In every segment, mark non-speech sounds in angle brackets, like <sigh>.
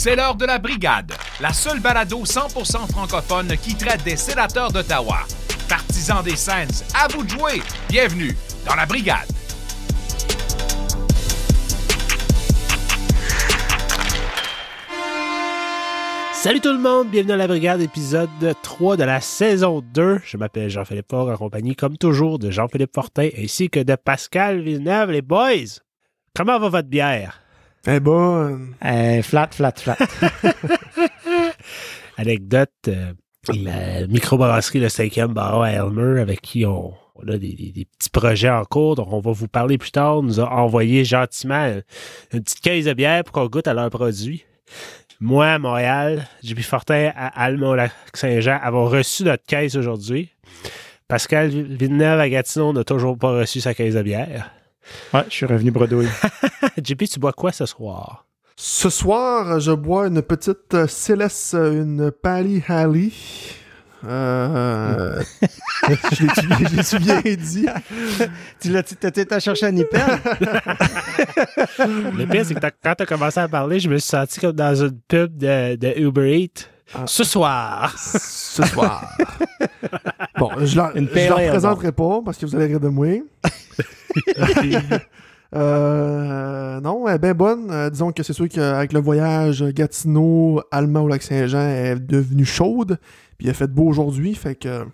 C'est l'heure de la brigade, la seule balado 100% francophone qui traite des sénateurs d'Ottawa. Partisans des Sens, à vous de jouer. Bienvenue dans la brigade. Salut tout le monde, bienvenue dans la brigade épisode 3 de la saison 2. Je m'appelle Jean-Philippe Fort en compagnie comme toujours de Jean-Philippe Fortin ainsi que de Pascal Villeneuve, les boys. Comment va votre bière? Eh bon. Euh, flat, flat, flat. <laughs> Anecdote, euh, la microbrasserie Le 5e Barreau à Elmer avec qui on, on a des, des- des petits projets en cours, dont on va vous parler plus tard, nous a envoyé gentiment une, une petite caisse de bière pour qu'on goûte à leurs produits. Moi, à Montréal, JP Fortin à Almont-Lac-Saint-Jean avons reçu notre caisse aujourd'hui. Pascal Villeneuve à Gatineau n'a toujours pas reçu sa caisse de bière. Ouais, je suis revenu bredouille. <laughs> JP, tu bois quoi ce soir? Ce soir, je bois une petite euh, Céleste, une Pally Halley. Euh, je l'ai-tu bien- je l'ai-tu bien dit. <laughs> tu l'as t'as- t'as cherché à Nipel? <laughs> Le pire, c'est que t'as- quand tu as commencé à parler, je me suis senti comme dans une pub de, de Uber Eats. Ah. Ce soir. Ce soir. <laughs> Bon, je la ale, représenterai pas parce que vous allez rire de moi. <laughs> Euh, non, elle est bien bonne. Euh, disons que c'est sûr qu'avec le voyage Gatineau, Allemand au Lac-Saint-Jean, elle est devenue chaude. Puis il a fait beau aujourd'hui, fait que.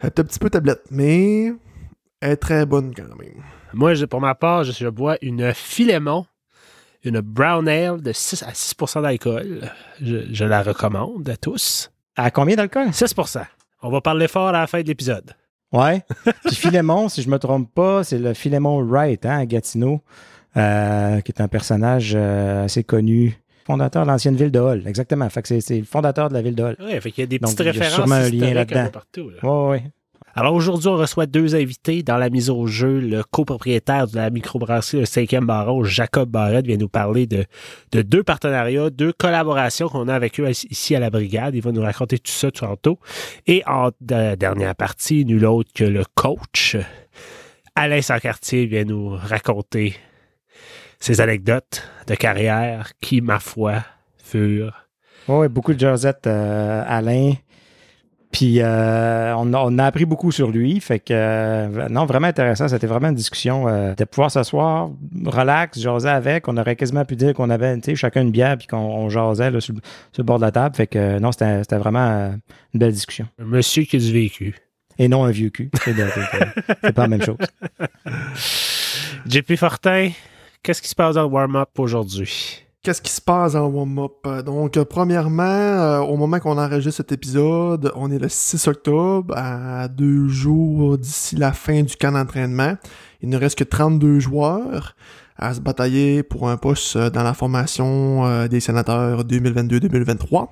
Elle est un petit peu tablette, mais elle est très bonne quand même. Moi, je- pour ma part, je, je bois une Philémon, une Brown Ale de 6 à 6% d'alcool. Je, je la recommande à tous. À combien d'alcool? 6% On va parler fort à la fin de l'épisode. Ouais. <laughs> Puis Philémon, si je me trompe pas, c'est le Philémon Wright, hein, à Gatineau, euh, qui est un personnage euh, assez connu. Fondateur de l'ancienne ville de Hall, exactement. Fait que c'est- le fondateur de la ville de Hall. Oui, fait qu'il y a des Donc, petites il y a références sûrement un lien là-dedans. partout. là. Ouais, ouais. Alors aujourd'hui, on reçoit deux invités dans la mise au jeu. Le copropriétaire de la microbrasserie, le 5e barreau, Jacob Barrette, vient nous parler de, de deux partenariats, deux collaborations qu'on a avec eux ici à la brigade. Il va nous raconter tout ça tantôt. Et en de- dernière partie, nul autre que le coach, Alain Sancartier, vient nous raconter ses anecdotes de carrière qui, ma foi, furent Ouais, ouais, beaucoup de jazzette, euh, Alain. Puis euh, on, a, on a appris beaucoup sur lui. Fait que euh, non, vraiment intéressant. C'était vraiment une discussion euh, de pouvoir s'asseoir, relax, jaser avec. On aurait quasiment pu dire qu'on avait tu sais, chacun une bière puis qu'on on jasait là, sur, le- sur le bord de la table. Fait que euh, non, c'était vraiment une belle discussion. un monsieur qui a du vécu. Et non un vieux cul. C'est pas la même chose. <laughs> JP Fortin, qu'est-ce qui se passe dans le warm-up aujourd'hui? Qu'est-ce qui se passe en warm-up? Euh, Donc, euh, premièrement, euh, au moment qu'on enregistre cet épisode, on est le 6 octobre, à deux jours d'ici la fin du camp d'entraînement. Il ne reste que 32 joueurs à se batailler pour un poste dans la formation des sénateurs 2022-2023.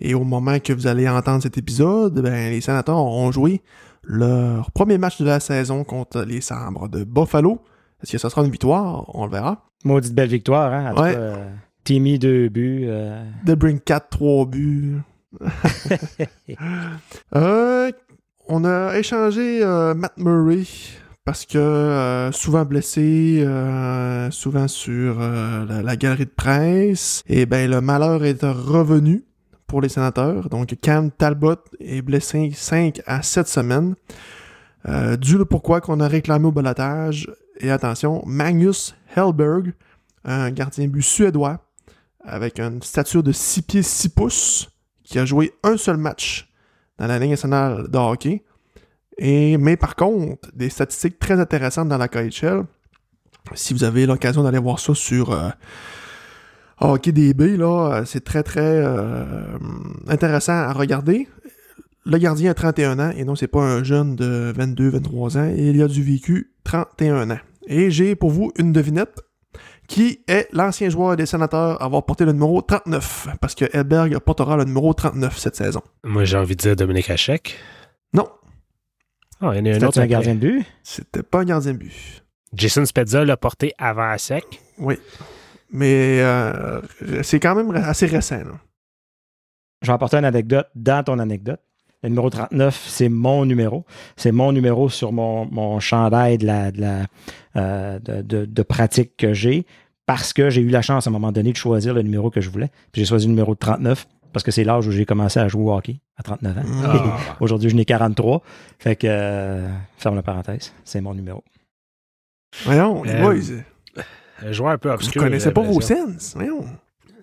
Et au moment que vous allez entendre cet épisode, ben, les sénateurs ont joué leur premier match de la saison contre les Sabres de Buffalo. Est-ce que ça sera une victoire? On le verra. Maudite belle victoire, hein? En tout Ouais. cas, euh, Timmy, deux buts. euh, De Bring 4, 3 buts. <laughs> Euh, on a échangé euh, Matt Murray parce que souvent blessé, souvent sur la, la galerie de presse. Et ben le malheur est revenu pour les sénateurs. Donc Cam Talbot est blessé 5 à 7 semaines. Euh, dû le pourquoi qu'on a réclamé au balotage. Et attention, Magnus Hellberg, un gardien but suédois, avec une stature de 6 pieds 6 pouces, qui a joué un seul match dans la Ligue nationale de hockey. Et, mais par contre, des statistiques très intéressantes dans la KHL. Si vous avez l'occasion d'aller voir ça sur euh, Hockey DB, là, c'est très très euh, intéressant à regarder. Le gardien a 31 ans et non, c'est pas un jeune de 22-23 ans. Et il a du vécu 31 ans. Et j'ai pour vous une devinette qui est l'ancien joueur des sénateurs à avoir porté le numéro 39, parce que Edberg portera le numéro 39 cette saison. Moi, j'ai envie de dire Dominique Hachek. Non, Ah, il y en a un C'était autre. un gardien de but? c'était pas un gardien de but. Jason Spezza l'a porté avant sec. Oui. Mais euh, c'est quand même assez récent. là. Je vais apporter une anecdote dans ton anecdote. Le numéro 39, c'est mon numéro. C'est mon numéro sur mon, mon chandail de, la, de, la, euh, de, de- de pratique que j'ai. parce que j'ai eu la chance à un moment donné de choisir le numéro que je voulais. Puis j'ai choisi le numéro 39 parce que c'est l'âge où j'ai commencé à jouer au hockey, à 39 ans. Ah. <laughs> Aujourd'hui, je n'ai 43. Fait que, euh, ferme la parenthèse, c'est mon numéro. Voyons, les Euh, boys, Un joueur un peu vous obscur. connaissez euh, pas vos sens. Voyons.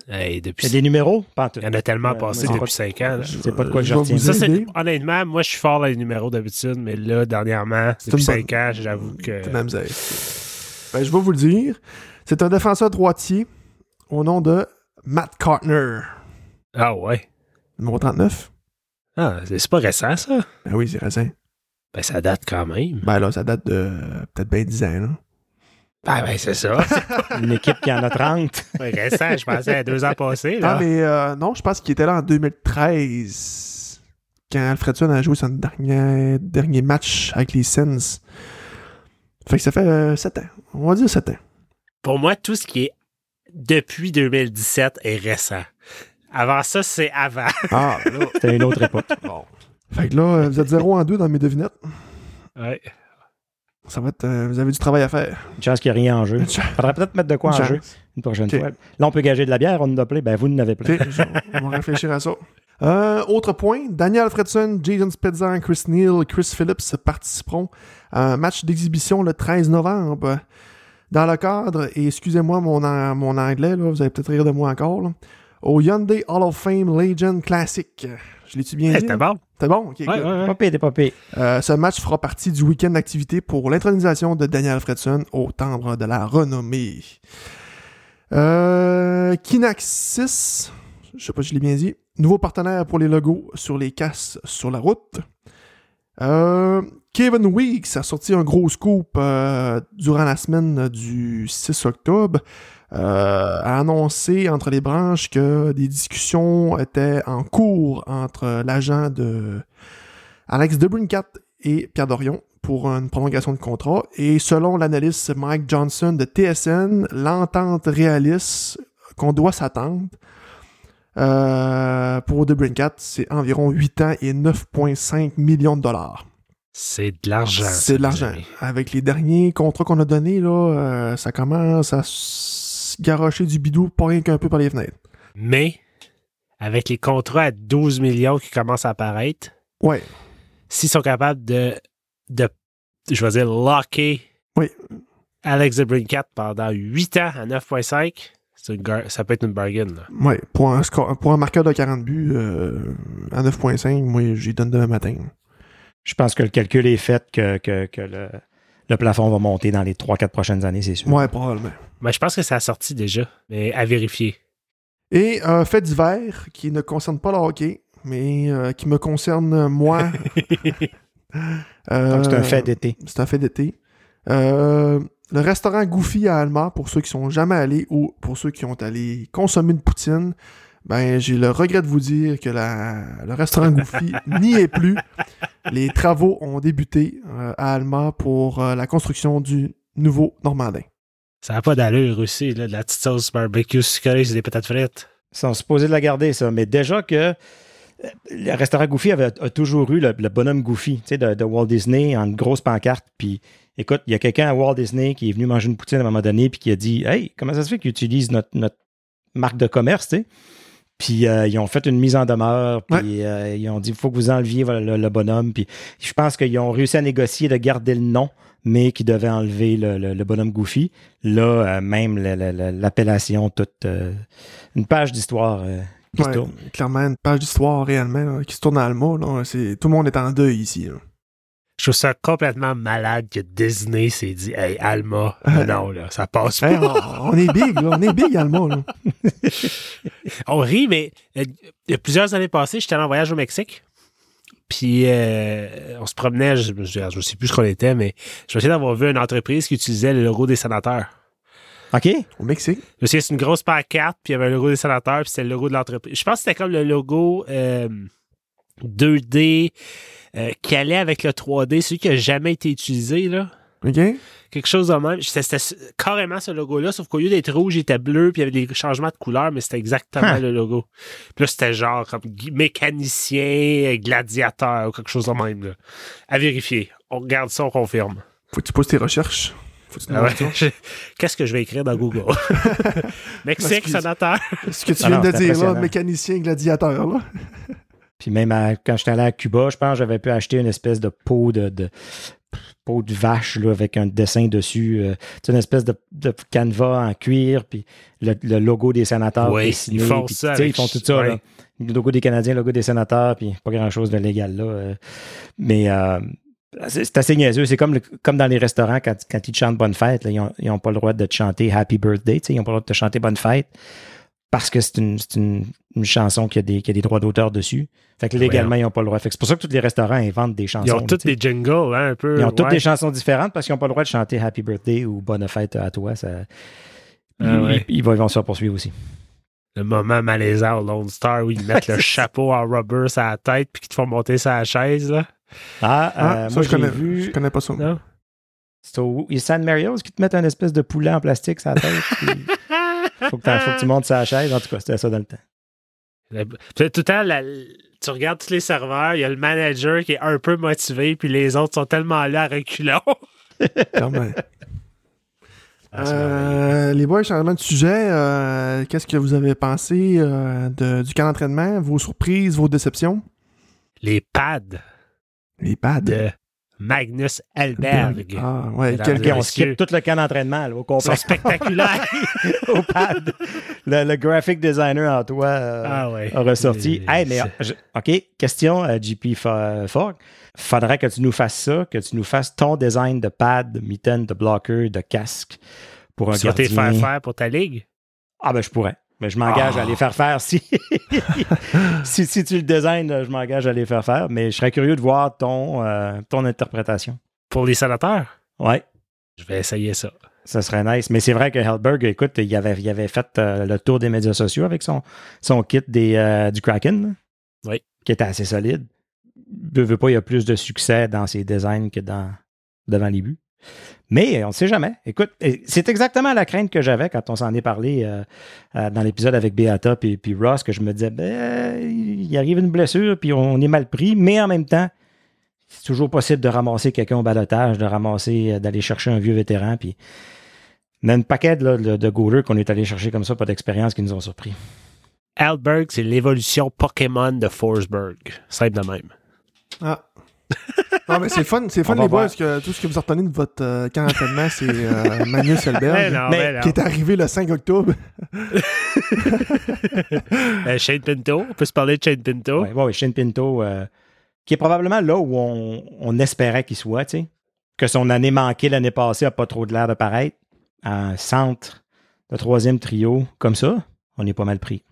Hey, depuis Il y a des numéros? Il y en a tellement Ouais, passé depuis c'est 5 ans. Je sais pas de quoi Je retiens. Ça, honnêtement, moi, je suis fort dans les numéros d'habitude, mais là, dernièrement, C'est depuis une 5 ans, j'avoue que. Même zèle. Ben, je vais vous le dire. C'est un défenseur droitier au nom de Matt Cartner. Ah ouais. Numéro 39. Ah, c'est pas récent, ça? Ben oui, c'est récent. Ben, ça date quand même. Ben là, ça date de peut-être bien 10 ans. Là. Ben, ben c'est ça. <laughs> Une équipe qui en a 30. Ouais, récent, je pensais à deux ans passés. Là. Ah, mais euh, non, je pense qu'il était là en 2013. Quand Alfredson a joué son dernier, dernier match avec les Sens. Fait que ça fait 7 ans. On va dire 7 ans. Pour moi, tout ce qui est depuis 2017 est récent. Avant ça, c'est avant. Ah. C'était une autre époque. bon. Fait que là, euh, vous êtes 0 en 2 dans mes devinettes. Ouais. Ça va être. euh, vous avez du travail à faire. Une chance qu'il n'y a rien en jeu. Chance. Faudrait peut-être mettre de quoi en jeu une prochaine fois. Là, on peut gager de la bière, on nous a appelé. Ben, vous nous avez plein. Ok, je- on va réfléchir à ça. Euh, autre point, Daniel Alfredson, Jason Spezza, Chris Neal, Chris Phillips participeront à un match d'exhibition le 13 novembre. Dans le cadre, et excusez-moi mon, an- mon anglais, là, vous allez peut-être rire de moi encore, là, au Hyundai Hall of Fame Legend Classic. Je l'ai-tu bien Hey, dit? C'était bon. C'était bon? Ok, Ouais, ouais, ouais. Pas pire, t'es pas pire. Euh, ce match fera partie du week-end d'activité pour l'intronisation de Daniel Alfredson au timbre de la renommée. Euh, Kinaxis, je sais pas si je l'ai bien dit, nouveau partenaire pour les logos sur les casses sur la route. Euh, Kevin Weeks a sorti un gros scoop euh, durant la semaine du 6 octobre. Euh, a annoncé entre les branches que des discussions étaient en cours entre l'agent de Alex Debrincat et Pierre Dorion pour une prolongation de contrat. Et selon l'analyste Mike Johnson de TSN, l'entente réaliste qu'on doit s'attendre euh, pour Debrincat, c'est environ 8 ans et 9,5 millions de dollars. C'est de l'argent. C'est de l'argent. Avec les derniers contrats qu'on a donnés, là, euh, ça commence à garocher du bidou, pas rien qu'un peu par les fenêtres. Mais, avec les contrats à 12 millions qui commencent à apparaître, Ouais, s'ils sont capables de, de je vais dire, locker Oui. Alex Brincat pendant 8 ans à 9.5, c'est une gar- ça peut être une bargain. Là. ouais. Pour un, score, pour un marqueur de 40 buts euh, à 9,5, moi, j'y donne demain matin. Je pense que le calcul est fait que, que, que le, le plafond va monter dans les 3-4 prochaines années, c'est sûr. Ouais, probablement. Mais je pense que ça a sorti déjà, mais à vérifier. Et un fait divers qui ne concerne pas le hockey, mais euh, qui me concerne moi. <laughs> Euh, Donc, c'est un fait d'été. C'est un fait d'été. Euh, le restaurant Goofy à Alma, pour ceux qui sont jamais allés ou pour ceux qui ont allé consommer une poutine, ben j'ai le regret de vous dire que la- le restaurant Goofy <laughs> n'y est plus. Les travaux ont débuté euh, à Alma pour euh, la construction du nouveau Normandin. Ça n'a pas d'allure aussi, là, de la petite sauce barbecue sucrée sur des patates frites. Ils sont supposés de la garder, ça. Mais déjà que euh, le restaurant Goofy avait, a toujours eu le, le bonhomme Goofy, tu sais, de, de Walt Disney en grosse pancarte. Puis, écoute, il y a quelqu'un à Walt Disney qui est venu manger une poutine à un moment donné, puis qui a dit Hey, comment ça se fait qu'ils utilisent notre, notre marque de commerce, tu sais Puis, euh, ils ont fait une mise en demeure, puis euh, ils ont dit Il faut que vous enleviez voilà, le, le bonhomme. Puis, je pense qu'ils ont réussi à négocier de garder le nom, mais qu'ils devaient enlever le, le- le bonhomme Goofy. Là, euh, même l'appellation, toute euh, une page d'histoire euh, qui se tourne. clairement, une page d'histoire réellement là, qui se tourne à Alma. Là, c'est, tout le monde est en deuil ici. là. Je trouve ça complètement malade que Disney s'est dit Hey, Alma, Euh, non, là, ça passe pas. Hey, on, on est big, là, on est big Alma. Là. <laughs> On rit, mais euh, il y a plusieurs années passées, j'étais allé en voyage au Mexique. Puis euh, on se promenait, je ne sais plus ce qu'on était, mais je me souviens d'avoir vu une entreprise qui utilisait le logo des sénateurs. OK? Au Mexique. Je me souviens, c'est une grosse pancarte, puis il y avait le logo des sénateurs, puis c'était le logo de l'entreprise. Je pense que c'était comme le logo euh, 2D euh, qui allait avec le 3D, celui qui n'a jamais été utilisé, là. OK? Quelque chose de même. C'était carrément ce logo-là, sauf qu'au lieu d'être rouge, il était bleu, puis il y avait des changements de couleur, mais c'était exactement Huh. le logo. Puis là, c'était genre comme mécanicien, gladiateur, ou quelque chose de même. Là. À vérifier. On regarde ça, on confirme. Faut que tu pousses tes recherches. Faut que tu Ah ouais, <laughs> Qu'est-ce que je vais écrire dans Google? <laughs> Mexique, sénateur. Ce que tu Ah viens de dire, là, mécanicien gladiateur, là. Puis même à- quand j'étais allé à Cuba, je pense que j'avais pu acheter une espèce de peau de, de peau de vache là, avec un dessin dessus. euh, c'est une espèce de, de canevas en cuir, puis le, le logo des sénateurs. Oui, dessiné, ils font puis, ça tu sais, avec- Ils font tout ça. là. Le logo des Canadiens, le logo des sénateurs, puis pas grand-chose de légal là. euh. mais euh, c'est assez niaiseux. C'est comme, le- comme dans les restaurants, quand, quand ils te chantent Bonne Fête, là, ils n'ont pas le droit de te chanter Happy Birthday. Ils n'ont pas le droit de te chanter Bonne Fête parce que c'est une, c'est une, une chanson qui a, des, qui a des droits d'auteur dessus. Fait que légalement, ils n'ont pas le droit. Fait que c'est pour ça que tous les restaurants inventent des chansons. Ils ont toutes des jingles, hein, un peu. Ils ont toutes ouais. des chansons différentes parce qu'ils n'ont pas le droit de chanter Happy Birthday ou Bonne Fête à toi. Ça... Ah ils, ouais. ils vont, ils vont se faire poursuivre aussi. Le moment malaisant au Lone Star où ils <laughs> mettent le chapeau en rubber sur la tête puis qu'ils te font monter sur la chaise, là. Ah, Ah, euh, ça, moi, je connais, vu. je connais pas ça. Non? C'est au il San Mario's qui te mettent un espèce de poulet en plastique sur la tête. <laughs> puis faut, que t'en- faut que tu montes la chaise. En tout cas, c'était ça dans le temps. Le- Tout le temps, la- tu regardes tous les serveurs, il y a le manager qui est un peu motivé, puis les autres sont tellement là à reculons. <laughs> Ah. Euh, les boys, changement de sujet. euh, Qu'est-ce que vous avez pensé euh, de- du camp d'entraînement? Vos surprises, vos déceptions? les pads Les pads? de Magnus Alberg. Ah, ouais. On skip tout le camp d'entraînement au complet. sont spectaculaires. <laughs> au pad. Le, le graphic designer en toi euh, ah ouais. a ressorti. Euh, Hey, mais c'est- je- OK, question à JP Fo- Fogg. Faudrait que tu nous fasses ça, que tu nous fasses ton design de pad, de mitaine, de blocker, de casque pour un Tu gardien. faire faire pour ta ligue? Ah ben je pourrais. Mais je m'engage Ah. à les faire faire si... <laughs> si si tu le design, je m'engage à les faire faire. Mais je serais curieux de voir ton euh, ton interprétation. Pour les sénateurs? Ouais. Je vais essayer ça. Ça serait nice. Mais c'est vrai que Hellberg, écoute, il avait, il avait fait euh, le tour des médias sociaux avec son, son kit des, euh, du Kraken. Oui. Qui était assez solide. Ne veut pas, il y a plus de succès dans ses designs que dans, devant les buts. Mais on ne sait jamais. Écoute, c'est exactement la crainte que j'avais quand on s'en est parlé euh, euh, dans l'épisode avec Beata puis, puis Ross, que je me disais, ben, il arrive une blessure, puis on est mal pris, mais en même temps, c'est toujours possible de ramasser quelqu'un au balotage, de ramasser, euh, d'aller chercher un vieux vétéran, puis il y a une paquet là, de, de goalers qu'on est allé chercher comme ça, pas d'expérience, qui nous ont surpris. Alberg, c'est l'évolution Pokémon de Forsberg. Simple de même. Ah. <laughs> Non, mais c'est fun, c'est fun les boys, parce que tout ce que vous retenez de votre euh, camp d'entraînement, c'est euh, <laughs> Magnus Elberg, Mais non, mais mais non. qui est arrivé le 5 octobre. <laughs> Euh, Shane Pinto, on peut se parler de Shane Pinto. Ouais, ouais, Shane Pinto, euh, qui est probablement là où on, on espérait qu'il soit, tu sais. Que son année manquée l'année passée n'a pas trop de l'air de paraître. Un centre de troisième trio, comme ça, on est pas mal pris.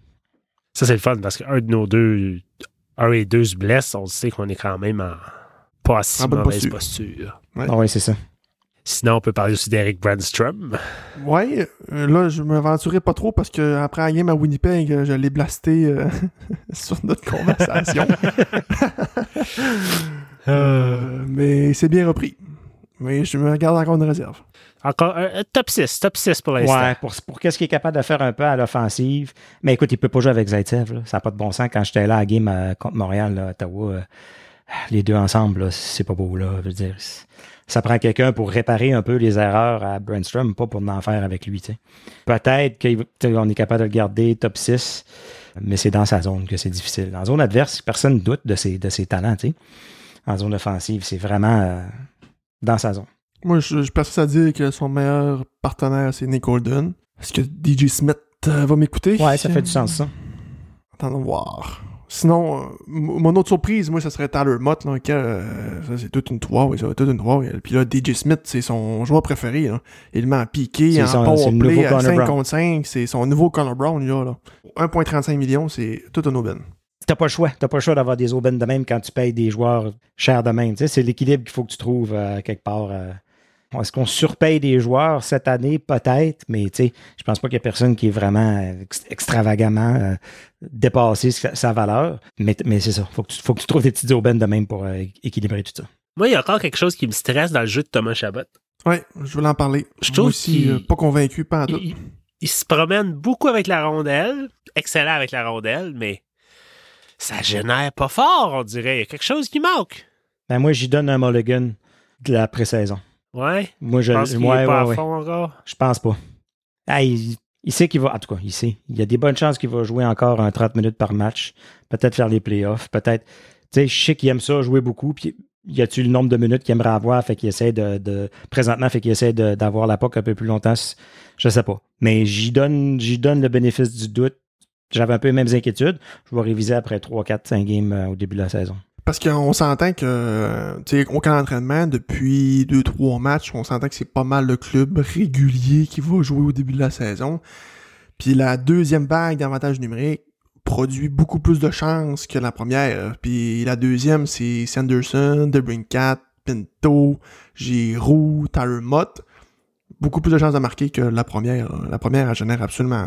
Ça, c'est le fun parce qu'un de nos deux, un et deux se blessent, on sait qu'on est quand même en pas si En bonne mauvaise posture. posture. Ouais. Ah oui, c'est ça. Sinon, on peut parler aussi d'Eric Brandstrom. Ouais, euh, là, je m'aventurais pas trop parce que après la game à Winnipeg, euh, je l'ai blasté euh, <laughs> sur notre conversation. <laughs> Euh, mais c'est bien repris. Mais je me garde encore une réserve. Encore un, top 6, top 6 pour l'instant. Ouais, pour, pour qu'est-ce qu'il est capable de faire un peu à l'offensive. Mais écoute, il peut pas jouer avec Zaitsev. là. Ça n'a pas de bon sens. Quand j'étais là à la game euh, contre Montréal, là, Ottawa, euh, les deux ensemble, c'est pas beau. Là, je veux dire, c'est- ça prend quelqu'un pour réparer un peu les erreurs à Brandstrom, pas pour en faire avec lui. Peut-être qu'on est capable de le garder top 6, mais c'est dans sa zone que c'est difficile. En zone adverse, personne ne doute de ses, de ses talents. En zone offensive, c'est vraiment euh, dans sa zone. Moi, je, je persiste à dire que son meilleur partenaire, c'est Nick Holden. Est-ce que DJ Smith euh, va m'écouter? Ouais, ça fait du sens, ça. Attendons voir. Sinon, euh, mon autre surprise, moi, ça serait Tyler Mott, là, euh, ça, c'est toute une trois, oui, ça toute une trois. Puis là, DJ Smith, c'est son joueur préféré, là. Il met en piqué, en son- c'est power le play, nouveau à Connor 5 Brown. contre 5, c'est son nouveau Connor Brown, là, là. 1,35 millions, c'est toute une aubaine. T'as pas le choix. T'as pas le choix d'avoir des aubaines de même quand tu payes des joueurs chers de même. Tu sais, c'est l'équilibre qu'il faut que tu trouves euh, quelque part. Est-ce qu'on surpaye des joueurs cette année? Peut-être, mais tu sais, je pense pas qu'il y a personne qui est vraiment euh, ex- extravagamment euh, dépassé sa, sa valeur. Mais, mais c'est ça. Faut que, tu, faut que tu trouves des petites aubaines de même pour euh, équilibrer tout ça. Moi, il y a encore quelque chose qui me stresse dans le jeu de Thomas Chabot. Ouais, je voulais en parler. Je Moi trouve aussi, qu'il- euh, pas convaincu, pas en tout. Il, il se promène beaucoup avec la rondelle, excellent avec la rondelle, mais ça génère pas fort, on dirait. Il y a quelque chose qui manque. Ben moi, j'y donne un mulligan de la pré-saison. Ouais? Moi, je pense qu'il ouais, est pas ouais, à ouais. fond encore? Je pense pas. Ah, il, il sait qu'il va. En tout cas, il sait. Il y a des bonnes chances qu'il va jouer encore un 30 minutes par match. Peut-être faire les playoffs. Peut-être. Tu sais, je sais qu'il aime ça, jouer beaucoup. Puis, y a-tu le nombre de minutes qu'il aimerait avoir? Fait qu'il essaie de. de- présentement, fait qu'il essaie d'avoir la POC un peu plus longtemps. Je sais pas. Mais j'y donne, j'y donne le bénéfice du doute. J'avais un peu les mêmes inquiétudes. Je vais réviser après 3, 4, 5 games euh, au début de la saison. Parce qu'on s'entend que, tu sais, au camp d'entraînement, depuis deux, trois matchs, on s'entend que c'est pas mal le club régulier qui va jouer au début de la saison. Puis la deuxième vague d'avantages numériques produit beaucoup plus de chances que la première. Puis la deuxième, c'est Sanderson, DeBrincat, Pinto, Giroux, Tyler. Beaucoup plus de chances de marquer que la première. La première, elle génère absolument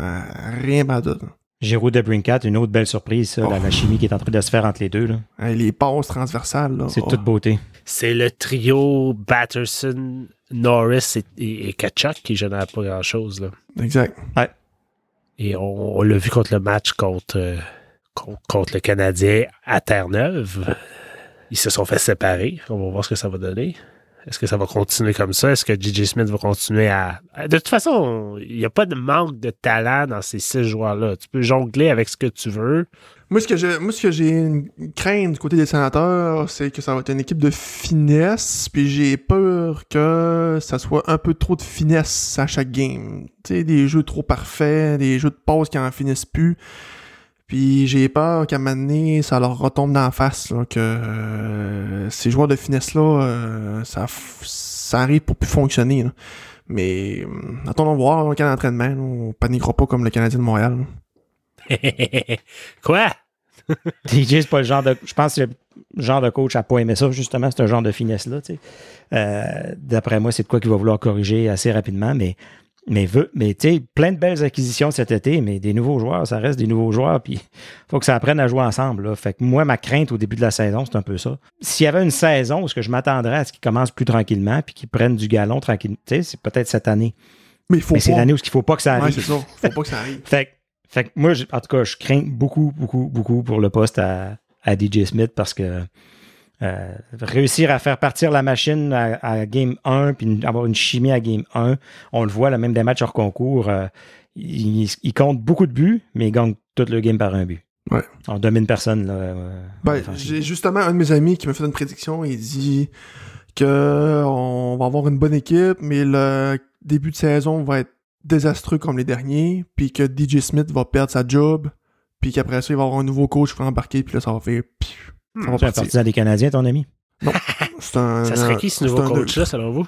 rien à donner. Giroud de Brinkat, une autre belle surprise, ça, la, Oh. la chimie qui est en train de se faire entre les deux. là. Hey, Les passes transversales, là. C'est oh. toute beauté. C'est le trio Batterson, Norris et, et, et Kachuk qui génère pas grand-chose. là. Exact. Et on, on l'a vu contre le match contre, euh, contre, contre le Canadien à Terre-Neuve. Ils se sont fait séparer. On va voir ce que ça va donner. Est-ce que ça va continuer comme ça? Est-ce que J.J. Smith va continuer à... De toute façon, il n'y a pas de manque de talent dans ces six joueurs-là. Tu peux jongler avec ce que tu veux. Moi, ce que j'ai, une crainte du côté des sénateurs, c'est que ça va être une équipe de finesse, puis j'ai peur que ça soit un peu trop de finesse à chaque game. Tu sais, des jeux trop parfaits, des jeux de pause qui en finissent plus. Puis j'ai peur qu'à un moment donné, ça leur retombe dans la face, là, que euh, ces joueurs de finesse-là, euh, ça, ça arrive pour plus fonctionner. là. Mais euh, attendons voir le camp d'entraînement. On paniquera pas comme le Canadien de Montréal. <laughs> Quoi? <laughs> DJ, c'est pas le genre de. Je pense que le genre de coach a pas aimé ça, justement, c'est un genre de finesse-là. tu sais. Euh, D'après moi, c'est de quoi qu'il va vouloir corriger assez rapidement, mais. Mais, veut, mais tu sais, plein de belles acquisitions cet été, mais des nouveaux joueurs, ça reste des nouveaux joueurs, puis faut que ça apprenne à jouer ensemble. Là. Fait que moi, ma crainte au début de la saison, c'est un peu ça. S'il y avait une saison où ce que je m'attendrais à ce qu'ils commencent plus tranquillement, puis qu'ils prennent du galon tranquillement, tu sais, c'est peut-être cette année. Mais il faut mais c'est l'année où il faut pas que ça Ouais, arrive. c'est ça. Faut pas que ça arrive. <laughs> Fait, que- fait que moi, en tout cas, je crains beaucoup, beaucoup, beaucoup pour le poste à, à DJ Smith parce que euh, réussir à faire partir la machine à, à Game 1 puis avoir une chimie à Game 1, on le voit, là, même des matchs hors concours, euh, il, il compte beaucoup de buts, mais il gagne tout le game par un but. Ouais. On domine personne. Là, euh, Ben, j'ai justement un de mes amis qui m'a fait une prédiction. Il dit que on va avoir une bonne équipe, mais le début de saison va être désastreux comme les derniers, puis que DJ Smith va perdre sa job, puis qu'après ça, il va avoir un nouveau coach qui va embarquer, puis là, ça va faire... pfiou, Ça va Tu es un partir. partisan des Canadiens, ton ami? <laughs> Un, Ça serait qui ce nouveau coach-là, selon vous?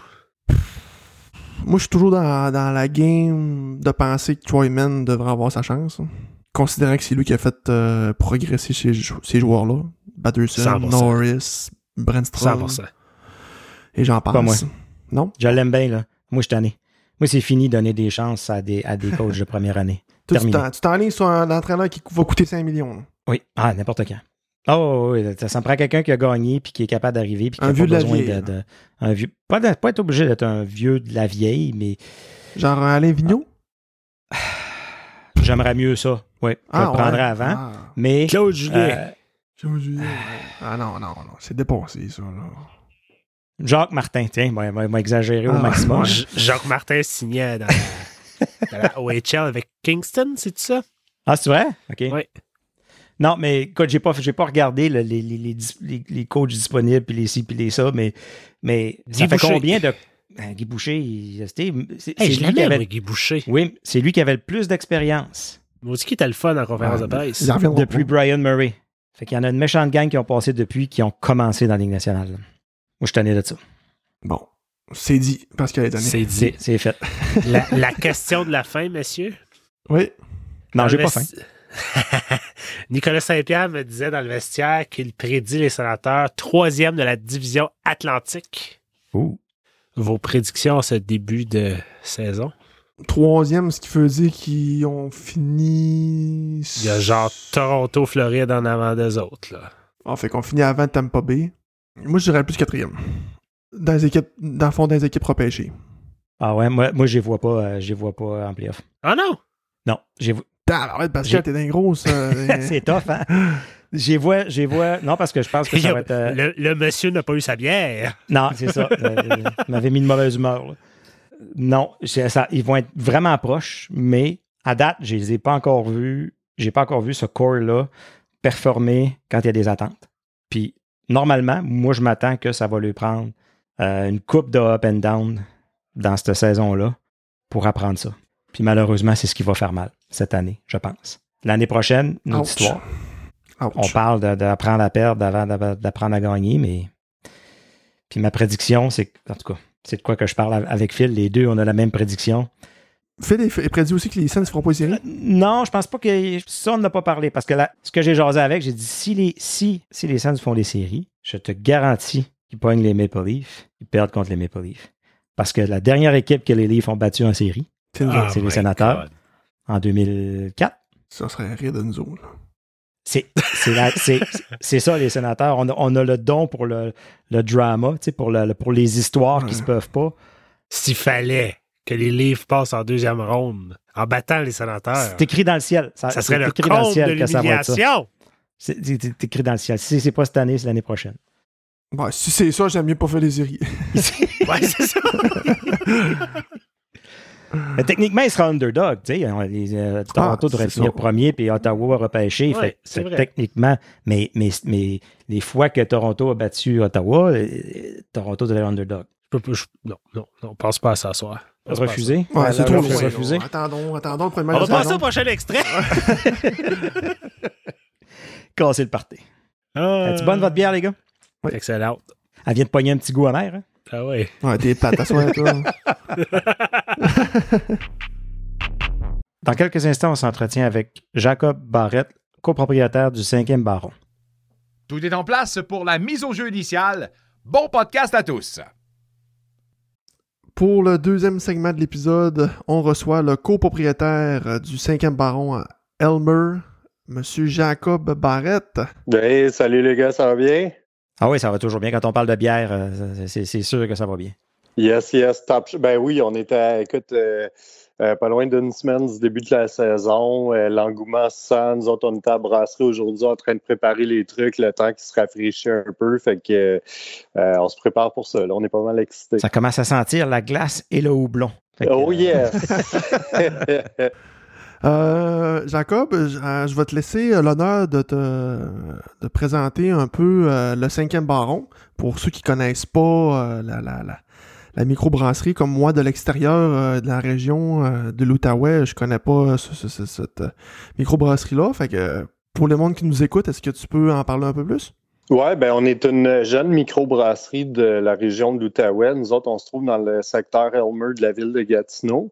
Moi, je suis toujours dans, dans la game de penser que Troyman devrait avoir sa chance. hein. Considérant que c'est lui qui a fait euh, progresser ces, ces joueurs-là. Batterson, 100%. Norris, Brandstrom, 100%. et j'en passe. Pas moi. Non? Je l'aime bien, là. Moi, je suis tanné. Moi, c'est fini de donner des chances à des, à des <laughs> coachs de première année. Tu t'en- sur un entraîneur qui va coûter 5 millions. là. Oui. Ah, n'importe quand. Oh, oui, ça, ça me prend quelqu'un qui a gagné puis qui est capable d'arriver puis qui Un a vieux pas de la besoin vieille, de, de- un vieux pas, de- pas être obligé d'être un vieux de la vieille mais Genre un Alain Vigneault? j'aimerais mieux ça oui je le prendrais ouais. avant Ah. mais Claude Julien. euh, Claude Julien. Ah non, non, non. C'est dépassé, ça. Là. Jacques Martin tiens moi moi, moi exagérer au Ah, maximum Jacques Martin signait dans la, dans la OHL avec Kingston, c'est ça? ah c'est vrai? Ok Oui. Non mais écoute j'ai pas j'ai pas regardé le- les, les, les, dis- les- les coachs disponibles puis les ci puis les ça mais mais ça fait combien de Ben, Guy Boucher il- c'était c'est Hey, je lui qui l'aimais, avait Guy Boucher. oui c'est lui qui avait le plus d'expérience Moi aussi, qui était le fun en conférence Ouais, de presse. depuis pas. Brian Murray. Fait qu'il y en a une méchante gang qui ont passé depuis, qui ont commencé dans la Ligue nationale. Moi, je suis tanné de ça. Bon. C'est dit, parce qu'elle est donnée. C'est C'est dit. c'est fait. <laughs> La, la question de la fin, messieurs? Oui. Non, j'ai pas faim. <laughs> Nicolas Saint-Pierre me disait dans le vestiaire qu'il prédit les sénateurs troisième de la division Atlantique. Ouh. Vos prédictions à ce début de saison? Troisième, ce qui veut dire qu'ils ont fini... Il y a genre Toronto, Floride en avant des autres. Là. Ah, fait qu'on finit avant Tampa Bay. Moi, je dirais plus quatrième. Dans les équipes, dans le fond, dans les équipes repêchées. Ah ouais, moi, moi je les vois pas, euh, je les vois pas en playoff. Ah non! Non, t'es <laughs> c'est tough, hein? J'y vois, j'y vois. Non, parce que je pense que ça <laughs> va être. euh, Le, le monsieur n'a pas eu sa bière. Non, c'est ça. <laughs> Euh, Il m'avait mis de mauvaise humeur. là. Non, c'est ça, ils vont être vraiment proches, mais à date, je les ai pas encore vus. J'ai pas encore vu ce core-là performer quand il y a des attentes. Puis, normalement, moi, je m'attends que ça va lui prendre euh, une coupe de up and down dans cette saison-là pour apprendre ça. Puis, malheureusement, c'est ce qui va faire mal cette année, je pense. L'année prochaine, une autre histoire. Ouch. On parle de- d'apprendre à perdre avant d'apprendre à gagner, mais. Puis ma prédiction, c'est. que- En tout cas, c'est de quoi que je parle avec Phil. Les deux, on a la même prédiction. Phil est, prédit aussi que les Suns ne feront pas les séries. Non, je pense pas que. Ça, on n'a pas parlé. Parce que là, ce que j'ai jasé avec, j'ai dit si les, si, si les Suns font les séries, je te garantis qu'ils pognent les Maple Leafs, ils perdent contre les Maple Leafs. Parce que la dernière équipe que les Leafs ont battue en série, C'est c'est les sénateurs. God. En 2004, Ça serait rire de nous autres. là. C'est c'est la- c'est- c'est ça, les sénateurs. On a, on a le don pour le, le drama, tu sais, pour, le, pour les histoires qui Ouais. se peuvent pas. S'il fallait que les livres passent en deuxième ronde en battant les sénateurs, C'est écrit dans le ciel. Ça, ça serait c'est le écrit dans le ciel de que ça va être ça. l'humiliation. C'est c'est- c'est écrit dans le ciel. Si c'est pas cette année, c'est l'année prochaine. Ouais, si c'est ça, j'aime mieux pas faire les séries. <laughs> Ouais, c'est ça. <laughs> Mais techniquement, il sera underdog. Tu sais, euh, Toronto Ah, devrait c'est finir ça. premier, puis Ottawa repêché. Ouais, Fait que c'est c'est vrai. techniquement, mais, mais, mais les fois que Toronto a battu Ottawa, euh, Toronto devrait être underdog. Je peux je- non, non, non, pense pas à ça, soir. Pense pas à ça. Refusé? Ouais, c'est La- trop loin. Attendons, attendons le premier On va passer au prochain extrait. <laughs> Casser le party. Ah. Es-tu bonne votre bière, les gars? Excellent. Elle vient de pogner un petit goût amer. Hein? Ah ouais. Ouais, t'es à soir, toi. <laughs> Dans quelques instants, on s'entretient avec Jacob Barrette, copropriétaire du 5e Baron. Tout est en place pour la mise au jeu initiale. Bon podcast à tous. Pour le deuxième segment de l'épisode, on reçoit le copropriétaire du cinquième baron à Elmer, Monsieur Jacob Barrette. Ben, salut les gars, ça va bien? Ah oui, ça va toujours bien. Quand on parle de bière, euh, c'est sûr que ça va bien. Yes, yes, top. Ben oui, on était, à- écoute, euh, euh, pas loin d'une semaine du début de la saison. Euh, L'engouement se sent. Nous autres, on était à brasserie aujourd'hui en train de préparer les trucs, le temps qui se rafraîchit un peu. Fait que on se prépare pour ça. Là. On est pas mal excités. Ça commence à sentir la glace et le houblon. Que, Oh yes! <laughs> <laughs> Euh, Jacob, je, euh, je vais te laisser euh, l'honneur de te présenter un peu le cinquième baron pour ceux qui connaissent pas la, la, la, microbrasserie comme moi de l'extérieur de la région de l'Outaouais, je connais pas ce- ce- ce- cette microbrasserie là. Fait que pour les monde qui nous écoute, est-ce que tu peux en parler un peu plus? Ouais, ben on est une jeune microbrasserie de la région de l'Outaouais. Nous autres, on se trouve dans le secteur Elmer de la ville de Gatineau.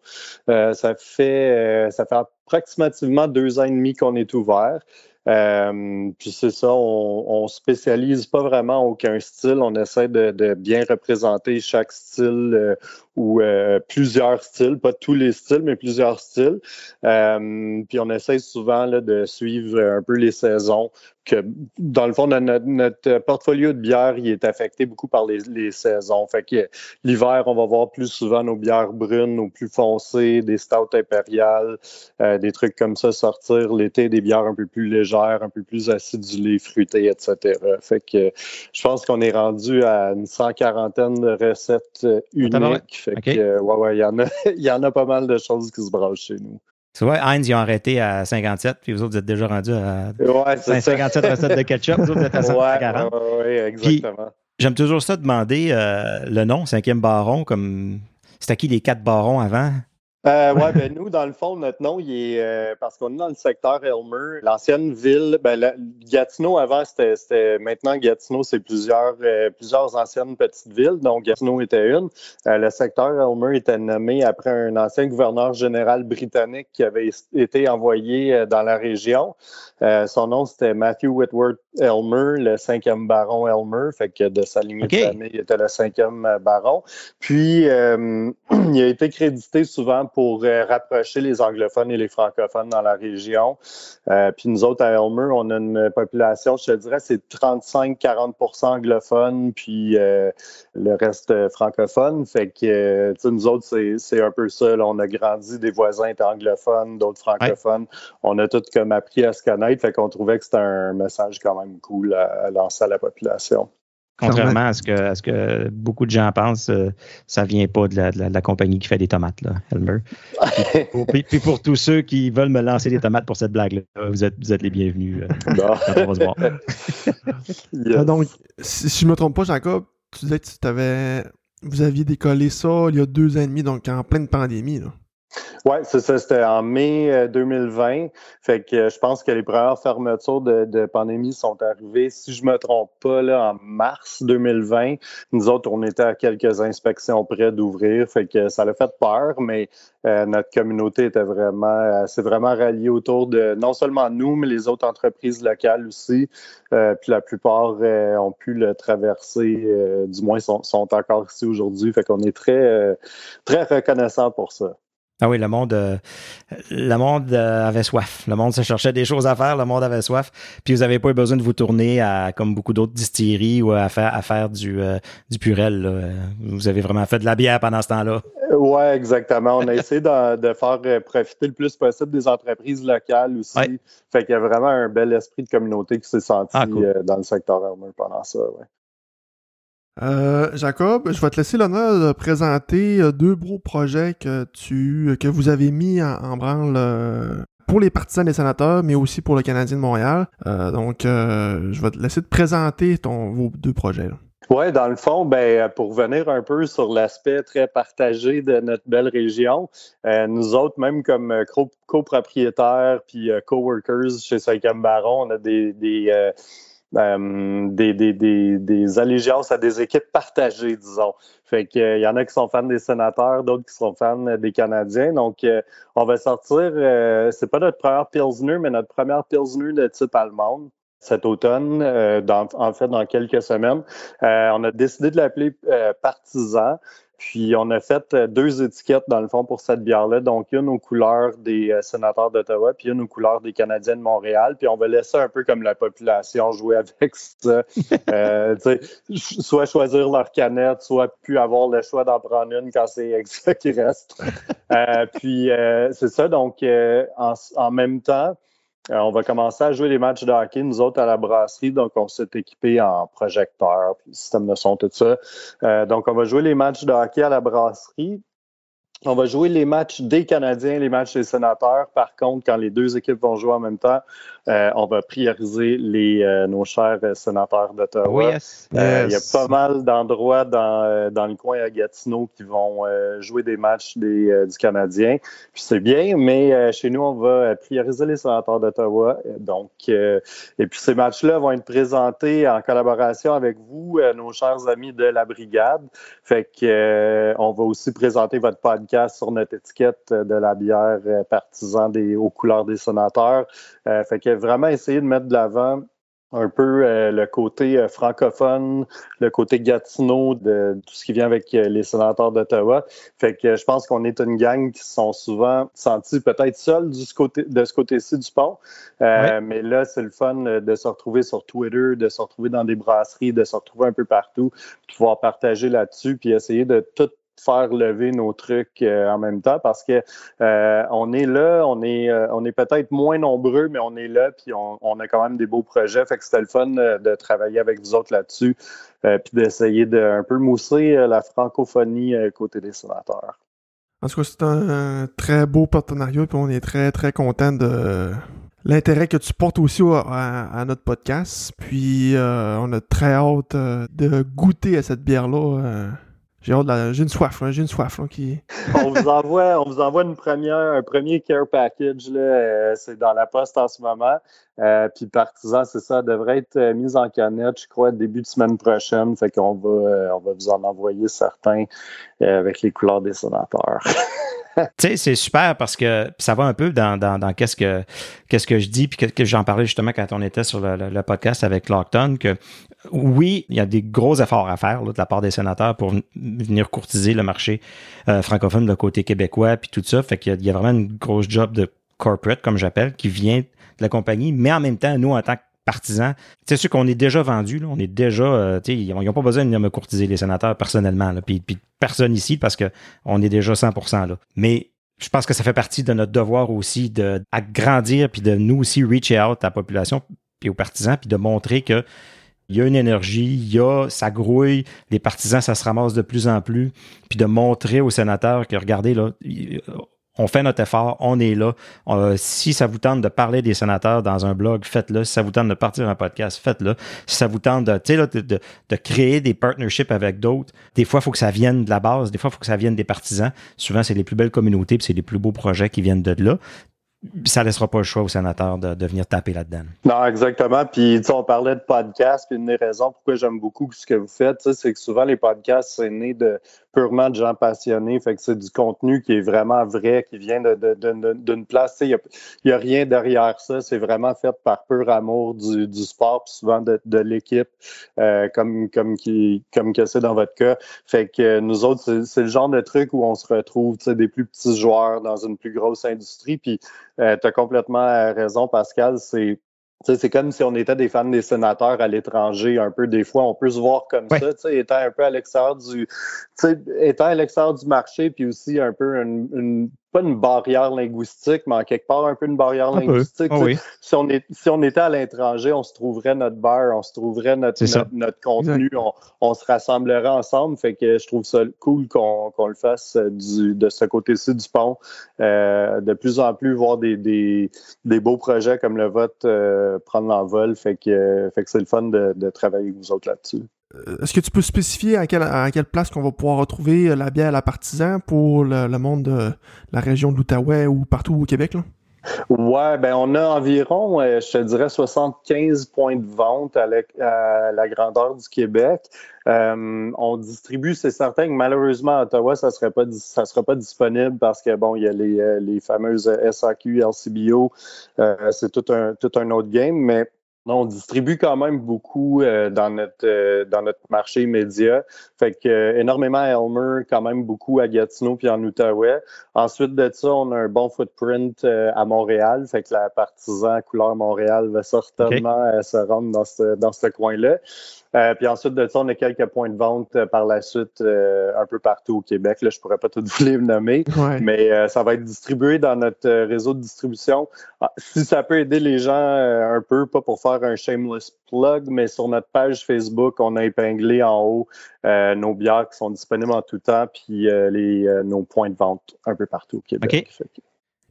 Euh, ça fait euh, ça fait approximativement deux ans et demi qu'on est ouvert. Euh, puis c'est ça, on, on spécialise pas vraiment aucun style. On essaie de, de bien représenter chaque style euh, ou euh, plusieurs styles, pas tous les styles, mais plusieurs styles. Euh, puis on essaie souvent là, de suivre un peu les saisons que dans le fond, notre, notre portfolio de bières, il est affecté beaucoup par les, les saisons. Fait que l'hiver, on va voir plus souvent nos bières brunes, nos plus foncées, des stouts impériales, euh, des trucs comme ça sortir. L'été, des bières un peu plus légères, un peu plus acidulées, fruitées, etc. Fait que je pense qu'on est rendu à une cent quarantaine de recettes euh, uniques. Fait OK. que, euh, ouais, ouais, il y en a, <laughs> il y en a pas mal de choses qui se branchent chez nous. Tu vois, Heinz, ils ont arrêté à 57, puis vous autres, vous êtes déjà rendus à Ouais, c'est ça. 57 recettes de ketchup. Vous autres, vous êtes à Ouais, 140. ouais, ouais, exactement. J'aime toujours ça demander euh, le nom, 5e Baron, comme. C'était qui les quatre barons avant? Euh, ouais, ben nous, dans le fond, notre nom, il est euh, parce qu'on est dans le secteur Elmer, l'ancienne ville. Ben, la- Gatineau avant, c'était, maintenant Gatineau, c'est plusieurs, euh, plusieurs anciennes petites villes. Donc Gatineau était une. Euh, le secteur Elmer était nommé après un ancien gouverneur général britannique qui avait été envoyé dans la région. Son nom, c'était Matthew Whitworth Elmer, le cinquième baron Elmer. Fait que de sa lignée OK. de famille, il était le cinquième baron. Puis, <clears throat> il a été crédité souvent pour rapprocher les anglophones et les francophones dans la région. puis nous autres, à Elmer, on a une population, je te dirais, c'est 35-40% anglophones, puis le reste francophone. Fait que, nous autres, c'est un peu ça. On a grandi, des voisins étaient anglophones, d'autres francophones. On a tous comme appris à se connaître. Fait qu'on trouvait que c'était un message quand même cool à lancer à la population. Contrairement à ce, que, à ce que beaucoup de gens pensent, euh, ça vient pas de la, de, la, compagnie qui fait des tomates, là, Elmer. puis, pour, tous ceux qui veulent me lancer des tomates pour cette blague-là, vous êtes, vous êtes les bienvenus. Euh, on va se voir. <laughs> Ah, donc, si, je ne me trompe pas, Jacob, tu disais que tu avais, vous aviez décollé ça il y a deux ans et demi, donc en pleine pandémie. Là. Oui, c'est ça. C'était en mai 2020. Euh, fait que euh, je pense que les premières fermetures de, pandémie sont arrivées, si je me trompe pas, là, en mars 2020. Nous autres, on était à quelques inspections près d'ouvrir. Fait que ça l'a fait peur, mais euh, notre communauté était vraiment, vraiment ralliée autour de non seulement nous, mais les autres entreprises locales aussi. puis la plupart ont pu le traverser, du moins sont, sont encore ici aujourd'hui. Fait qu'on est très, très reconnaissant pour ça. Ah oui, le monde, euh, le monde euh, avait soif. Le monde se cherchait des choses à faire, le monde avait soif. Puis vous n'avez pas eu besoin de vous tourner à comme beaucoup d'autres distilleries ou à faire à faire du euh, du purel. Vous avez vraiment fait de la bière pendant ce temps-là. Oui, exactement. On a essayé de, faire profiter le plus possible des entreprises locales aussi. Fait qu'il y a vraiment un bel esprit de communauté qui s'est senti ah, dans le secteur Elmer pendant ça. Ouais. Euh, Jacob, je vais te laisser l'honneur de présenter euh, deux beaux projets que tu que vous avez mis en, branle euh, pour les partisans des sénateurs, mais aussi pour le Canadien de Montréal. donc, je vais te laisser te présenter vos deux projets. Oui, dans le fond, ben, pour revenir un peu sur l'aspect très partagé de notre belle région, nous autres, même comme copropriétaires puis coworkers chez Cinquième Baron, on a des euh, des, des, des, des, allégeances à des équipes partagées, disons. Fait qu'il euh, y en a qui sont fans des sénateurs, d'autres qui sont fans des Canadiens. Donc, euh, on va sortir, c'est pas notre première Pilsner, mais notre première Pilsner de type allemande cet automne, en fait, dans quelques semaines. on a décidé de l'appeler Partisan. Puis on a fait euh, deux étiquettes dans le fond pour cette bière-là. Donc une aux couleurs des euh, sénateurs d'Ottawa, puis une aux couleurs des Canadiens de Montréal. Puis on va laisser un peu comme la population jouer <laughs> avec ça. euh, soit choisir leur canette, soit plus avoir le choix d'en prendre une quand c'est <laughs> ça qui reste. Puis c'est ça. Donc en, en même temps, euh, on va commencer à jouer les matchs de hockey, nous autres, à la brasserie. Donc, on s'est équipé en projecteur, puis système de son, tout ça. Euh, donc, on va jouer les matchs de hockey à la brasserie. On va jouer les matchs des Canadiens, les matchs des sénateurs. Par contre, quand les deux équipes vont jouer en même temps, euh, on va prioriser les, euh, nos chers sénateurs d'Ottawa. Euh, il y a pas mal d'endroits dans, dans le coin à Gatineau qui vont jouer des matchs des, du Canadien. Puis c'est bien, mais chez nous, on va prioriser les sénateurs d'Ottawa. Donc, et puis ces matchs-là vont être présentés en collaboration avec vous, nos chers amis de la brigade. Fait que on va aussi présenter votre podcast sur notre étiquette de la bière partisan des aux couleurs des sénateurs. fait que vraiment essayer de mettre de l'avant un peu euh, le côté euh, francophone, le côté Gatineau de tout ce qui vient avec euh, les sénateurs d'Ottawa. Fait que je pense qu'on est une gang qui sont souvent sentis peut-être seuls du côté, de ce côté-ci du pont. Mais là, c'est le fun de se retrouver sur Twitter, de se retrouver dans des brasseries, de se retrouver un peu partout, pouvoir partager là-dessus, puis essayer de tout faire lever nos trucs euh, en même temps parce que euh, on est là, on est, euh, on est peut-être moins nombreux, mais on est là, puis on, a quand même des beaux projets. Fait que c'était le fun de travailler avec vous autres là-dessus, puis d'essayer de un peu mousser la francophonie côté des sénateurs. En tout cas, c'est un, très beau partenariat, puis on est très, très content de l'intérêt que tu portes aussi à, notre podcast. Puis on a très hâte de goûter à cette bière-là j'ai une soif, j'ai une soif on vous envoie, on vous envoie une première, un premier care package. Euh, c'est dans la poste en ce moment. Puis Partisan, c'est ça, devrait être mis en canette, je crois, début de semaine prochaine. Fait qu'on va, on va vous en envoyer certains avec les couleurs des sénateurs. <laughs> c'est super parce que ça va un peu dans, dans, qu'est-ce que qu'est-ce que je dis, puis que, j'en parlais justement quand on était sur le, podcast avec Lockton, que oui, il y a des gros efforts à faire de la part des sénateurs pour venir courtiser le marché euh, francophone de côté québécois, puis tout ça. Fait qu'il y, a vraiment une grosse job de corporate, comme j'appelle, qui vient de la compagnie, mais en même temps, nous, en tant que partisans, c'est sûr qu'on est déjà vendu, on est déjà, euh, ils n'ont pas besoin de me courtiser les sénateurs personnellement, puis, personne ici parce qu'on est déjà 100% là. Mais je pense que ça fait partie de notre devoir aussi de grandir puis de nous aussi reach out à la population puis aux partisans puis de montrer que il y a une énergie, il y a, ça grouille, les partisans, ça se ramasse de plus en plus, puis de montrer aux sénateurs que, regardez, là, on fait notre effort, on est là. Euh, si ça vous tente de parler des sénateurs dans un blog, faites-le. Si ça vous tente de partir un podcast, faites-le. Si ça vous tente de, de, créer des partnerships avec d'autres, des fois, il faut que ça vienne de la base, des fois, il faut que ça vienne des partisans. Souvent, c'est les plus belles communautés, puis c'est les plus beaux projets qui viennent de là ça laissera pas le choix aux sénateurs de, de venir taper là-dedans. Non, exactement. Puis, on parlait de podcast, puis une des raisons pourquoi j'aime beaucoup ce que vous faites, c'est que souvent les podcasts, c'est né de purement de gens passionnés. Fait que c'est du contenu qui est vraiment vrai, qui vient d'une place. Il n'y a, rien derrière ça. C'est vraiment fait par pur amour du, sport, puis souvent de, l'équipe, euh, comme, comme, qui, comme que c'est dans votre cas. Fait que nous autres, c'est le genre de truc où on se retrouve des plus petits joueurs dans une plus grosse industrie. Puis euh, tu complètement raison, Pascal. C'est c'est comme si on était des fans des sénateurs à l'étranger, un peu. Des fois, on peut se voir comme ça, étant un peu à l'extérieur du, étant à l'extérieur du marché, puis aussi un peu une, pas une barrière linguistique, mais en quelque part un peu une barrière linguistique. Ah si, on est, si on était à l'étranger, on se trouverait notre bar, on se trouverait notre, notre, contenu, on, se rassemblerait ensemble. Fait que je trouve ça cool qu'on le fasse du, de ce côté-ci du pont. Euh, de plus en plus, voir des, des, des beaux projets comme le vote euh, prendre l'envol. Fait que, fait que c'est le fun de, de travailler avec vous autres là-dessus. Euh, est-ce que tu peux spécifier à quelle, place qu'on va pouvoir retrouver la bière à la partisan pour le, monde de la région de l'Outaouais ou partout au Québec? Là? Ouais, ben on a environ, euh, je te dirais, 75 points de vente à la, grandeur du Québec. Euh, on distribue, c'est certain que malheureusement à Ottawa, ça serait pas ça sera pas disponible parce que bon, il y a les, les fameuses SAQ, LCBO, c'est tout un tout un autre game, mais on distribue quand même beaucoup euh, dans notre euh, dans notre marché immédiat. Fait que euh, énormément à Elmer, quand même beaucoup à Gatineau puis en Outaouais. Ensuite de ça, on a un bon footprint à Montréal. Fait que la partisan couleur Montréal va certainement se rendre dans ce dans ce coin-là. Euh, puis ensuite de ça, on a quelques points de vente euh, par la suite euh, un peu partout au Québec. Là, je pourrais pas tout <laughs> vous les nommer, mais ça va être distribué dans notre réseau de distribution. Ah, si ça peut aider les gens un peu, pas pour faire un shameless plug, mais sur notre page Facebook, on a épinglé en haut nos bières qui sont disponibles en tout temps, puis les, nos points de vente un peu partout au Québec.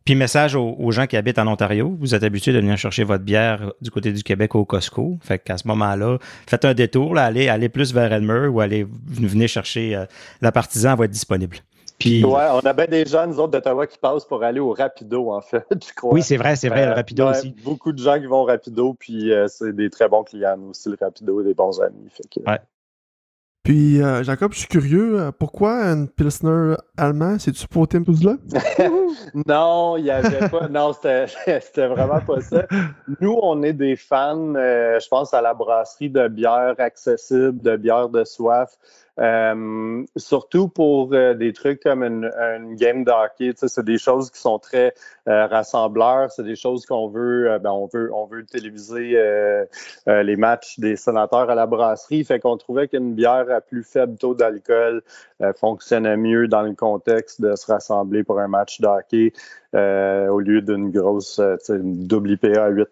Puis message aux, gens qui habitent en Ontario, vous êtes habitués de venir chercher votre bière du côté du Québec au Costco. Fait qu'à ce moment-là, faites un détour, là, allez, allez plus vers Elmer ou allez venez chercher euh, la partisan, va être disponible. Puis... Ouais, on a bien des gens, nous autres, d'Ottawa qui passent pour aller au Rapido, en fait, <laughs> je crois. Oui, c'est vrai, c'est vrai, le euh, Rapido aussi. Beaucoup de gens qui vont au Rapido, puis euh, c'est des très bons clients, aussi, le Rapido, des bons amis. Fait ouais. Puis, euh, Jacob, je suis curieux, euh, pourquoi une Pilsner allemand? C'est-tu pour Tim là <laughs> non, il n'y avait pas. Non, <laughs> c'était vraiment pas ça. Nous, on est des fans, euh, je pense, à la brasserie de bière accessible, de bière de soif. Euh, surtout pour euh, des trucs comme une, game de hockey, c'est des choses qui sont très euh, rassembleurs, c'est des choses qu'on veut, ben on veut, on veut téléviser les matchs des sénateurs à la brasserie, fait qu'on trouvait qu'une bière à plus faible taux d'alcool fonctionnait mieux dans le contexte de se rassembler pour un match de hockey. Euh, au lieu d'une grosse euh, une double IPA à 8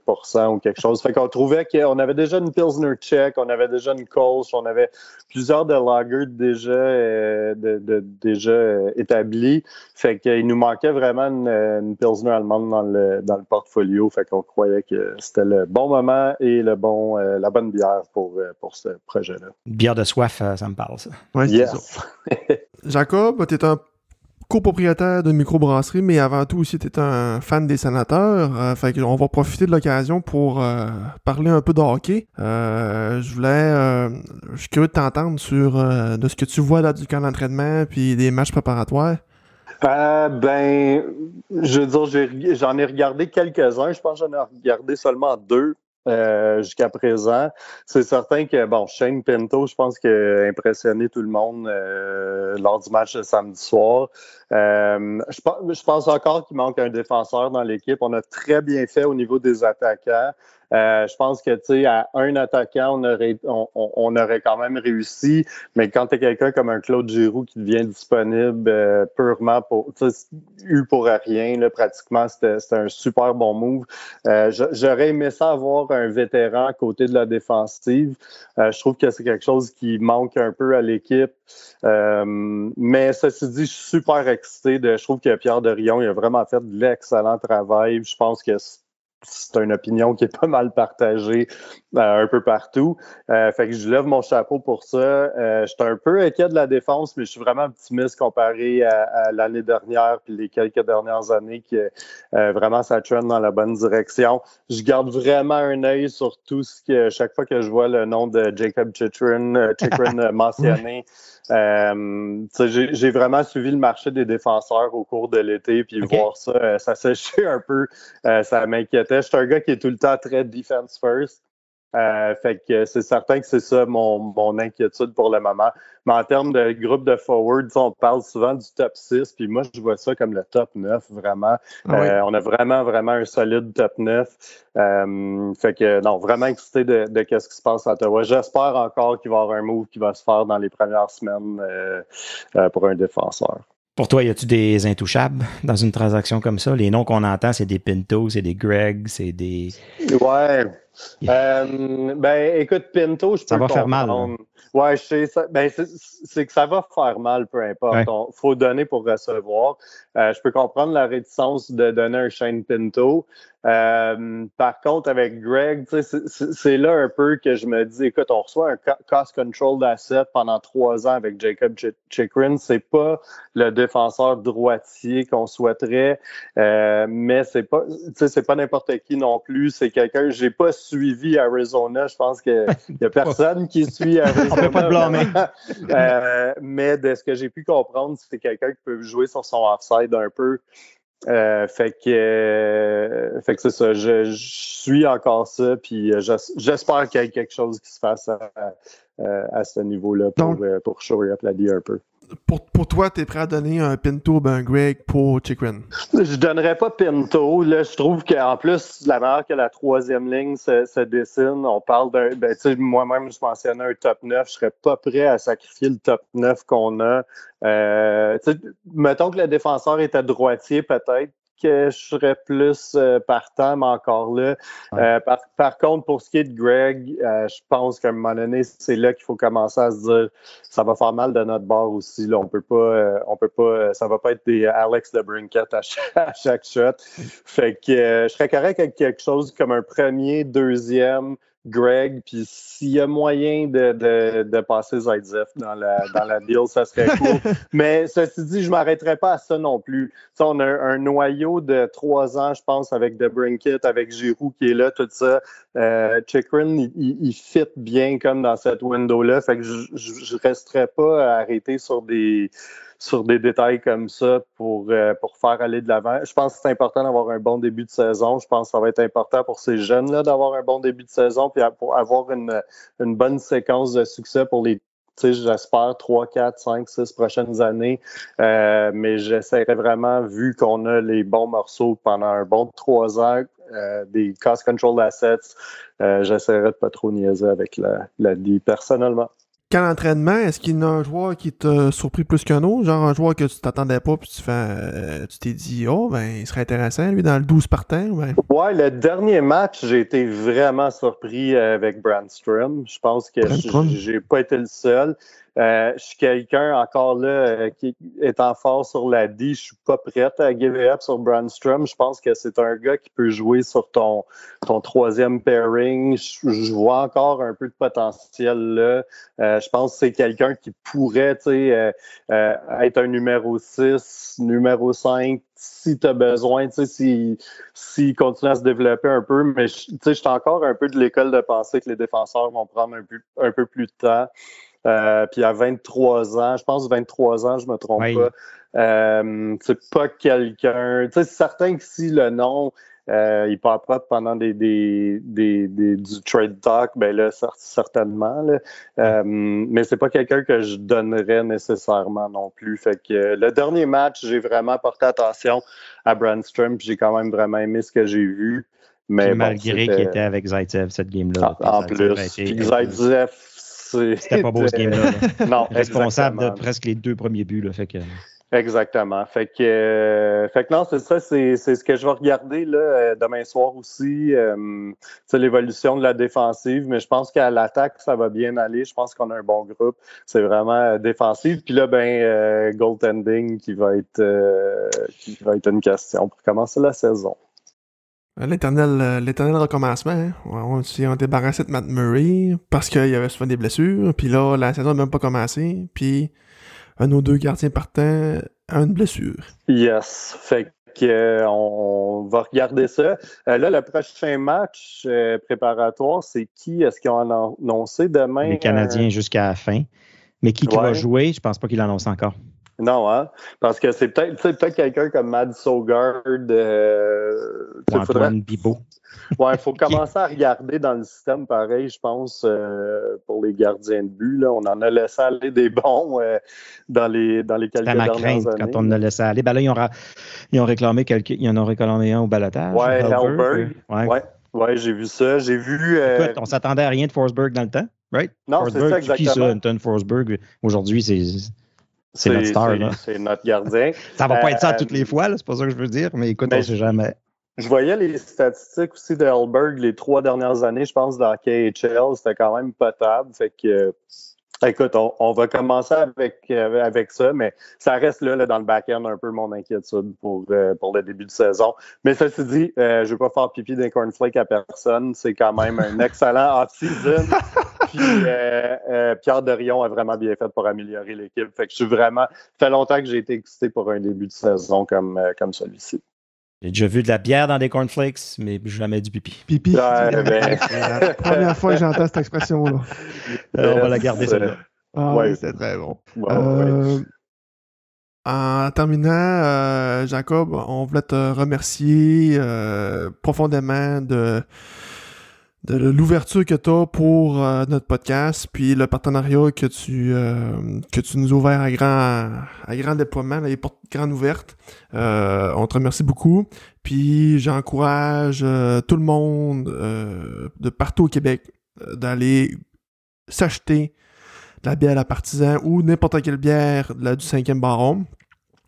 ou quelque chose. Fait qu'on trouvait qu'on avait déjà une Pilsner Check, on avait déjà une Kolsch, on avait plusieurs de lagers déjà, euh, de, déjà établis. Fait qu'il nous manquait vraiment une, Pilsner allemande dans le, dans le portfolio. Fait qu'on croyait que c'était le bon moment et le bon, la bonne bière pour, pour ce projet-là. Bière de soif, ça me parle, ça. Oui, yes. <laughs> <laughs> Jacob, tu es un copropriétaire d'une microbrasserie, mais avant tout aussi, tu es un fan des sénateurs. Euh, fait on va profiter de l'occasion pour euh, parler un peu de hockey. Euh, je voulais... je suis curieux de t'entendre sur de ce que tu vois là du camp d'entraînement puis des matchs préparatoires. ben, je veux dire, j'en ai, regardé quelques-uns. Je pense que j'en ai regardé seulement deux. Euh, jusqu'à présent. C'est certain que, bon, Shane Pinto, je pense qu'il a impressionné tout le monde euh, lors du match de samedi soir. Euh, je, je, pense encore qu'il manque un défenseur dans l'équipe. On a très bien fait au niveau des attaquants. Euh, je pense que, tu sais, à un attaquant, on aurait, on, aurait quand même réussi. Mais quand tu es quelqu'un comme un Claude Giroux qui devient disponible euh, purement pour, tu sais, eu pour rien, là, pratiquement, c'était un super bon move. Euh, j'aurais aimé ça avoir un vétéran à côté de la défensive. je trouve que c'est quelque chose qui manque un peu à l'équipe. mais ceci dit, je suis super excité. De, je trouve que Pierre Derion, il a vraiment fait de l'excellent travail. Je pense que c'est une opinion qui est pas mal partagée euh, un peu partout. Euh, fait que je lève mon chapeau pour ça. Euh, je suis un peu inquiet de la défense, mais je suis vraiment optimiste comparé à, l'année dernière puis les quelques dernières années que vraiment ça trend dans la bonne direction. Je garde vraiment un œil sur tout ce que chaque fois que je vois le nom de Jacob Chitrin, Chitrin <laughs> mentionné. J'ai vraiment suivi le marché des défenseurs au cours de l'été, puis voir ça, ça séchait <laughs> un peu, ça m'inquiétait. Je suis un gars qui est tout le temps très defense first. Euh, fait que c'est certain que c'est ça mon, mon, inquiétude pour le moment. Mais en termes de groupe de forward, on parle souvent du top 6, puis moi, je vois ça comme le top 9, vraiment. Ah euh, on a vraiment, vraiment un solide top 9. Euh, fait que, non, vraiment excité de, de ce qui se passe à Ottawa. J'espère encore qu'il va y avoir un move qui va se faire dans les premières semaines pour un défenseur. Pour toi, y a-tu des intouchables dans une transaction comme ça? Les noms qu'on entend, c'est des Pinto, c'est des Greg, c'est des. Ouais. Euh, ben, écoute, Pinto, je peux Ça va faire mal. Ouais, je sais. Ça, ben, c'est que ça va faire mal, peu importe. Il faut donner pour recevoir. Euh, je peux comprendre la réticence de donner un Shane Pinto. Euh, par contre, avec Greg, c'est là un peu que je me dis, écoute, on reçoit un cost control d'asset pendant trois ans avec Jacob Chikrin. C'est pas le défenseur droitier qu'on souhaiterait, mais c'est pas, c'est pas n'importe qui non plus. C'est quelqu'un. J'ai pas suivi Arizona. Je pense qu'il <laughs> y a personne qui suit Arizona. on peut pas te blâmer. Euh, mais de ce que j'ai pu comprendre, c'est quelqu'un qui peut jouer sur son offside un peu. Euh, fait que, euh, fait que c'est ça. Je, suis encore ça, puis j'espère qu'il y a quelque chose qui se fasse à, à, ce niveau-là pour, pour shore up la vie un peu pour, pour toi, tu es prêt à donner un Pinto ben Greg pour Chikrin? Je donnerais pas Pinto. Là, je trouve qu'en plus, la manière que la troisième ligne se, dessine, on parle d'un. Ben, moi-même, je mentionnais un top 9. Je serais pas prêt à sacrifier le top 9 qu'on a. Euh, mettons que le défenseur était droitier, peut-être que je serais plus euh, partant, mais encore là. Euh, par, contre, pour ce qui est de Greg, euh, je pense qu'à un moment donné, c'est là qu'il faut commencer à se dire ça va faire mal de notre bord aussi. Là. On peut pas, on peut pas, ça va pas être des Alex de Brinket <laughs> à chaque, shot. Fait que je serais correct avec quelque chose comme un premier, deuxième, Greg, puis s'il y a moyen de, de, de passer Zaitsev dans la, dans la deal, ça serait cool. <laughs> Mais ceci dit, je ne m'arrêterai pas à ça non plus. on a un noyau de trois ans, je pense, avec The Brinket, avec Giroud qui est là, tout ça. Euh, Chikrin, il, il, fit bien comme dans cette window-là. Fait que je ne resterai pas arrêté sur des sur des détails comme ça pour, euh, pour faire aller de l'avant. Je pense que c'est important d'avoir un bon début de saison. Je pense que ça va être important pour ces jeunes-là d'avoir un bon début de saison puis pour avoir une, une bonne séquence de succès pour les j'espère 3, 4, 5, 6 prochaines années. Euh, mais j'essaierai vraiment, vu qu'on a les bons morceaux pendant un bon 3 ans, euh, des cost control assets, j'essaierai de pas trop niaiser avec la, la personnellement quel entraînement, est-ce qu'il y a un joueur qui t'a surpris plus qu'un autre? Genre un joueur que tu t'attendais pas, puis tu fais, euh, tu t'es dit, oh, ben, il serait intéressant, lui, dans le 12 partant? Ben? Ouais, le dernier match, j'ai été vraiment surpris avec Brandstrom. Je pense que j'ai pas été le seul. Euh, je suis quelqu'un encore là euh, qui étant fort sur la D, je suis pas prête à give up sur Brandstrom. Je pense que c'est un gars qui peut jouer sur ton, ton troisième pairing. Je, vois encore un peu de potentiel là. Euh, je pense que c'est quelqu'un qui pourrait être un numéro 6, numéro 5, si tu as besoin, s'il si, continue à se développer un peu, mais je suis encore un peu de l'école de pensée que les défenseurs vont prendre un peu plus de temps. Euh, puis à 23 ans, je pense 23 ans, je me trompe pas. Euh, c'est pas quelqu'un. Tu sais, c'est certain que si le nom euh, il pas pendant des, des, des, du trade talk, ben là, certainement. Là. Euh, mais c'est pas quelqu'un que je donnerais nécessairement non plus. Fait que le dernier match, j'ai vraiment porté attention à Brandstrom, j'ai quand même vraiment aimé ce que j'ai vu. Mais malgré qu'il était avec Zaitsev cette game-là. En, plus. Zaitsev, c'était pas beau ce <laughs> game-là. <laughs> non, responsable de presque les deux premiers buts. Là, fait que... Exactement. Fait que, euh, fait que non, c'est ça, c'est, ce que je vais regarder là, euh, demain soir aussi. Euh, c'est l'évolution de la défensive, mais je pense qu'à l'attaque, ça va bien aller. Je pense qu'on a un bon groupe. C'est vraiment défensif. Puis là, ben, goaltending qui va être qui va être une question pour commencer la saison. L'éternel, l'éternel recommencement. Hein. On, s'est débarrassé de Matt Murray parce qu'il y avait souvent des blessures. Puis là, la saison n'a même pas commencé. Puis un ou deux gardiens partants à une blessure. Yes. Fait qu'on euh, on va regarder ça. Euh, là, le prochain match euh, préparatoire, c'est qui? Est-ce qu'ils ont annoncé demain? Les Canadiens jusqu'à la fin. Mais qui, qui va jouer, je pense pas qu'il l'annonce encore. Non, hein? Parce que c'est peut-être peut quelqu'un comme Mad Sogard. Euh, Antoine Bibot. Ouais, il faut <laughs> commencer à regarder dans le système pareil, je pense, euh, pour les gardiens de but. Là. On en a laissé aller des bons euh, dans, les, dans les quelques ma dernières années. quand on en a laissé aller. Ben là, ils ont, ils ont réclamé quelques, ils en ont réclamé un au balotage. Ouais, Hellberg. Ouais, ouais, ouais j'ai vu ça. J'ai vu. Euh, Écoute, on s'attendait à rien de Forsberg dans le temps, right? Non, c'est ça, exactement. Qui ça, Anton Forsberg? Aujourd'hui, c'est c'est notre star, là. C'est notre gardien. <laughs> ça va pas être ça toutes les fois, c'est pas ça que je veux dire, mais écoute, on sait jamais. Je voyais les statistiques aussi de les trois dernières années, je pense, dans KHL, c'était quand même potable. Fait que Écoute, on, va commencer avec, euh, avec ça, mais ça reste là, dans le back-end un peu mon inquiétude pour, euh, pour le début de saison. Mais ceci dit, euh, je ne veux pas faire pipi d'un cornflake à personne. C'est quand même un <laughs> excellent off-season. Puis Pierre Derion a vraiment bien fait pour améliorer l'équipe. Fait que je suis vraiment. Ça fait longtemps que j'ai été excité pour un début de saison comme, comme celui-ci. J'ai déjà vu de la bière dans des cornflakes, mais jamais du pipi. Pipi. Ben. c'est la première fois que j'entends cette expression-là. on va la garder, celle-là. Ah, oui, c'est très bon. Euh, en terminant, euh, Jacob, on voulait te remercier euh, profondément de de l'ouverture que tu as pour euh, notre podcast, puis le partenariat que tu euh, que tu nous as ouvert à grand à grand déploiement, les portes grandes ouvertes. Euh, on te remercie beaucoup. Puis j'encourage tout le monde de partout au Québec d'aller s'acheter de la bière à la partisan ou n'importe quelle bière du cinquième baron.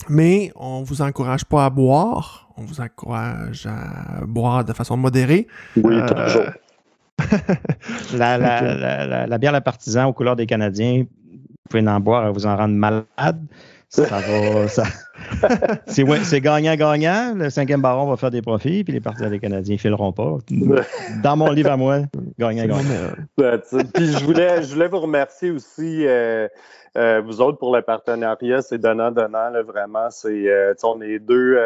Mais on vous encourage pas à boire. On vous encourage à boire de façon modérée. Oui, toujours la, la, la, la, bière La Partisan aux couleurs des Canadiens, vous pouvez en boire et vous en rendre malade. Ça va. <laughs> Ça... <laughs> c'est gagnant-gagnant. Le cinquième baron va faire des profits, puis les partisans des Canadiens ne fileront pas. <laughs> Dans mon livre à moi, gagnant-gagnant. Puis je voulais, je voulais vous remercier aussi. Euh, euh, vous autres pour le partenariat, c'est donnant-donnant, vraiment. C'est, euh, on est deux,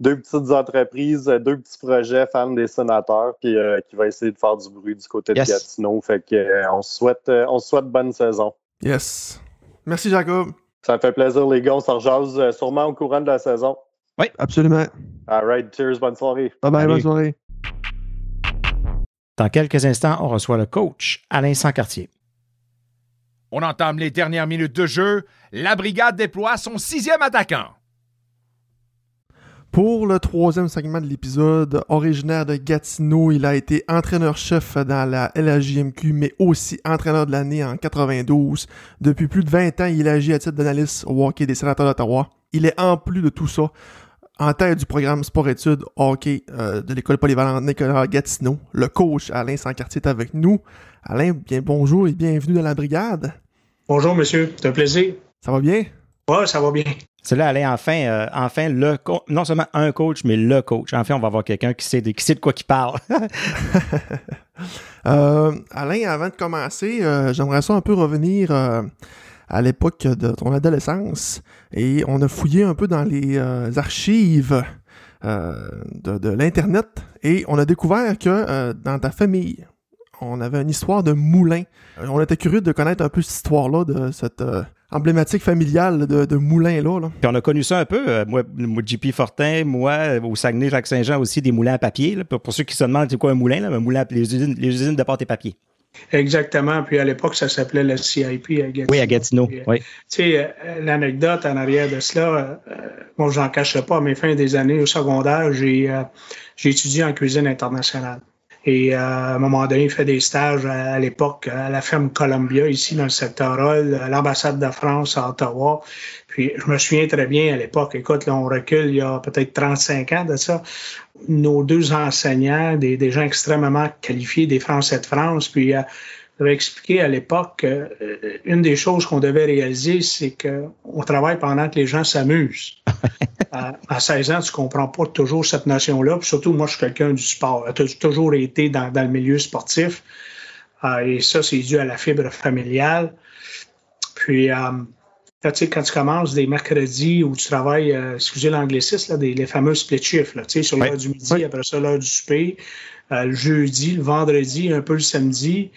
deux petites entreprises, deux petits projets fans des sénateurs, puis qui va essayer de faire du bruit du côté de Gatineau. Fait que on souhaite, on souhaite bonne saison. Yes. Merci Jacob. Ça me fait plaisir les gars, on s'en rejase sûrement au courant de la saison. Oui, absolument. All right, cheers, bonne soirée. Bye bye, bonne soirée. Dans quelques instants, on reçoit le coach Alain Sancartier. On entame les dernières minutes de jeu. La brigade déploie son sixième attaquant. Pour le troisième segment de l'épisode, originaire de Gatineau, il a été entraîneur-chef dans la LHJMQ, mais aussi entraîneur de l'année en 92. Depuis plus de 20 ans, il agit à titre d'analyste au hockey des sénateurs d'Ottawa. Il est en plus de tout ça en tête du programme sport-études hockey euh, de l'école polyvalente Nicolas Gatineau. Le coach Alain Sancartier est avec nous. Alain, bien bonjour et bienvenue dans la brigade. Bonjour, monsieur. C'est un plaisir. Ça va bien? Oui, ça va bien. C'est là, Alain, enfin, euh, enfin le non seulement un coach, mais le coach. Enfin, on va avoir quelqu'un qui sait, de, qui sait de quoi il parle. <laughs> euh, Alain, avant de commencer, euh, j'aimerais ça un peu revenir à l'époque de ton adolescence. Et on a fouillé un peu dans les archives de l'Internet et on a découvert que dans ta famille, on avait une histoire de moulin. On était curieux de connaître un peu cette histoire-là, de cette emblématique familiale de, de moulin-là. Là. Puis on a connu ça un peu, euh, moi, JP Fortin, moi, euh, au Saguenay, Jacques-Saint-Jean aussi, des moulins à papier. Là, pour, ceux qui se demandent c'est quoi un moulin, là, un moulin à, les, usines, les usines de pâte et papier. Exactement. Puis à l'époque, ça s'appelait le CIP à Gatineau. Oui, à Gatineau. Puis, oui. Tu sais, l'anecdote en arrière de cela, euh, moi, j'en cache pas, à mes fins des années au secondaire, j'ai euh, étudié en cuisine internationale. Et euh, à un moment donné, il fait des stages à, l'époque à la ferme Columbia, ici dans le secteur Hall, à l'ambassade de France à Ottawa. Puis je me souviens très bien à l'époque, écoute, là, on recule il y a peut-être 35 ans de ça. Nos deux enseignants, des, des gens extrêmement qualifiés, des Français de France, puis euh, j'avais expliqué à l'époque euh, une des choses qu'on devait réaliser, c'est qu'on travaille pendant que les gens s'amusent. <laughs> à, à, 16 ans, tu comprends pas toujours cette notion-là. Puis surtout, moi, je suis quelqu'un du sport. Tu as toujours été dans, dans le milieu sportif. Euh, et ça, c'est dû à la fibre familiale. Puis, euh, tu sais, quand tu commences des mercredis où tu travailles, euh, excusez l'anglicisme, là, les fameux split shifts, là, tu sais, sur l'heure Oui. du midi, après ça, l'heure du souper, euh, le jeudi, le vendredi, un peu le samedi.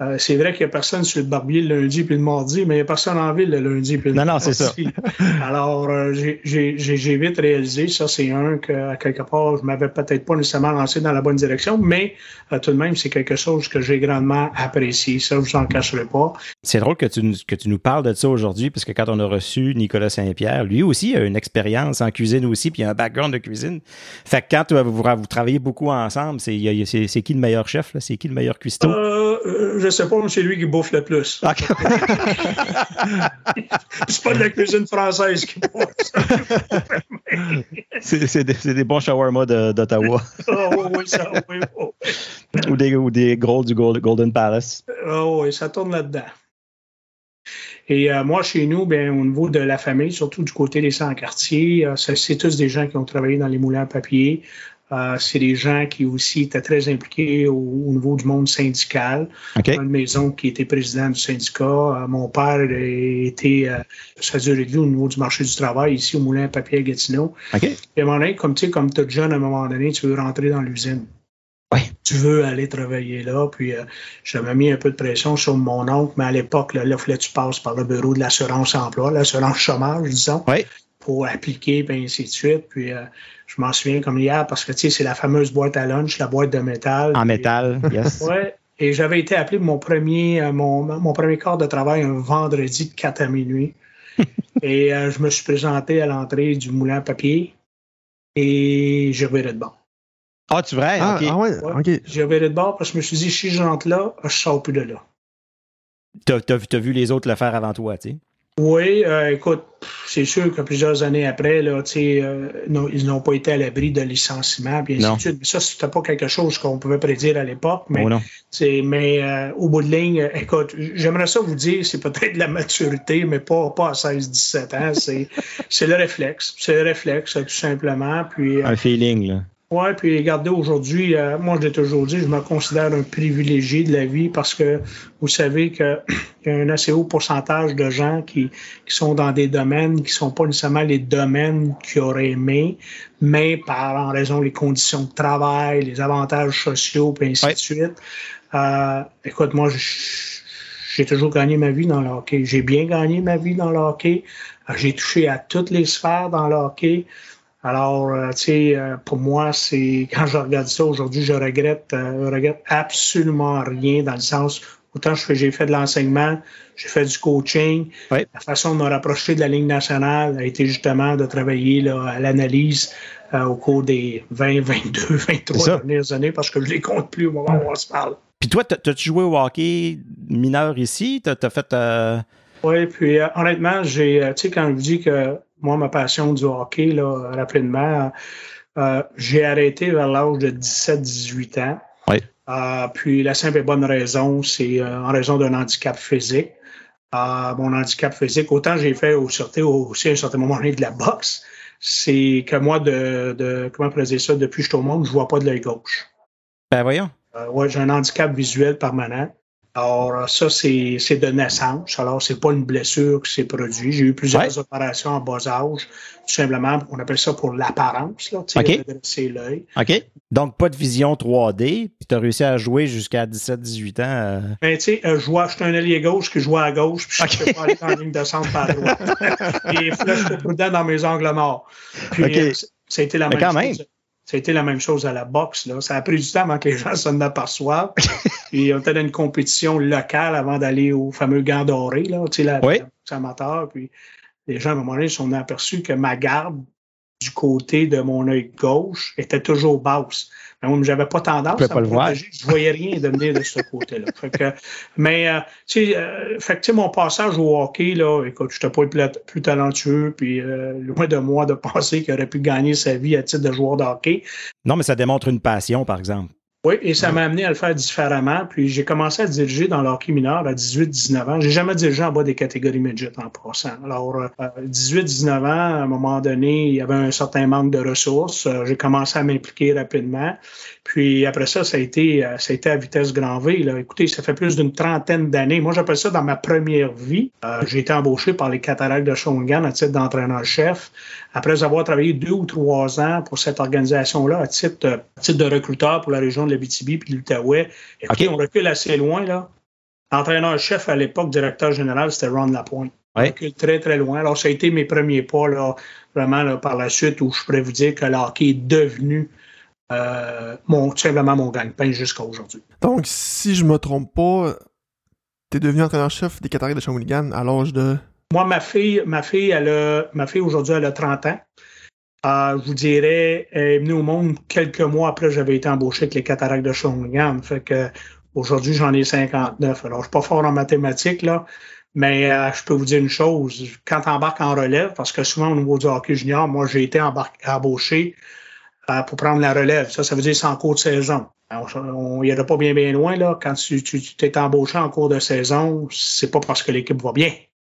Euh, c'est vrai qu'il n'y a personne sur le barbier le lundi puis le mardi, mais il n'y a personne en ville le lundi puis le Non, non, c'est mardi. <laughs> Alors, euh, j'ai- vite réalisé, ça c'est un que, à quelque part, je m'avais peut-être pas nécessairement lancé dans la bonne direction, mais euh, tout de même, c'est quelque chose que j'ai grandement apprécié. Ça, je vous en cacherai pas. C'est drôle que tu, nous- que tu nous parles de ça aujourd'hui, parce que quand on a reçu Nicolas Saint-Pierre, lui aussi a une expérience en cuisine aussi, puis il a un background de cuisine. Fait que quand vous, vous travaillez beaucoup ensemble, c'est qui le meilleur chef? là? C'est qui le meilleur cuistot? Euh, euh, je sais pas, mais c'est lui qui bouffe le plus. <laughs> Ok. c'est pas de la cuisine française qui bouffe. <laughs> c'est c'est des, des bons shawarma d'Ottawa <laughs> Ah oui, oui, ça, oui, ou, des, ou des gros du Gold- Golden Palace. Ah oui, ça tourne là-dedans. Et euh, moi, chez nous, ben, au niveau de la famille, surtout du côté des sans-quartiers, euh, ça- c'est tous des gens qui ont travaillé dans les moulins à papier. Euh, c'est des gens qui aussi étaient très impliqués au, au niveau du monde syndical. OK. Une maison qui était président du syndicat. Euh, mon père était, euh, ça a duré de vie au niveau du marché du travail ici au moulin à papier à Gatineau. Et à un moment donné, comme tu sais, comme tu es jeune, à un moment donné, tu veux rentrer dans l'usine. Tu veux aller travailler là. Puis euh, j'avais mis un peu de pression sur mon oncle, mais à l'époque, là, il fallait que tu passes par le bureau de l'assurance emploi, l'assurance chômage, disons, pour appliquer, puis ainsi de suite. Puis euh, je m'en souviens comme hier, parce que tu sais, c'est la fameuse boîte à lunch, la boîte de métal. En métal, yes. <laughs> Ouais. Et j'avais été appelé pour mon premier, euh, mon, mon premier quart de travail un vendredi de 4 à minuit. <laughs> et euh, je me suis présenté à l'entrée du moulin à papier et j'ai reviré de bord. Ah, tu vrai? Ah, OK. ah ouais, Ouais. ok. J'ai reviré de bord parce que je me suis dit, si je rentre là, je sors plus de là. T'as t'as vu les autres le faire avant toi, tu sais. Oui, euh, écoute, c'est sûr que plusieurs années après, là, tu sais, euh, non, ils n'ont pas été à l'abri de licenciement, puis ainsi Non. de suite. Mais ça, c'était pas quelque chose qu'on pouvait prédire à l'époque. Mais Oh mais euh, au bout de ligne, euh, écoute, j'aimerais ça vous dire, c'est peut-être de la maturité, mais pas, pas à 16-17 ans. C'est, <laughs> c'est le réflexe. C'est le réflexe, tout simplement. Puis, euh, Un feeling, là. Ouais, puis regardez, aujourd'hui, euh, moi, je l'ai toujours dit, je me considère un privilégié de la vie parce que vous savez qu'il <clears throat> y a un assez haut pourcentage de gens qui, qui sont dans des domaines qui sont pas nécessairement les domaines qu'ils auraient aimé, mais par en raison des conditions de travail, les avantages sociaux, puis ainsi Ouais. de suite. Euh, écoute, moi, j'ai toujours gagné ma vie dans le hockey. J'ai bien gagné ma vie dans le hockey. J'ai touché à toutes les sphères dans le hockey. Alors, euh, tu sais, euh, pour moi, c'est <laughs> quand je regarde ça aujourd'hui, je regrette, euh, je regrette absolument rien dans le sens autant je fais- j'ai fait de l'enseignement, j'ai fait du coaching. Ouais. La façon de me rapprocher de la Ligue nationale a été justement de travailler là, à l'analyse euh, au cours des 20, 22, <laughs> C'est 23 ça. dernières années parce que je les compte plus au moment où on se parle. Puis toi, t'as- t'as-tu joué au hockey mineur ici? T'as as fait. euh, Oui, puis euh, honnêtement, j'ai, tu sais, quand je dis que moi, ma passion du hockey, là, rapidement, euh, j'ai arrêté vers l'âge de 17-18 ans. Oui. Euh, puis la simple et bonne raison, c'est euh, en raison d'un handicap physique. mon handicap physique. Autant j'ai fait aussi, aussi à un certain moment donné de la boxe, c'est que moi, de, de comment on ça, depuis que je suis au monde, je vois pas de l'œil gauche. Ben voyons. Ouais, j'ai un handicap visuel permanent. Alors, ça, c'est de naissance. Alors, c'est pas une blessure qui s'est produite. J'ai eu plusieurs opérations en bas âge. Tout simplement, on appelle ça pour l'apparence, redresser l'œil. OK. Donc, pas de vision 3D, puis tu as réussi à jouer jusqu'à 17-18 ans. Euh... Ben, tu sais, euh, je suis un allié gauche qui joue à gauche, puis je ne peux pas aller en ligne de centre par droite. <laughs> Et là, je suis prudent dans mes angles morts. Puis, euh, ça a été la même quand chose. Même. Ça a été la même chose à la boxe. Là. Ça a pris du temps avant que les gens s'en aperçoivent. <laughs> Puis on était dans une compétition locale avant d'aller au fameux gant doré, là, tu sais, la, oui. amateur. Puis les gens, à un moment donné, se sont aperçus que ma garde du côté de mon œil gauche était toujours basse. Mais moi, j'avais pas tendance à me le voir. Je voyais rien de venir de ce côté-là. fait que, mais, euh, tu sais, euh, fait que, tu sais, mon passage au hockey, là, écoute, je n'étais pas plus, plus talentueux, puis euh, loin de moi de <laughs> penser qu'il aurait pu gagner sa vie à titre de joueur de hockey. Non, mais ça démontre une passion, par exemple. Oui, et ça m'a amené à le faire différemment. Puis j'ai commencé à diriger dans l'hockey mineur à 18-19 ans. J'ai jamais dirigé en bas des catégories midget en passant. Alors, euh, 18-19 ans, à un moment donné, il y avait un certain manque de ressources. Euh, j'ai commencé à m'impliquer rapidement. Puis après ça, ça a été, euh, ça a été à vitesse grand V. Là. Écoutez, ça fait plus d'une trentaine d'années. Moi, j'appelle ça dans ma première vie. Euh, j'ai été embauché par les cataractes de Shawinigan à titre d'entraîneur-chef. Après avoir travaillé deux ou trois ans pour cette organisation-là à titre, à titre de recruteur pour la région de l'Abitibi puis l'Outaouais, écoutez, OK. on recule assez loin. là. L'entraîneur-chef à l'époque, directeur général, c'était Ron Lapointe. On recule très, très loin. Alors, ça a été mes premiers pas, là, vraiment, là, par la suite, où je pourrais vous dire que le hockey est devenu euh, mon, tout simplement mon gagne-pain jusqu'à aujourd'hui. Donc, si je me trompe pas, t'es devenu entraîneur-chef des Cataractes de Shawinigan à l'âge de... Moi, ma fille, ma fille, elle a, ma fille aujourd'hui, elle a 30 ans. Euh, je vous dirais, elle est venue au monde quelques mois après j'avais été embauché avec les cataractes de Shawinigan. Fait que aujourd'hui, j'en ai 59. Alors, je suis pas fort en mathématiques, là. Mais euh, je peux vous dire une chose, quand embarques en relève, parce que souvent au niveau du hockey junior, moi j'ai été embauché euh, pour prendre la relève. Ça, ça veut dire c'est en cours de saison. On n'irait pas bien bien loin là. Quand tu, tu, tu t'es embauché en cours de saison, c'est pas parce que l'équipe va bien,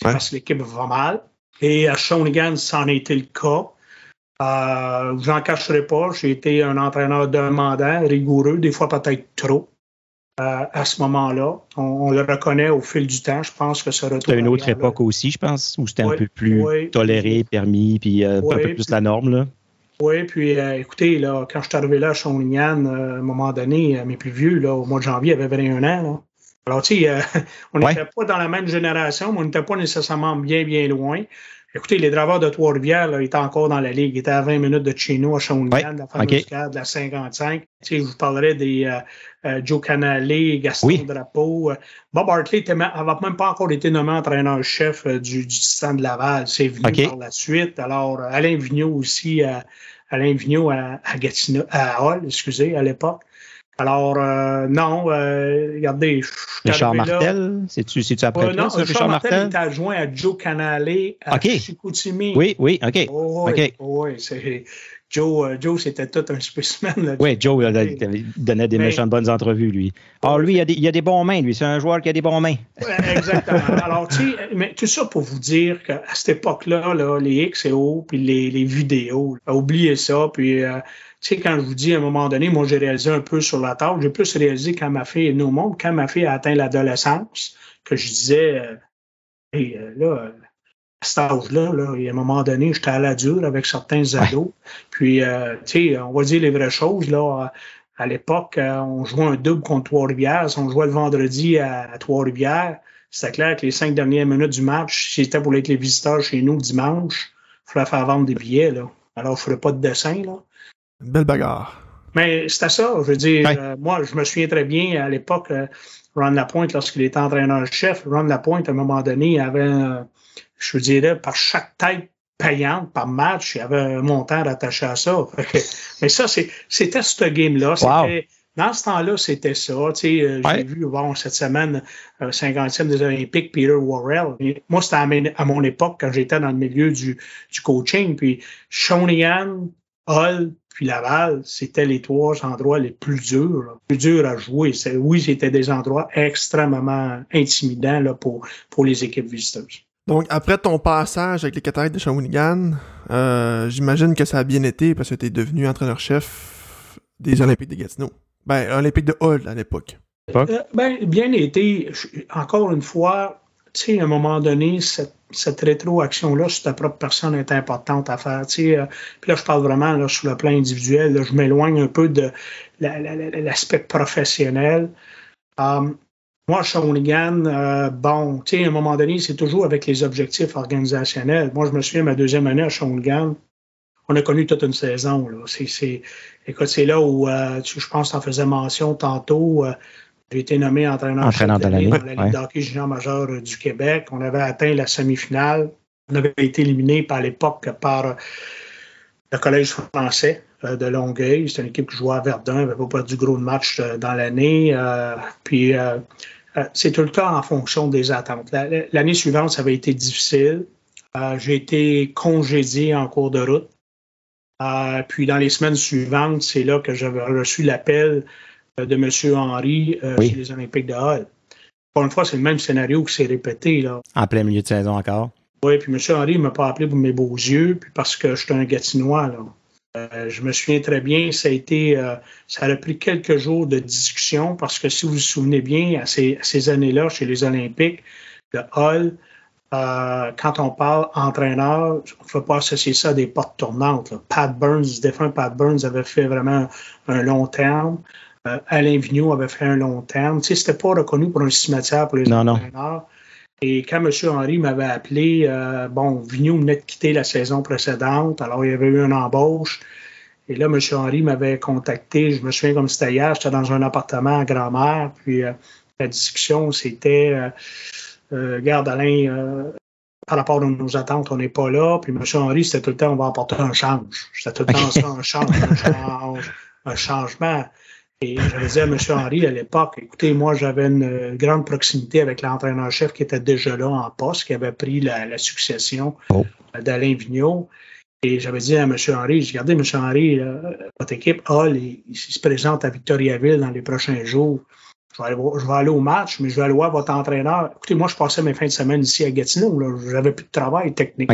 Ouais. parce que l'équipe va mal. Et à Shawinigan, ça en a été le cas. Euh, J'en cacherai pas, j'ai été un entraîneur demandant, rigoureux, des fois peut-être trop. euh, à ce moment-là, on, on le reconnaît au fil du temps. Je pense que ça C'était retourne. une autre là. époque aussi, je pense, où c'était un peu plus oui. toléré, permis, puis euh, un peu plus puis- la norme. Là. Oui, puis euh, écoutez, là, quand je suis arrivé là à Shawinigan, à un moment donné, mes plus vieux, là, au mois de janvier, avaient 21 ans. Alors, tu sais, euh, <laughs> on Ouais. n'était pas dans la même génération, mais on n'était pas nécessairement bien, bien loin. Écoutez, les draveurs de Trois-Rivières étaient encore dans la ligue. Ils étaient à 20 minutes de chez nous, à Shawinigan, Ouais, la fameuse de la 55. Tu sais, je vous parlerai des euh, euh, Joe Canale, Gaston Oui. Drapeau. euh, Bob Hartley n'avait même pas encore été nommé entraîneur-chef euh, du, du Titan de Laval. C'est venu par la suite. Alors, Alain Vigneault aussi, euh, Alain Vigneault à, à Gatineau, à Hall, excusez, à l'époque. Alors, euh, non, euh, regardez, Richard Martel, c'est-tu après toi, non, ça, Richard, Martel, était adjoint à Joe Canale à. Chicoutimi. Oui, oui, OK. Oh, oui, OK. oui, c'est Joe, euh, Joe c'était tout un <laughs> spécimen. Là. Oui, Joe là, il donnait des Mais- méchantes bonnes entrevues, lui. Ah, lui, il a, des, il a des bons mains, lui. C'est un joueur qui a des bons mains. Exactement. <laughs> Alors, tu sais, mais tout ça pour vous dire qu'à cette époque-là, là, les X et O, puis les, les vidéos, oubliez ça. Puis, euh, sais, quand je vous dis à un moment donné, moi, j'ai réalisé un peu sur la table. J'ai plus réalisé quand ma fille est venue au monde, quand ma fille a atteint l'adolescence, que je disais, euh, Hey, euh, là, à cet âge-là, là, il y a un moment donné, j'étais à la dure avec certains ados. Puis, euh, tu sais, on va dire les vraies choses, là. À l'époque, euh, on jouait un double contre Trois-Rivières. Si on jouait le vendredi à, à Trois-Rivières, c'était clair que les cinq dernières minutes du match, si c'était pour être les visiteurs chez nous dimanche, il fallait faire vendre des billets, là. Alors, je ne ferais pas de dessin, là. Belle bagarre. Mais c'était ça, je veux dire, Ouais. euh, moi, je me souviens très bien à l'époque, euh, Ron Lapointe, lorsqu'il était entraîneur-chef, Ron Lapointe, à un moment donné, avait, euh, je dirais, par chaque tête payante par match, il y avait un montant rattaché à ça. <laughs> Mais ça, c'était ce game-là. C'était- Dans ce temps-là, c'était ça. Tu sais, euh, Ouais. J'ai vu bon, cette semaine, euh, 50e des Olympiques, Peter Worrell. Et moi, c'était à, mon époque, quand j'étais dans le milieu du, du coaching. Puis Shawinigan, Hall puis Laval, c'était les trois endroits les plus durs, là, plus durs à jouer. Oui, c'était des endroits extrêmement intimidants là, pour, pour les équipes visiteuses. Donc, après ton passage avec les Cataractes de Shawinigan, euh, j'imagine que ça a bien été parce que tu es devenu entraîneur-chef des Olympiques de Gatineau. Ben, Olympiques de Hall à l'époque. Euh, ben, bien été. Encore une fois, tu sais, à un moment donné, cette, cette rétroaction-là sur ta propre personne est importante à faire. Tu sais, euh, puis là, je parle vraiment là, sur le plan individuel. Là, je m'éloigne un peu de l'aspect professionnel. Um, moi, Shawinigan, euh, bon, tu sais, à un moment donné, c'est toujours avec les objectifs organisationnels. Moi, je me souviens, ma deuxième année à Shawinigan, on a connu toute une saison. Là. C'est, écoute, c'est là où, euh, je pense tu en faisais mention tantôt, j'ai été nommé entraîneur, entraîneur de l'année dans la Ligue d'hockey junior majeur euh, du Québec. On avait atteint la semi-finale. On avait été éliminé par l'époque par euh, le Collège français euh, de Longueuil. C'était une équipe qui jouait à Verdun, avait pas perdu gros de match dans l'année. puis c'est tout le temps en fonction des attentes. L'année suivante, ça avait été difficile. J'ai été congédié en cours de route. puis dans les semaines suivantes, c'est là que j'avais reçu l'appel de M. Henry euh, chez les Olympiques de Hall. Pour une fois, c'est le même scénario qui s'est répété. Là. En plein milieu de saison encore. Oui, puis M. Henry ne m'a pas appelé pour mes beaux yeux, puis parce que je suis un gatinois. Là. Euh, je me souviens très bien, ça a été, euh, ça a pris quelques jours de discussion parce que si vous vous souvenez bien, à ces, ces années-là, chez les Olympiques de Hall, euh, quand on parle entraîneur, on ne peut pas associer ça à des portes tournantes. Pat Burns, défunt Pat Burns avait fait vraiment un long terme. Euh, Alain Vigneault avait fait un long terme. Tu sais, c'était pas reconnu pour un cimetière pour les entraîneurs. Et quand M. Henry m'avait appelé, euh, bon, Vigneault venait de quitter la saison précédente, alors il y avait eu une embauche. Et là, M. Henry m'avait contacté, je me souviens comme c'était hier, j'étais dans un appartement à grand-mère, puis euh, la discussion, c'était, regarde Alain, par rapport à nos attentes, on n'est pas là. Puis M. Henry, c'était tout le temps, on va apporter un change. C'était tout le temps ça, un change, un change, un changement. Et j'avais dit à M. Henry à l'époque, écoutez, moi, j'avais une grande proximité avec l'entraîneur-chef qui était déjà là en poste, qui avait pris la, succession oh. d'Alain Vigneault. Et j'avais dit à M. Henry, j'ai regardé M. Henry, votre équipe Hall, il, il, se présente à Victoriaville dans les prochains jours. Je vais, aller, je vais, aller, au match, mais je vais aller voir votre entraîneur. Écoutez, moi, je passais mes fins de semaine ici à Gatineau. J'avais plus de travail technique.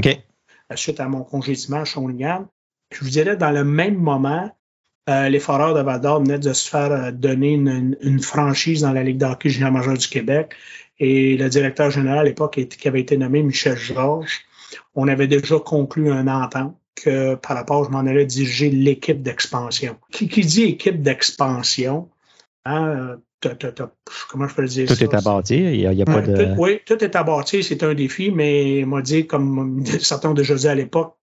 Suite à mon congédiement à Shawinigan. Je vous dirais, dans le même moment, euh, les Foreurs de Vador venaient de se faire euh, donner une, franchise dans la Ligue d'hockey junior majeur du Québec. Et le directeur général à l'époque, qui avait été nommé Michel Georges, on avait déjà conclu un entente que par rapport, je m'en allais diriger l'équipe d'expansion. Qui, dit équipe d'expansion, hein, comment je peux le dire Tout est abattu, il n'y a, pas de... oui, tout est abattu, c'est un défi, mais m'a dit, comme <laughs> certains ont déjà dit à l'époque,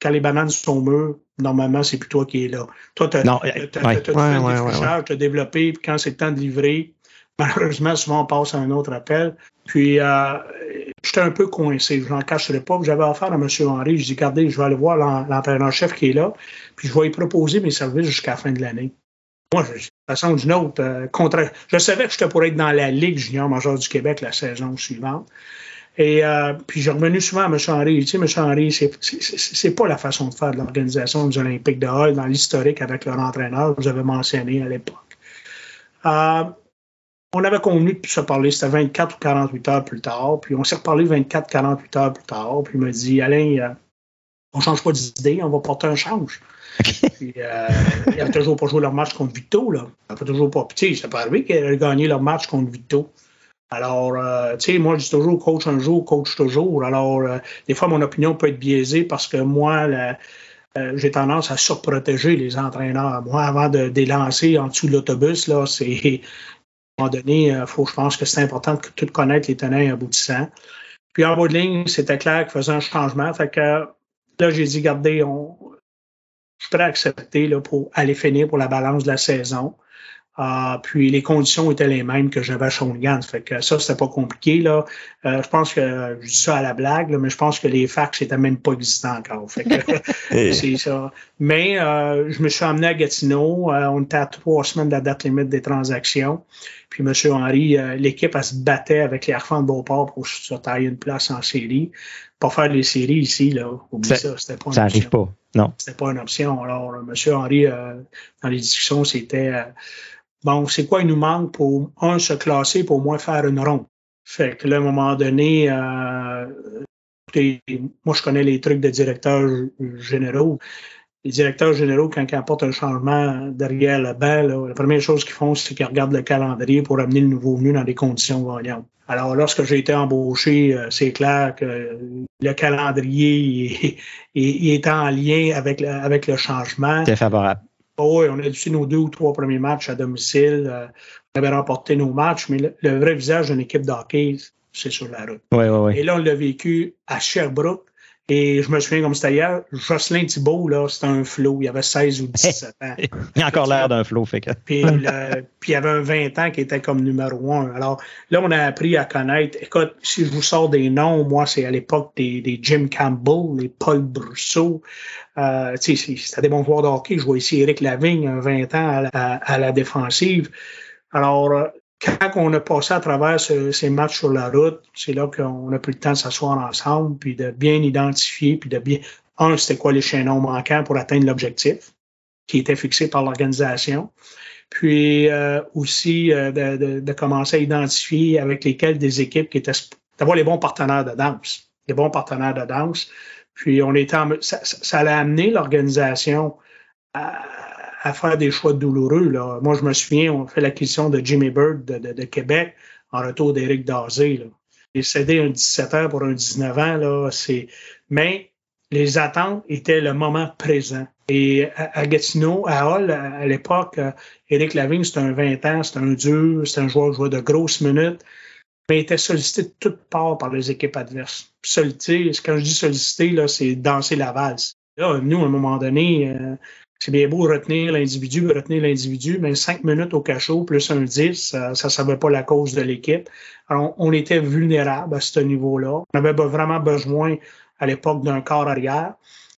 quand les bananes sont mûres, normalement, c'est plus toi qui es là. Toi, tu as, développé, puis quand c'est le temps de livrer, malheureusement, souvent, on passe à un autre appel. Puis, euh, j'étais un peu coincé, je n'en cacherai pas. J'avais affaire à M. Henry. Je dis, regardez, je vais aller voir l'entraîneur-chef qui est là, puis je vais lui proposer mes services jusqu'à la fin de l'année. Moi, de toute façon d'une autre, euh, je savais que j'étais pour être dans la Ligue junior majeure du Québec la saison suivante. Et euh, puis j'ai revenu souvent à M. Henry. Tu sais, M. Henry, c'est pas la façon de faire de l'organisation des Olympiques de Hall dans l'historique avec leur entraîneur que vous avez mentionné à l'époque. Euh, on avait convenu de se parler, c'était 24 ou 48 heures plus tard, puis on s'est reparlé 24, 48 heures plus tard, puis il m'a dit, Alain, euh, on change pas d'idée, on va porter un change. puis, euh, ils n'ont toujours pas joué leur match contre Vito, là. Ils n'ont toujours pas, tu sais, ça peut arriver qu'ils aient gagné leur match contre Vito. Alors, euh, tu sais, moi, je dis toujours coach un jour, coach toujours. Alors, euh, des fois, mon opinion peut être biaisée parce que moi, euh, j'ai tendance à surprotéger les entraîneurs. Moi, avant de, les lancer en dessous de l'autobus, là, c'est <laughs> à un moment donné, il faut, je pense que c'est important de tout connaître les tenants et aboutissants. Puis en bout de ligne, c'était clair qu'il faisait un changement. Fait que là, j'ai dit, regardez, on, je suis prêt à accepter là, pour aller finir pour la balance de la saison. Uh, puis les conditions étaient les mêmes que j'avais à Shawinigan. Fait que ça, c'était pas compliqué. Là. Euh, je pense que je dis ça à la blague, là, mais je pense que les fax n'étaient même pas existants encore. Fait que <laughs> <laughs> c'est ça. Mais euh, je me suis amené à Gatineau. Euh, on était à trois semaines de la date limite des transactions. Puis M. Henry, l'équipe, elle se battait avec les enfants de Beauport pour se tailler une place en série. Pas faire les séries ici, là. Oublie ça, c'était pas une Ça n'arrive pas, non. C'était pas une option. Alors, M. Henry, euh, dans les discussions, c'était euh, bon, c'est quoi il nous manque pour, un, se classer, pour au moins faire une ronde? Fait que là, à un moment donné, moi, je connais les trucs de directeurs généraux les directeurs généraux, quand ils apportent un changement derrière le banc, la première chose qu'ils font, c'est qu'ils regardent le calendrier pour amener le nouveau venu dans des conditions gagnantes. Alors, lorsque j'ai été embauché, euh, c'est clair que le calendrier est, en lien avec avec le changement. C'est favorable. Oh oui, on a dû nos deux ou trois premiers matchs à domicile. Euh, on avait remporté nos matchs, mais le, vrai visage d'une équipe d'hockey, c'est sur la route. Oui, oui, oui. Et là, on l'a vécu à Sherbrooke et je me souviens comme c'était hier, Jocelyn Thibault, là, c'était un flot. Il avait 16 ou 17 ans. <laughs> il a encore l'air d'un flot, fait que. puis, puis, il y avait un 20 ans qui était comme numéro un. Alors là, on a appris à connaître. Écoute, si je vous sors des noms, moi, c'est à l'époque des, des, Jim Campbell, les Paul Brousseau. Euh, c'était des bons joueurs de hockey. Je vois ici Eric Lavigne, un 20 ans à, à la défensive. Alors, euh, quand on a passé à travers ces matchs sur la route, c'est là qu'on a pris le temps de s'asseoir ensemble, puis de bien identifier, puis de bien. Un, c'était quoi les chaînons manquants pour atteindre l'objectif qui était fixé par l'organisation. Puis euh, aussi euh, de, commencer à identifier avec lesquels des équipes qui étaient d'avoir les bons partenaires de danse, les bons partenaires de danse. Puis on était ça, ça, allait amener l'organisation à, à faire des choix douloureux. Là. Moi, je me souviens, on fait l'acquisition de Jimmy Bird de, Québec en retour d'Éric Dazé. Cédé un 17 ans pour un 19 ans. Là, c'est... Mais les attentes étaient le moment présent. Et à, Gatineau, à Hall, à, l'époque, Éric Lavigne, c'était un 20 ans, c'était un dur, c'était un joueur, joueur de grosses minutes, mais il était sollicité de toutes parts par les équipes adverses. Sollicité, quand je dis sollicité, là, c'est danser la valse. Là, nous, à un moment donné, euh, c'est bien beau retenir l'individu, retenir l'individu, mais cinq minutes au cachot plus un 10, ça ne savait pas la cause de l'équipe. Alors, on était vulnérable à ce niveau-là. On avait vraiment besoin à l'époque d'un corps arrière.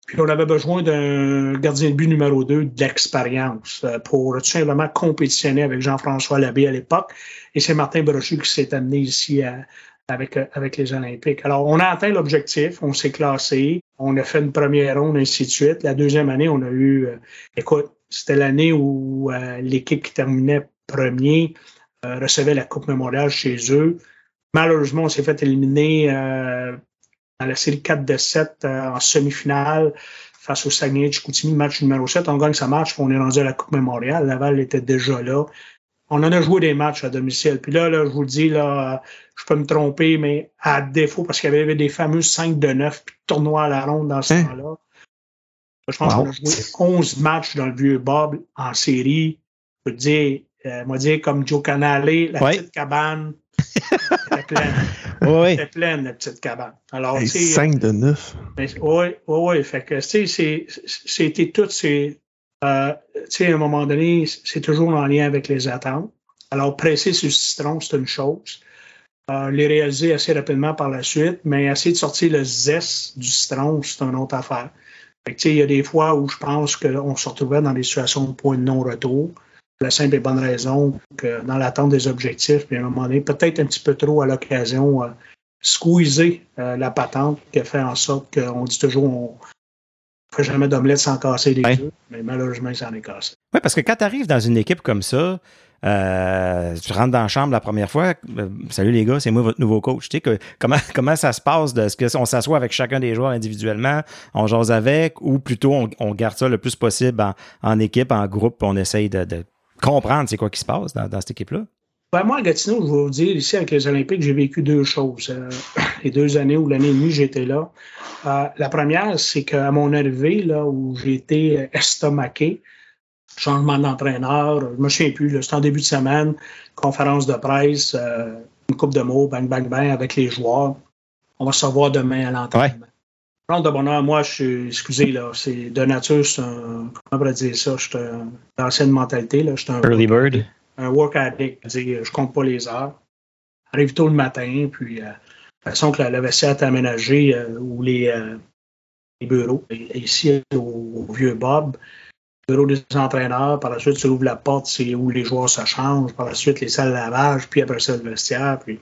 Puis on avait besoin d'un gardien de but numéro 2 d'expérience euh, pour tout simplement compétitionner avec Jean-François Labbé à l'époque. Et c'est Martin Brochu qui s'est amené ici avec, avec les Olympiques. Alors, on a atteint l'objectif, on s'est classé, on a fait une première ronde, ainsi de suite. La deuxième année, on a eu, euh, écoute, c'était l'année où euh, l'équipe qui terminait premier euh, recevait la Coupe mémoriale chez eux. Malheureusement, on s'est fait éliminer dans la série 4 de 7 en semi-finale face au Saguenay de Chicoutimi, match numéro 7. On gagne sa match, on est rendu à la Coupe mémoriale. Laval était déjà là on en a joué des matchs à domicile. Puis là, là je vous le dis, là, je peux me tromper, mais à défaut, parce qu'il y avait des fameux 5 de 9 puis tournois à la ronde dans ce hein? temps-là. Je pense qu'on a joué 11 matchs dans le vieux Bob en série. Je peux te dire, euh, moi dire comme Joe Canale, la petite cabane <laughs> était pleine. oui. Était pleine, la petite cabane. Alors, 5 de 9. oui, oui, oui. Fait que, tu sais, c'était tout ces euh, à un moment donné, c'est toujours en lien avec les attentes. Alors, presser sur le citron, c'est une chose. Euh, les réaliser assez rapidement par la suite, mais essayer de sortir le zeste du citron, c'est une autre affaire. il y a des fois où je pense qu'on se retrouvait dans des situations de point de non-retour. La simple et bonne raison que dans l'attente des objectifs, puis à un moment donné, peut-être un petit peu trop à l'occasion, euh, squeezer euh, la patente qui fait en sorte qu'on dit toujours fait jamais d'omelette sans casser les œufs, mais malheureusement, il s'en est cassé. Oui, parce que quand tu arrives dans une équipe comme ça, euh, tu rentres dans la chambre la première fois, euh, salut les gars, c'est moi votre nouveau coach. Tu sais, que, comment, <laughs> comment ça se passe? De, ce qu'on s'assoit avec chacun des joueurs individuellement, on jase avec, ou plutôt on, garde ça le plus possible en, équipe, en groupe, on essaye de, comprendre c'est quoi qui se passe dans, cette équipe-là? Ben moi, à Gatineau, je vais vous dire, ici avec les Olympiques, j'ai vécu deux choses. Euh, <clears throat> les deux années ou l'année et demie, j'étais là. Euh, la première, c'est qu'à mon arrivée, là, où j'ai été estomaqué, changement d'entraîneur, je me souviens plus, c'était en début de semaine, conférence de presse, euh, une coupe de mots, bang, bang, bang, avec les joueurs. On va se revoir demain à l'entraînement. Ouais. de bonheur, moi, je suis, excusez, là, c'est de nature, c'est un, comment on pourrait dire ça, je suis d'ancienne mentalité, là, je un. Early bird. Un work addict, dire, je compte pas les heures. Arrive tôt le matin, puis euh, façon que la, vaisselle est aménagée euh, ou les, euh, les, bureaux. ici, au, Vieux Bob, bureau des entraîneurs. Par la suite, tu ouvres la porte, c'est où les joueurs se changent. Par la suite, les salles de lavage, puis après ça, le vestiaire. Puis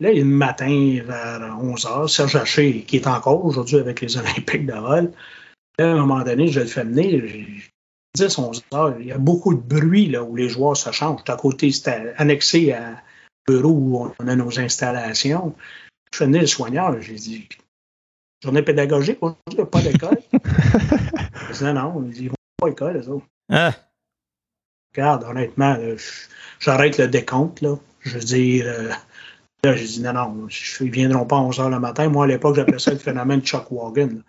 là, il y a le matin vers 11 h, Serge Haché, qui est encore aujourd'hui avec les <laughs> Olympiques de vol. À un moment donné, je le fais venir. 10, 11 heures, il y a beaucoup de bruit là, où les joueurs se changent. À côté, c'était annexé à bureau où on a nos installations. Je fais venir le soigneur, j'ai dit Journée pédagogique, on n'a pas d'école. <laughs> non, non, ils vont pas à l'école, les autres. Ah. Regarde, honnêtement, j'arrête le décompte, là. Je veux dire, euh, là, j'ai dit non, non, ils ne viendront pas à 11 h le matin. Moi, à l'époque, j'appelais ça le phénomène Chuck Wagon.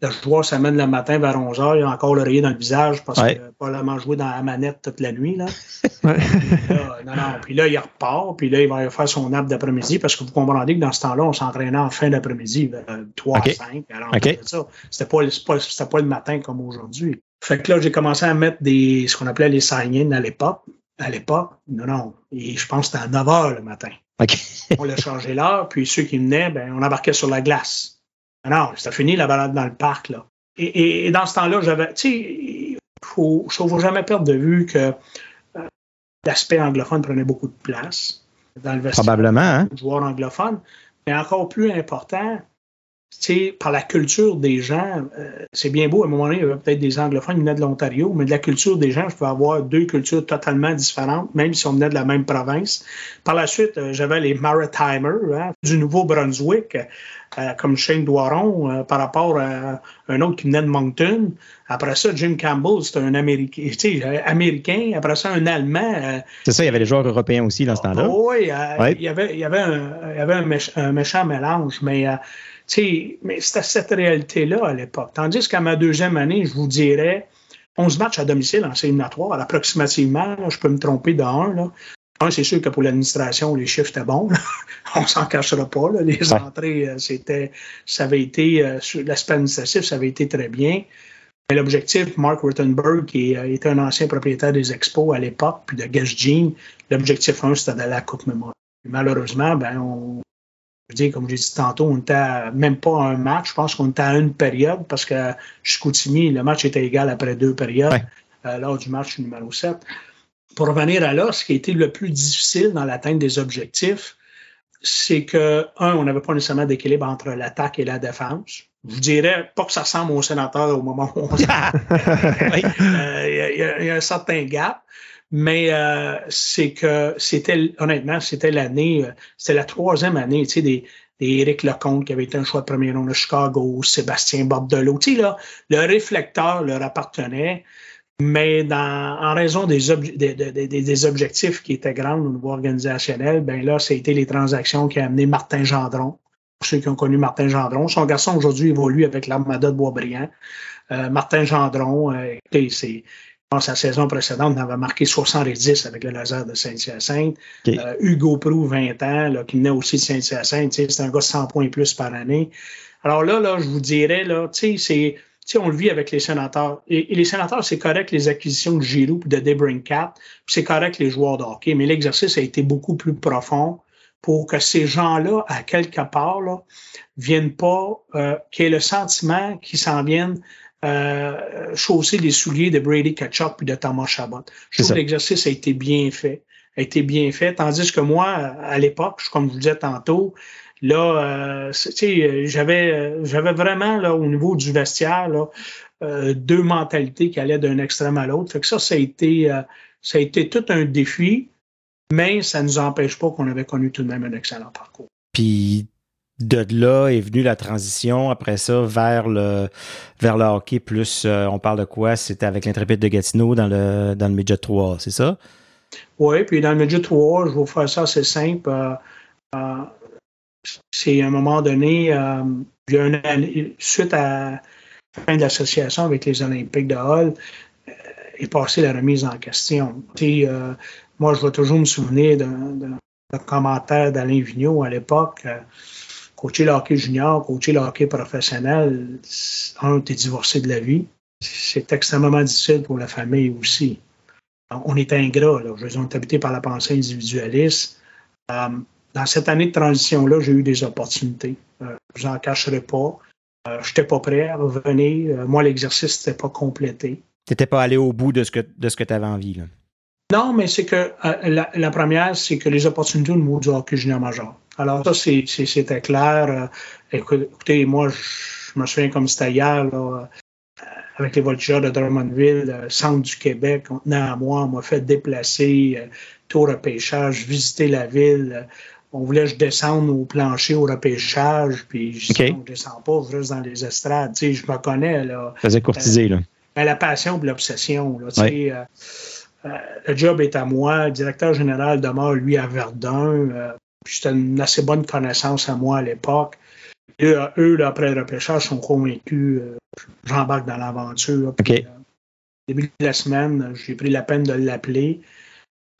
Le joueur s'amène le matin vers 11 h, il a encore l'oreiller dans le visage parce qu'il n'a pas vraiment joué dans la manette toute la nuit. Là. <laughs> Ouais. Non, non, puis là, il repart, puis là, il va faire son app d'après-midi parce que vous comprenez que dans ce temps-là, on s'entraînait en fin d'après-midi, 3 à 5. Alors, okay. ça. C'était pas, pas, pas le matin comme aujourd'hui. Fait que là, j'ai commencé à mettre des, ce qu'on appelait les sign-in à l'époque. À l'époque, non, non. Et je pense que c'était à 9 h le matin. <laughs> on l'a changé l'heure, puis ceux qui venaient, ben, on embarquait sur la glace. Non, c'était fini la balade dans le parc. Là. Et, dans ce temps-là, j'avais. Tu sais, il ne faut jamais perdre de vue que euh, l'aspect anglophone prenait beaucoup de place dans le vestiaire. Probablement, hein? Joueurs anglophones. Mais encore plus important, par la culture des gens, euh, c'est bien beau, à un moment donné, il y avait peut-être des anglophones qui venaient de l'Ontario, mais de la culture des gens, je peux avoir deux cultures totalement différentes, même si on venait de la même province. Par la suite, euh, j'avais les Maritimers hein, du Nouveau-Brunswick, euh, comme Shane Doiron, par rapport à un autre qui venait de Moncton. Après ça, Jim Campbell, c'était un Américain, américain. Après ça, un Allemand. c'est ça, il y avait les joueurs européens aussi dans ce temps-là. oui, il y avait, il y avait, un, il y avait un, un méchant mélange, mais mais c'était cette réalité-là à l'époque. Tandis qu'à ma deuxième année, je vous dirais, 11 matchs à domicile en éliminatoire, approximativement, je peux me tromper de un. Un, c'est sûr que pour l'administration, les chiffres étaient bons. <laughs> On s'en cachera pas. Les entrées, euh, c'était, ça avait été, euh, sur l'aspect administratif, ça avait été très bien. Mais l'objectif, Mark Ruttenberg, qui euh, était un ancien propriétaire des Expos à l'époque, puis de Guess Jean, l'objectif 1, c'était d'aller à la Coupe Mémoire. Malheureusement, ben, on, je dis, comme j'ai dit tantôt, on n'était même pas un match. Je pense qu'on était à une période parce que Chicoutimi, le match était égal après deux périodes euh, lors du match numéro 7. Pour revenir à là, ce qui a été le plus difficile dans l'atteinte des objectifs, c'est que, un, on n'avait pas nécessairement d'équilibre entre l'attaque et la défense. Je vous dirais pas que ça ressemble au sénateur au moment où on <laughs> <laughs> euh, Il y, a un certain gap. Mais euh, c'est que c'était, honnêtement, c'était l'année, euh, c'était la troisième année, tu sais, des, des Éric Lecomte qui avait été un choix de premier nom de Chicago, Sébastien Bordelot. Tu sais, là, le réflecteur leur appartenait, mais dans, en raison des, des, des, des, objectifs qui étaient grands au niveau organisationnel, ben là, a été les transactions qui ont amené Martin Gendron. Pour ceux qui ont connu Martin Gendron, son garçon aujourd'hui évolue avec l'Armada de Boisbriand. Euh, Martin Gendron, euh, c'est sa saison précédente, on avait marqué 70 avec le laser de Saint-Hyacinthe. Euh, Hugo Prou, 20 ans, là, qui venait aussi de Saint-Hyacinthe. C'est un gars de 100 points plus par année. Alors là, là je vous dirais, là, c'est, on le vit avec les sénateurs. Et, les sénateurs, c'est correct les acquisitions de Giroud et de Debrincat, c'est correct les joueurs de hockey, mais l'exercice a été beaucoup plus profond pour que ces gens-là, à quelque part, là, viennent pas, euh, qu'il y ait le sentiment qu'ils s'en viennent euh, chausser les souliers de Brady Ketchup et de Thomas Chabot. Je trouve que l'exercice a été bien fait. A été bien fait. Tandis que moi, à l'époque, comme je vous disais tantôt, là, euh, j'avais, j'avais vraiment là, au niveau du vestiaire là, euh, deux mentalités qui allaient d'un extrême à l'autre. Fait que ça, ça a été, ça a été tout un défi, mais ça ne nous empêche pas qu'on avait connu tout de même un excellent parcours. Puis de là est venue la transition après ça vers le vers le hockey plus euh, on parle de quoi? C'était avec l'intrépide de Gatineau dans le dans le midget 3 c'est ça? Oui puis dans le midget 3 je vais vous faire ça assez simple euh, euh, c'est à un moment donné il y a une année, suite à la fin de l'association avec les Olympiques de Hall est passée la remise en question. Moi je vais toujours me souvenir d'un commentaire d'Alain Vigneault à l'époque coacher le hockey junior, coacher le hockey professionnel, un, tu es divorcé de la vie. C'est extrêmement difficile pour la famille aussi. On est ingrat, là. Je suis habité par la pensée individualiste. Euh, dans cette année de transition-là, j'ai eu des opportunités. Euh, je n'en cacherai pas. Euh, je n'étais pas prêt à revenir. moi, l'exercice n'était pas complété. n'étais pas allé au bout de ce que, de ce que tu avais envie. Là. Non, mais c'est que euh, la, première, c'est que les opportunités au niveau du hockey junior major. Alors, ça, c'était clair. Euh, écoutez, moi, je me souviens comme c'était hier, là, avec les voltigeurs de Drummondville, centre du Québec, on tenait à moi, on m'a fait déplacer, tour à pêchage, visiter la ville on voulait que je descende au plancher au repêchage, puis je dis, ne descends pas, je reste dans les estrades. Tu sais, je me connais. Là. Ça faisait courtiser, là. La passion et l'obsession. Là, tu sais, euh, euh, le job est à moi. Le directeur général demeure, lui, à Verdun. Euh, C'était une assez bonne connaissance à moi à l'époque. Eux, eux là, après le repêchage, sont convaincus. J'embarque dans l'aventure. Okay. début de la semaine, j'ai pris la peine de l'appeler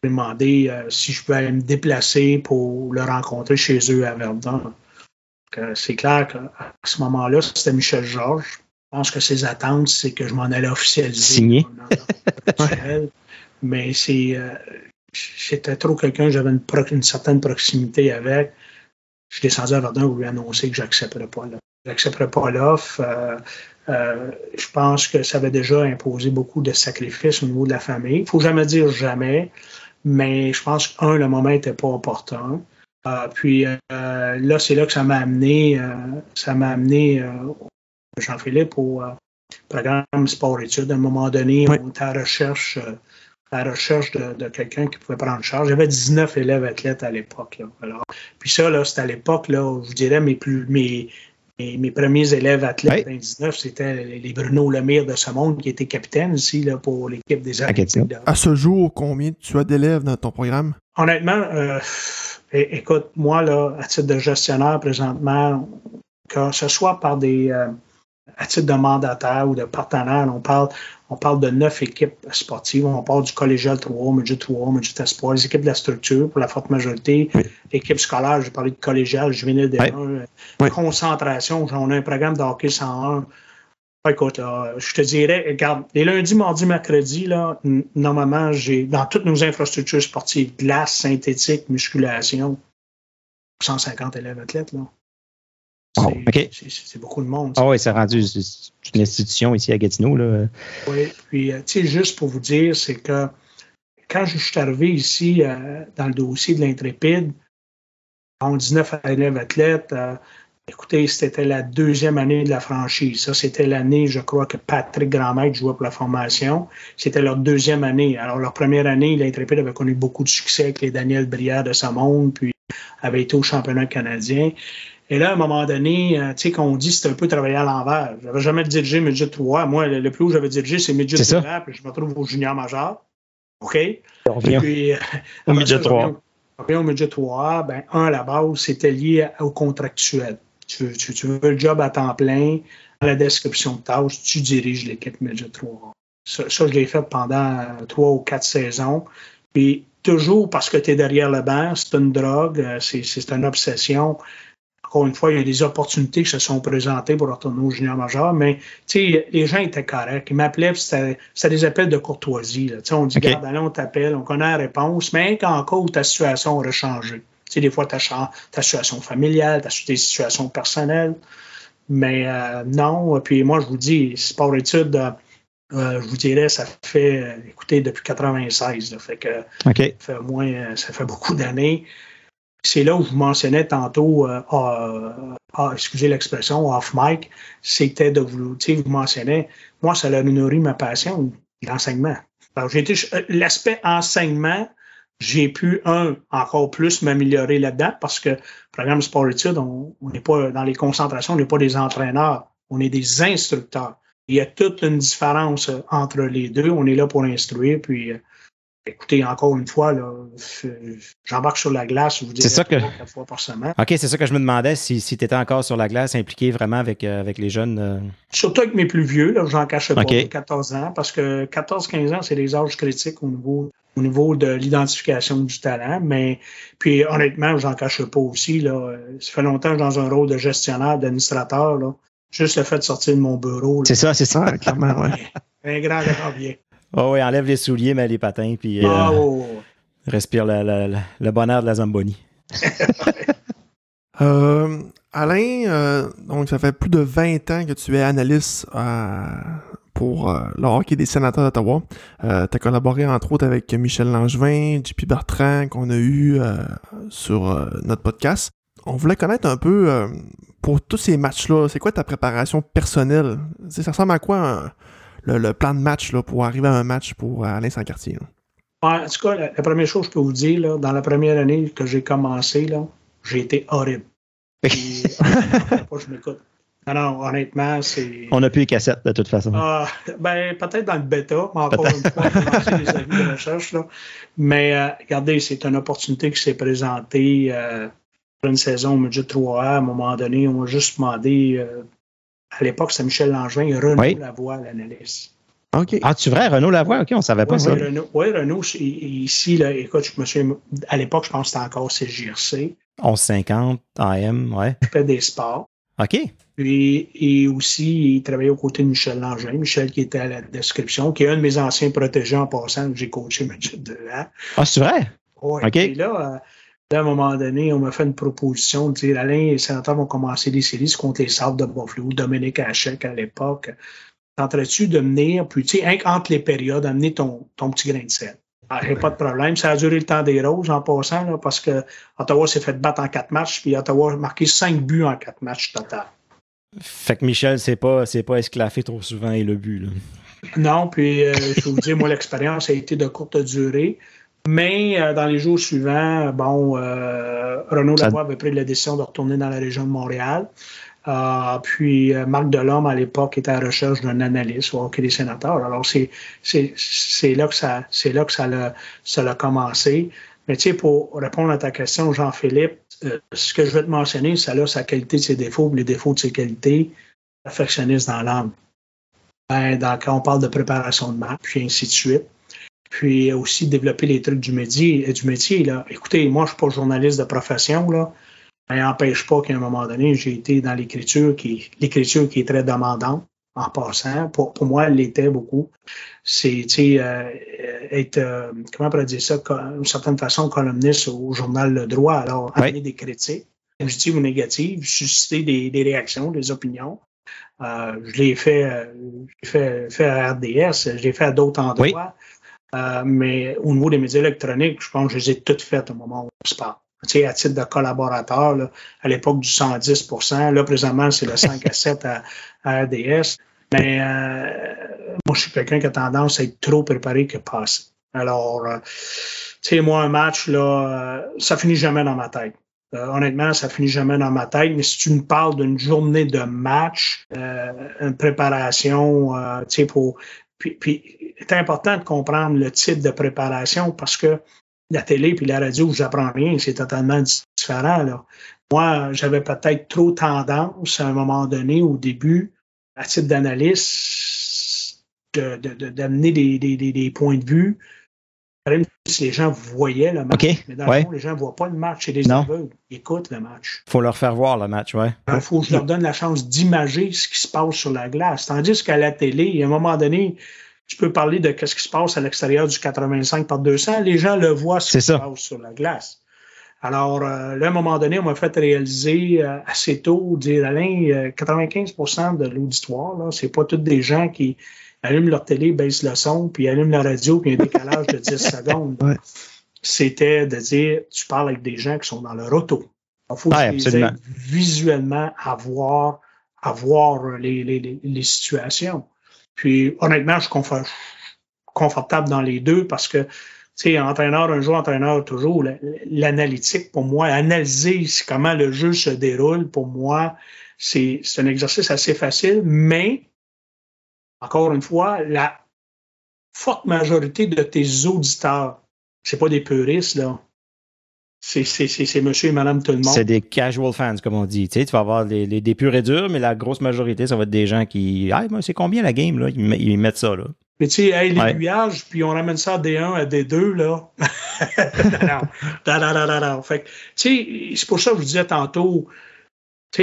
demandé euh, si je pouvais me déplacer pour le rencontrer chez eux à Verdun. C'est clair qu'à ce moment-là, c'était Michel Georges. Je pense que ses attentes, c'est que je m'en allais officialiser. Signé. <laughs> Mais c'est. Euh, j'étais trop quelqu'un, j'avais une, certaine proximité avec. Je suis descendu à Verdun pour lui annoncer que j'accepterais pas l'offre. J'accepterais pas l'offre. Euh, je pense que ça avait déjà imposé beaucoup de sacrifices au niveau de la famille. Il ne faut jamais dire jamais mais je pense que, un, le moment n'était pas opportun. Euh, puis euh, là, c'est là que ça m'a amené, euh, ça m'a amené Jean-Philippe au programme sport-études. À un moment donné, on était à la recherche, à recherche de, quelqu'un qui pouvait prendre charge. J'avais 19 élèves athlètes à l'époque. puis ça, là, c'était à l'époque, là, je dirais, mes plus mes, mes, premiers élèves athlètes en 19, c'était les Bruno Lemire de ce monde qui était capitaine ici là, pour l'équipe des athlètes. À ce jour, combien tu as d'élèves dans ton programme? Honnêtement, euh, écoute, moi, là, à titre de gestionnaire présentement, que ce soit par des, euh, à titre de mandataire ou de partenaire, on parle, on parle de neuf équipes sportives. On parle du collégial 3, midget 3, midget espoir, les équipes de la structure pour la forte majorité. Équipe scolaire, j'ai parlé de collégial, juvénile des oui. Concentration, on a un programme de hockey 101. Écoute, je te dirais, regarde, les lundis, mardis, mercredis, là, normalement, j'ai dans toutes nos infrastructures sportives, glace, synthétique, musculation, 150 élèves athlètes. Là. Oh, c'est beaucoup de monde. Ah oui, c'est rendu une institution ici à Gatineau. Là. Oui, puis, euh, tu sais, juste pour vous dire, c'est que quand je suis arrivé ici euh, dans le dossier de l'Intrépide, en 19 élèves athlètes, euh, écoutez, c'était la deuxième année de la franchise. Ça, c'était l'année, je crois, que Patrick Grandmaître jouait pour la formation. C'était leur deuxième année. Alors, leur première année, l'Intrépide avait connu beaucoup de succès avec les Daniel Brière de sa monde, puis avait été au championnat canadien. Et là, à un moment donné, euh, tu sais, qu'on dit c'est un peu travailler à l'envers. J'avais jamais dirigé Midget 3. Moi, le, plus haut j'avais dirigé, c'est Midget 3, puis je me trouve au junior majeur. OK? On revient puis, euh, au Midget 3. au Midget 3. Ben, un, à la base, c'était lié au contractuel. Tu, tu, veux le job à temps plein, à la description de tâches, tu diriges l'équipe Midget 3. Ça, ça je l'ai fait pendant trois ou quatre saisons. Puis toujours parce que tu es derrière le banc, c'est une drogue, euh, c'est une obsession encore une fois, il y a des opportunités qui se sont présentées pour retourner au junior majeur, mais les gens étaient corrects. Ils m'appelaient, c'était des appels de courtoisie. Là. On dit, okay. regarde, on t'appelle, on connaît la réponse, mais qu'en cas où ta situation aurait changé. des fois, ta, ta situation familiale, ta, tes situations personnelles. Mais euh, non, puis moi, je vous dis, sport-études, euh, euh, je vous dirais, ça fait, écoutez, depuis 96. Là, fait que ça fait moins, ça fait beaucoup d'années c'est là où je mentionnais tantôt, euh, ah, ah, excusez l'expression, off mic, c'était de vous, vous mentionnez, moi, ça a nourri ma passion, l'enseignement. Euh, l'aspect enseignement, j'ai pu, un, encore plus m'améliorer là-dedans parce que programme sport-études, on n'est pas dans les concentrations, on n'est pas des entraîneurs, on est des instructeurs. Il y a toute une différence entre les deux. On est là pour instruire, puis euh, Écoutez, encore une fois, j'embarque sur la glace, vous dites ça que... quatre fois par semaine. OK, c'est ça que je me demandais, si, si tu étais encore sur la glace, impliqué vraiment avec, euh, avec les jeunes. Euh. Surtout avec mes plus vieux, là, j'en cache pas, 14 ans, parce que 14-15 ans, c'est des âges critiques au niveau, au niveau de l'identification du talent. Mais puis honnêtement, j'en cache pas aussi. Là, ça fait longtemps que je suis dans un rôle de gestionnaire, d'administrateur. Juste le fait de sortir de mon bureau. C'est ça, c'est ça, clairement, ouais. <laughs> Un grand, grand bien. Oh oui, enlève les souliers, mets les patins, puis euh, oh. respire le bonheur de la Zamboni. <laughs> Euh, Alain, euh, donc ça fait plus de 20 ans que tu es analyste pour euh, le hockey des sénateurs d'Ottawa. Euh, tu as collaboré entre autres avec Michel Langevin, JP Bertrand, qu'on a eu euh, sur euh, notre podcast. On voulait connaître un peu, euh, pour tous ces matchs-là, c'est quoi ta préparation personnelle? Ça ressemble à quoi un- le, le plan de match là, pour arriver à un match pour Alain Sancartier? en tout cas, la, la première chose que je peux vous dire, là, dans la première année que j'ai commencé, là, j'ai été horrible. Puis, euh, <laughs> pas je m'écoute. Non, non, honnêtement, c'est. On n'a plus les cassettes, de toute façon. Ah, ben, peut-être dans le bêta, mais encore une fois, des avis de recherche. Là. Mais euh, regardez, c'est une opportunité qui s'est présentée euh, pour une saison au midget 3A. À un moment donné, on m'a juste demandé, euh, à l'époque, c'était Michel Langevin et Renaud Oui. Lavoie, l'analyste. OK. Ah, tu vrai, Renaud Lavoie? OK, on savait pas Oui, ça. Renaud, ouais, Renaud, c'est- ici, là, écoute, je me souviens, à l'époque, je pense que c'était encore CJRC. 1150 AM, ouais. Je fais des sports. OK. Puis, et aussi, il travaillait aux côtés de Michel Langevin. Michel qui était à la description, qui est un de mes anciens protégés en passant, que j'ai coaché Midget 2A. Ah, c'est vrai? Ouais. OK. Et là, euh, là, à un moment donné, on m'a fait une proposition de dire Alain, les sénateurs vont commencer des séries contre les Sables de Buffalo, Dominique Hachek à l'époque. Tenterais-tu de venir, puis tu sais, entre les périodes, amener ton, ton petit grain de sel? Ah, j'ai pas de problème. Ça a duré le temps des roses en passant, là, parce que Ottawa s'est fait battre en quatre matchs, puis Ottawa a marqué cinq buts en quatre matchs total. Fait que Michel, c'est pas, c'est pas esclaffé trop souvent et le but, là. Non, puis euh, je vais vous dire, moi, l'expérience a été de courte durée. Mais euh, dans les jours suivants, bon, euh, Renaud Lavoie avait pris la décision de retourner dans la région de Montréal. Euh, puis euh, Marc Delhomme, à l'époque, était à la recherche d'un analyste au hockey des sénateurs. Alors, c'est, là que ça, c'est là que ça l'a, ça l'a commencé. Mais tu sais, pour répondre à ta question, Jean-Philippe, euh, ce que je vais te mentionner, ça a sa qualité de ses défauts, les défauts de ses qualités, perfectionniste dans l'âme. Ben, dans- quand on parle de préparation de match, puis ainsi de suite. Puis aussi développer les trucs du métier. Du métier là. Écoutez, moi, je suis pas journaliste de profession, là. Mais n'empêche pas qu'à un moment donné, j'ai été dans l'écriture qui, l'écriture qui est très demandante en passant. Pour, pour moi, elle l'était beaucoup. C'est, euh, être, euh, comment on pourrait dire ça, d'une certaine façon, columniste au journal Le Droit. Alors, Oui. amener des critiques, positives ou négatives, susciter des, des réactions, des opinions. Euh, je l'ai fait, euh, je l'ai fait, fait à RDS, je l'ai fait à d'autres endroits. Euh, mais au niveau des médias électroniques, je pense que je les ai toutes faites au moment où on se parle. Tu sais, à titre de collaborateur, là, à l'époque du 110% là, présentement, c'est le 5 à <laughs> 7 à, à RDS. Mais euh, moi, je suis quelqu'un qui a tendance à être trop préparé que passé. Alors, euh, tu sais, moi, un match, là, ça finit jamais dans ma tête. Euh, honnêtement, ça finit jamais dans ma tête. Mais si tu me parles d'une journée de match, euh, une préparation, euh, tu sais, pour. Puis, puis c'est important de comprendre le type de préparation parce que la télé puis la radio, j'apprends rien, c'est totalement différent. Là. Moi, j'avais peut-être trop tendance à un moment donné, au début, à titre d'analyste, de- de- de- d'amener des, des, des, des points de vue. Même si les gens voyaient le match. OK, Mais dans ouais. le fond, les gens ne voient pas le match, c'est des aveugles. Ils écoutent le match. Faut leur faire voir le match, ouais. Il faut que je leur donne la chance d'imager ce qui se passe sur la glace. Tandis qu'à la télé, à un moment donné, tu peux parler de ce qui se passe à l'extérieur du 85 par 200. Les gens le voient ce qui se passe sur la glace. Alors, euh, là, à un moment donné, on m'a fait réaliser euh, assez tôt, dire, Alain, euh, 95% de l'auditoire, là, c'est pas tous des gens qui allument leur télé, baissent le son, puis allument la radio, puis un décalage de 10 <laughs> secondes. Ouais. C'était de dire, tu parles avec des gens qui sont dans leur auto. Il faut Ouais, que tu les aides visuellement à voir, à voir les, les, les, les situations. Puis, honnêtement, je suis confort- confortable dans les deux parce que, tu sais, entraîneur un jour, entraîneur toujours, la- l'analytique, pour moi, analyser comment le jeu se déroule, pour moi, c'est c'est un exercice assez facile, mais, encore une fois, la forte majorité de tes auditeurs, c'est pas des puristes, là. C'est monsieur et madame tout le monde. C'est des casual fans, comme on dit. Tu sais, tu vas avoir les, les- des purs et durs, mais la grosse majorité, ça va être des gens qui. Ah, moi, c'est combien la game, là? Ils, met- ils mettent ça, là. Mais tu sais, hey, Ouais. l'aiguillage, puis on ramène ça à D1 à D2, là. <laughs> non, non, non, non, non, non. Fait tu sais, c'est pour ça que je vous disais tantôt,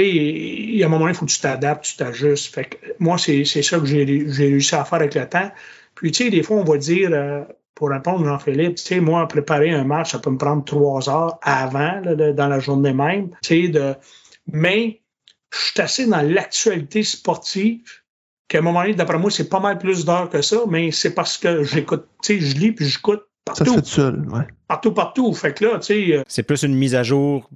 sais, il y a un moment, il faut que tu t'adaptes, tu t'ajustes. Fait que moi, c'est ça que j'ai réussi à faire avec le temps. Puis, tu sais, des fois, on va dire, euh, pour répondre, Jean-Philippe, tu sais, moi, préparer un match, ça peut me prendre trois heures avant, là, dans la journée même, tu sais, de... Mais je suis assez dans l'actualité sportive qu'à un moment donné, d'après moi, c'est pas mal plus d'heures que ça, mais c'est parce que j'écoute, tu sais, je lis puis j'écoute partout. Ça se fait tout seul, ouais. Partout, partout. Fait que là, tu sais. euh, C'est plus une mise à jour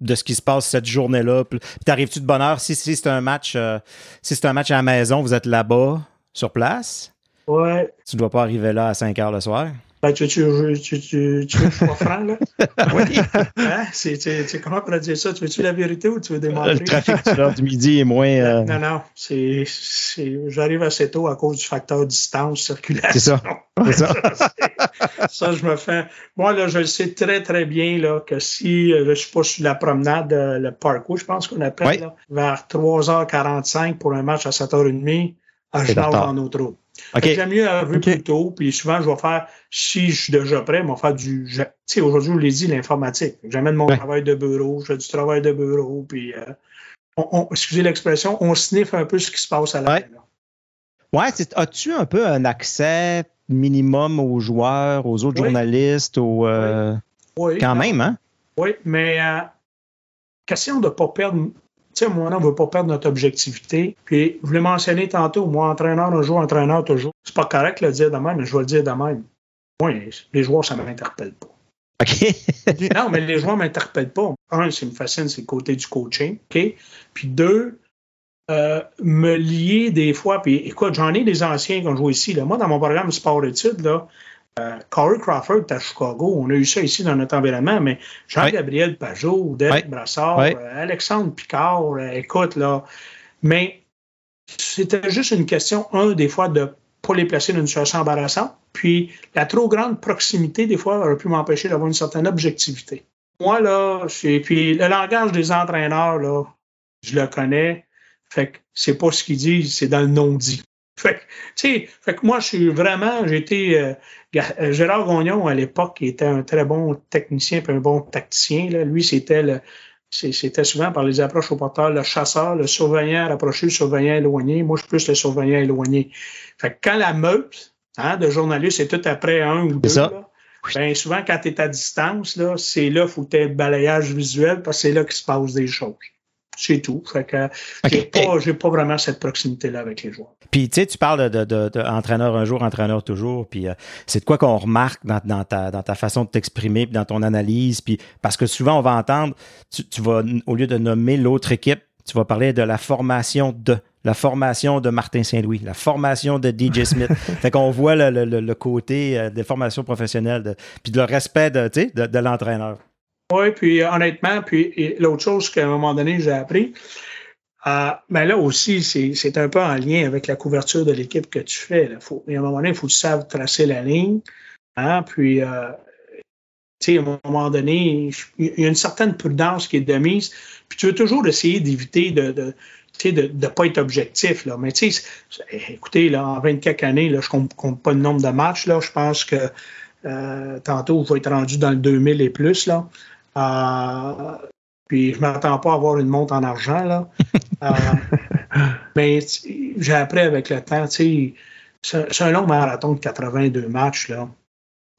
de ce qui se passe cette journée-là. Puis t'arrives-tu de bonne heure? Si, si c'est un match, euh, si c'est un match à la maison, vous êtes là-bas, sur place. ouais. Tu ne dois pas arriver là à 5 heures le soir. Ben, tu, tu, tu, tu, tu veux que je sois <laughs> franc, là? Oui. Hein? C'est, comment on pourrait dire ça? Tu veux-tu la vérité ou tu veux démentir? Le trafic de l'heure du midi est moins. euh, Non, non. C'est, j'arrive assez tôt à cause du facteur distance, circulation. C'est ça. Ça. <laughs> ça, je me fais. Moi, là, je le sais très, très bien là, que si euh, je suis pas sur la promenade, euh, le parcours, je pense qu'on appelle, Oui. là, vers 3h45 pour un match à 7h30, ah, je C'est nage retard. dans J'aime mieux arriver OK. plus tôt, puis souvent, je vais faire, si je suis déjà prêt, je vais faire du. Tu sais, aujourd'hui, je vous l'ai dit, l'informatique. J'amène mon Ouais. travail de bureau, je fais du travail de bureau, puis. euh, on- on- excusez l'expression, on sniffe un peu ce qui se passe à la Ouais. Ouais, as-tu un peu un accès minimum aux joueurs, aux autres Oui. journalistes, aux, euh, Oui, quand même, hein? Oui, mais euh, question de ne pas perdre. Tu sais, moi, on ne veut pas perdre notre objectivité. Puis, je l'ai mentionné tantôt, moi, entraîneur un jour, entraîneur toujours. C'est pas correct de le dire de même, mais je vais le dire de même. Moi, les joueurs, ça ne m'interpelle pas. OK. <laughs> Non, mais les joueurs ne m'interpellent pas. Un, ce qui me fascine, c'est le côté du coaching. OK? Puis deux, euh, me lier des fois. Puis écoute, j'en ai des anciens qui ont joué ici. Là. Moi, dans mon programme sport-études, là, euh, Corey Crawford à Chicago. On a eu ça ici dans notre environnement, mais Jean-Gabriel Pajot, Derek Ouais. Brassard, euh, Alexandre Picard, euh, écoute, là. Mais c'était juste une question, un, des fois, de pas les placer dans une situation embarrassante. Puis la trop grande proximité, des fois, aurait pu m'empêcher d'avoir une certaine objectivité. Moi, là, c'est. Puis le langage des entraîneurs, là, je le connais. Fait que c'est pas ce qu'ils disent, c'est dans le non-dit. Fait que, tu sais, fait que moi, je suis vraiment, j'ai été, euh, euh, Gérard Gagnon, à l'époque, qui était un très bon technicien et un bon tacticien. Là. Lui, c'était le, c'était souvent par les approches au porteur, le chasseur, le surveillant rapproché, le surveillant éloigné. Moi, je suis plus le surveillant éloigné. Fait que quand la meute hein, de journalistes est tout après un ou deux, là, ben, souvent, quand tu es à distance, là, c'est là qu'il faut que tu aies le balayage visuel parce que c'est là qu'il se passe des choses. C'est tout. Fait que j'ai pas, j'ai pas vraiment cette proximité-là avec les joueurs. Puis, tu sais, tu parles de, de- de entraîneur un jour, entraîneur toujours. Puis, euh, c'est de quoi qu'on remarque dans, dans ta, dans ta façon de t'exprimer, puis dans ton analyse. Puis, parce que souvent, on va entendre, tu, tu vas, au lieu de nommer l'autre équipe, tu vas parler de la formation de, la formation de Martin Saint-Louis, la formation de DJ <laughs> Smith. fait qu'on voit le, le- côté euh, des formations professionnelles, de- puis le respect de, de l'entraîneur. Oui, puis euh, honnêtement, puis l'autre chose qu'à un moment donné, j'ai appris, euh, ben là aussi, c'est un peu en lien avec la couverture de l'équipe que tu fais. Là. Faut, à un moment donné, il faut que tu saves tracer la ligne. Hein, puis, euh, tu sais, à un moment donné, il y a une certaine prudence qui est de mise. Puis tu veux toujours essayer d'éviter de, de de ne pas être objectif. Là. Mais tu sais, écoutez, là, en 24 années, là, je ne compte, pas le nombre de matchs. Là, je pense que tantôt, il va être rendu dans le 2000 et plus. Là. Euh, puis je m'attends pas à avoir une montre en argent, là. <laughs> Euh, mais j'ai appris avec le temps, tu sais, c'est un long marathon de 82 matchs, là.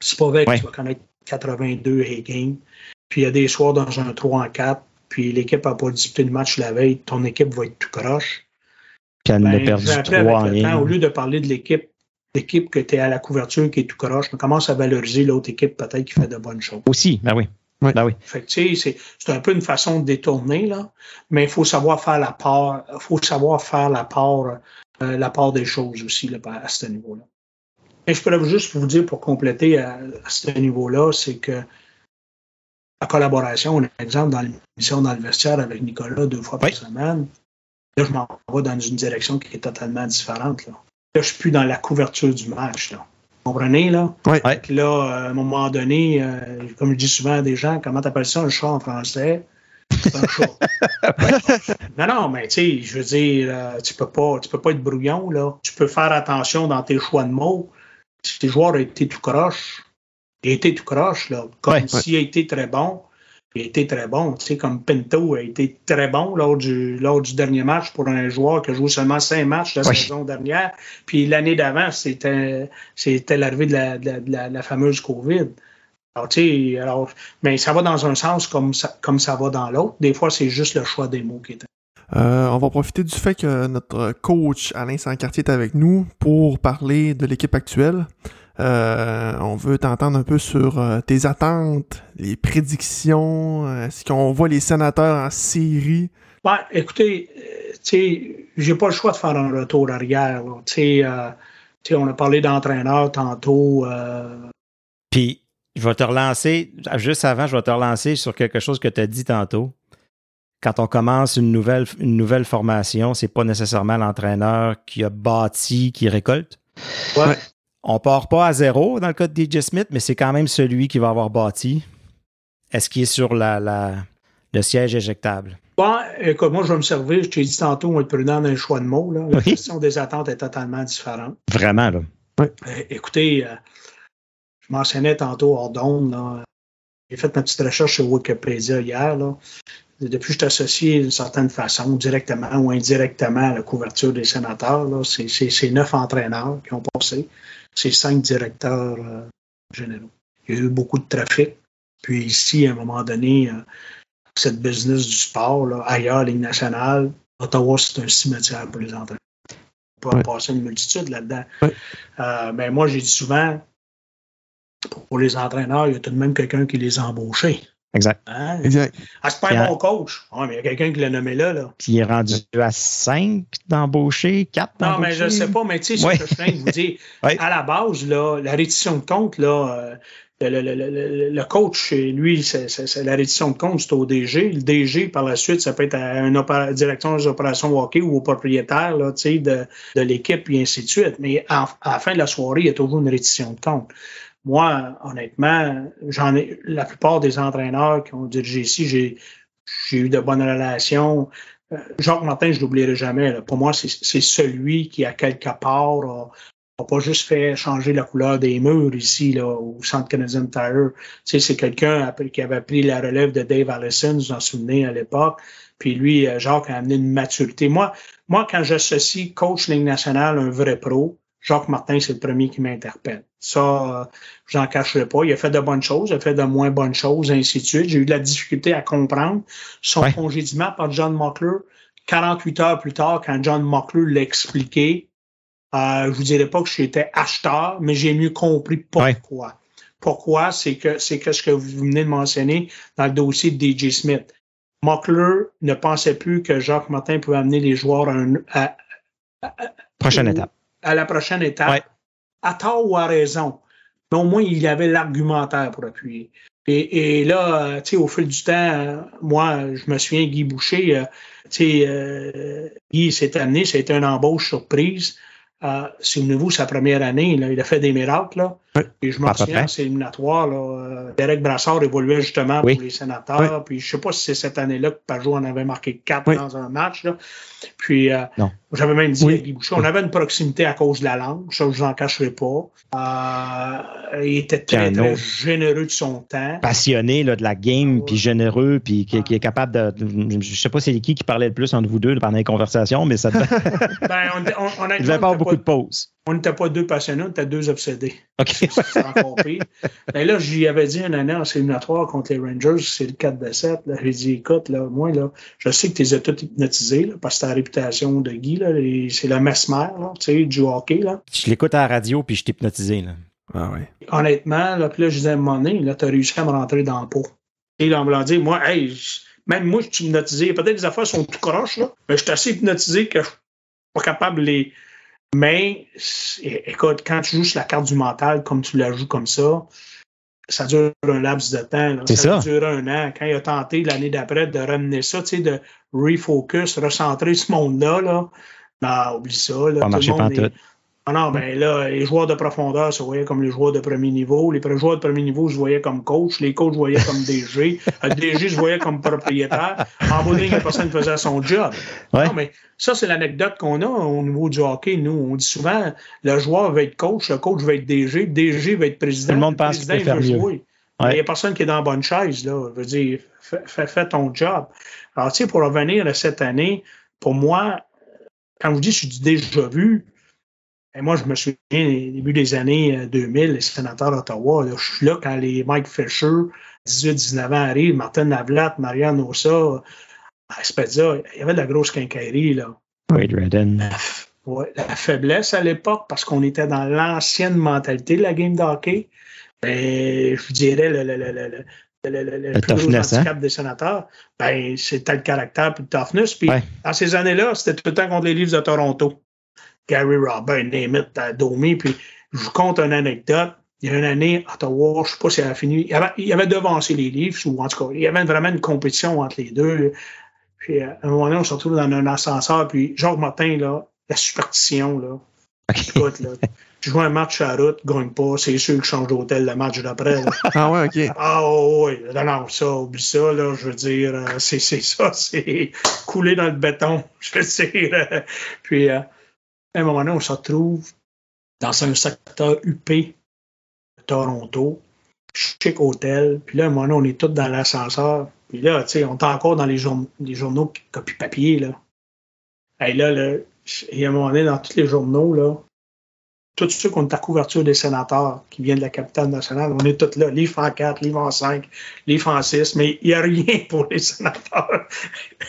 C'est pas vrai que tu vas connaître 82 et games. Puis il y a des soirs dans un 3 en 4, puis l'équipe n'a pas disputé de match la veille, ton équipe va être tout croche. Puis elle en a Ben, perdu j'ai appris trois en avec le temps, au lieu de parler de l'équipe, l'équipe que tu es à la couverture qui est tout croche, on commence à valoriser l'autre équipe peut-être qui fait de bonnes choses. Aussi, ben oui. Ouais. Ben oui. Fait que, c'est, c'est un peu une façon de détourner, là, mais il faut savoir faire la part, faut savoir faire la part, euh, la part des choses aussi, là, à ce niveau-là. Et je pourrais juste vous dire, pour compléter à, à ce niveau-là, c'est que la collaboration, on a un exemple dans l'émission dans le vestiaire avec Nicolas deux fois Oui. par semaine. Là, je m'en vais dans une direction qui est totalement différente. Là, là je suis plus dans la couverture du match. Là. Vous comprenez, là? Ouais. Ouais. Fait que là, à un moment donné, euh, comme je dis souvent à des gens, comment t'appelles ça un chat en français? C'est un chat. <laughs> non, non, mais tu sais, je veux dire, euh, tu peux pas, tu peux pas être brouillon, là. Tu peux faire attention dans tes choix de mots. Si tes joueurs été tout croche, il été tout croche, là. Comme Ouais, s'il a été très bon, il a été très bon. Tu sais, comme Pinto a été très bon lors du, lors du dernier match pour un joueur qui a joué seulement cinq matchs la Oui. saison dernière. Puis l'année d'avant, c'était, c'était l'arrivée de la, de la- de la- de la fameuse COVID. Alors, tu sais, alors, mais ça va dans un sens comme ça, comme ça va dans l'autre. Des fois, c'est juste le choix des mots qui est. Euh, on va profiter du fait que notre coach Alain Sancartier est avec nous pour parler de l'équipe actuelle. Euh, on veut t'entendre un peu sur euh, tes attentes, les prédictions. Est-ce qu'on voit les sénateurs en série? Ben, écoutez, tu sais, j'ai pas le choix de faire un retour arrière. Tu sais, on a parlé d'entraîneur tantôt. Puis, je vais te relancer, juste avant, je vais te relancer sur quelque chose que tu as dit tantôt. Quand on commence une nouvelle, une nouvelle formation, c'est pas nécessairement l'entraîneur qui a bâti, qui récolte. Ouais. On part pas à zéro dans le cas de DJ Smith, mais c'est quand même celui qui va avoir bâti. Est-ce qu'il est sur la, la, le siège éjectable? Bon, écoute, moi, je vais me servir. Je t'ai dit tantôt, on va être prudent dans le choix de mots. Là. La question des attentes est totalement différente. Vraiment, là. Ouais. écoutez, euh, je mentionnais tantôt hors d'onde, j'ai fait ma petite recherche sur Wikipédia hier. Là. Depuis que je suis associé d'une certaine façon, directement ou indirectement à la couverture des sénateurs, c'est neuf entraîneurs qui ont passé. C'est cinq directeurs euh, généraux. Il y a eu beaucoup de trafic. Puis ici, à un moment donné, euh, cette business du sport, là, ailleurs, Ligue nationale, Ottawa, c'est un cimetière pour les entraîneurs. On peut en passer une multitude là-dedans. Ouais. Euh, mais moi, j'ai dit souvent, pour les entraîneurs, il y a tout de même quelqu'un qui les a embauchés. Exact. Hein? Exact. Ah, c'est pas un bon coach. Ouais, mais il y a quelqu'un qui l'a nommé là. là. Puis il est rendu à 5 d'embaucher, 4 Non, mais je sais pas, mais tu sais, Ouais. ce que je viens de vous dire, <laughs> Ouais. à la base, là, la reddition de compte, là, euh, le, le- le- le- le coach, lui, c'est la reddition de compte, c'est au DG. Le DG, par la suite, ça peut être à une opéra- direction des opérations hockey ou au propriétaire là, de, de l'équipe, et ainsi de suite. Mais en- à la fin de la soirée, il y a toujours une reddition de compte. Moi, honnêtement, j'en ai la plupart des entraîneurs qui ont dirigé ici, j'ai eu de bonnes relations. Euh, Jacques Martin, je l'oublierai jamais. là. Pour moi, c'est celui qui, à quelque part, a, a pas juste fait changer la couleur des murs ici, là, au Centre Canadien Tire. Tu sais, c'est quelqu'un qui avait pris la relève de Dave Allison, vous en souvenez à l'époque. Puis lui, euh, Jacques a amené une maturité. Moi, moi quand j'associe coach Ligue nationale, un vrai pro, Jacques Martin, c'est le premier qui m'interpelle. Ça, euh, j'en cacherai pas. Il a fait de bonnes choses, il a fait de moins bonnes choses, ainsi de suite. J'ai eu de la difficulté à comprendre son Ouais. congédiement par John Mockler. 48 heures plus tard, quand John Mockler l'a expliqué, euh, je vous dirais pas que j'étais acheteur, mais j'ai mieux compris pourquoi. Pourquoi? C'est que c'est que ce que vous venez de mentionner dans le dossier de DJ Smith. Mockler ne pensait plus que Jacques Martin pouvait amener les joueurs à, un- à- Prochaine ou- étape. À la prochaine étape. Ouais. À tort ou à raison. Mais au moins, il avait l'argumentaire pour appuyer. Et, et là, euh, tu sais, au fil du temps, euh, moi, je me souviens, Guy Boucher, euh, tu sais, euh, Guy s'est amené, c'était une embauche surprise. Euh, Souvenez-vous, sa première année, là, il a fait des miracles. Là. Et je m'en souviens, c'est éliminatoire. Là, euh, Derek Brassard évoluait justement Oui. pour les sénateurs. Puis je sais pas si c'est cette année-là que Pajot en avait marqué quatre dans un match. Là. Puis euh, j'avais même dit à Guy Boucher, on avait une proximité à cause de la langue, ça je vous en cacherai pas. Euh, il était très, très généreux de son temps. passionné là, de la game, puis généreux, puis qui, qui est capable de. Je sais pas c'est qui qui parlait le plus entre vous deux pendant les conversations, mais ça <laughs> devait, Ben, on, on, <laughs> pas avoir beaucoup de pauses. On n'était pas deux passionnés, on était deux obsédés. OK. C'est encore pire. Mais là, j'y avais dit une année en éliminatoire contre les Rangers, c'est le 4 de 7. Là. J'ai dit, écoute, là, moi, là, je sais que tu les as tous hypnotisés, là, parce que la réputation de Guy, là, c'est le mesmer, là, tu sais, du hockey, là. Je l'écoute à la radio, puis je t'ai hypnotisé. Là. Ah ouais. honnêtement, là, puis là, je disais à un moment donné, là, tu as réussi à me rentrer dans le pot. Et là, on me l'a dit, moi, hey, même moi, je suis hypnotisé. Peut-être que les affaires sont tout croches, là, mais je suis assez hypnotisé que je suis pas capable de les. Mais, écoute, quand tu joues sur la carte du mental, comme tu la joues comme ça, ça dure un laps de temps. C'est ça. dure un an. Quand il a tenté l'année d'après de ramener ça, tu sais, de refocus, recentrer ce monde-là, là, non, oublie ça. Là, Tout le monde est- ah non, ben là, les joueurs de profondeur se voyaient comme les joueurs de premier niveau. Les joueurs de premier niveau se voyaient comme coach. Les coachs se voyaient comme DG. <laughs> Le DG se voyait comme propriétaire. En bout de ligne, la personne faisait son job. Ouais. Non, mais ça, c'est l'anecdote qu'on a au niveau du hockey. Nous, on dit souvent, le joueur va être coach, le coach va être DG, le DG va être président. Tout le monde le pense qu'il peut faire mieux. jouer. Ouais. Il n'y a personne qui est dans la bonne chaise, là. Je veux dire, fais, ton job. Alors, tu sais, pour revenir à cette année, pour moi, quand je vous dis, je suis déjà vu, et moi, je me souviens, au début des années euh, 2000, les sénateurs d'Ottawa, je suis là quand les Mike Fisher, 18-19 ans, arrivent, Martin Navlat, Marianne Ossa, Spezia, il y avait de la grosse quincaillerie, là. Wade Redden. La, ouais, la faiblesse à l'époque, parce qu'on était dans l'ancienne mentalité de la game d'hockey, ben, je dirais le, plus gros hein? handicap des sénateurs, ben, c'était le caractère et le toughness. Puis Ouais. dans ces années-là, c'était tout le temps contre les Leafs de Toronto. Gary Robin, Name it, euh, Domi. Puis je vous conte une anecdote. Il y a une année, Ottawa, je ne sais pas si elle a fini. Il y avait, il avait devancé les Leafs, ou en tout cas, il y avait vraiment une compétition entre les deux. Puis euh, à un moment donné, on se retrouve dans un ascenseur. Puis Jacques Martin, là, la superstition, là. Écoute, là, tu joues un match à la route, gagne pas, c'est sûr que je change d'hôtel le match d'après. Ah ouais, ok. Ah oui, non, non, ça, oublie ça, là, je veux dire, euh, c'est ça, <laughs> c'est couler dans le béton, je veux dire. puis, euh, à un moment donné, on se retrouve dans un secteur UP de Toronto, chic hôtel, puis là, à un moment donné, on est tous dans l'ascenseur, puis là, tu sais, on est encore dans les, journ- les journaux copie papier, là. Et là, là, y a un moment donné, dans tous les journaux, là, tous ceux qui ont ta couverture des sénateurs qui viennent de la capitale nationale, on est tous là, livre en 4, livre en 5, livre en 6, mais il n'y a rien <laughs> pour les sénateurs.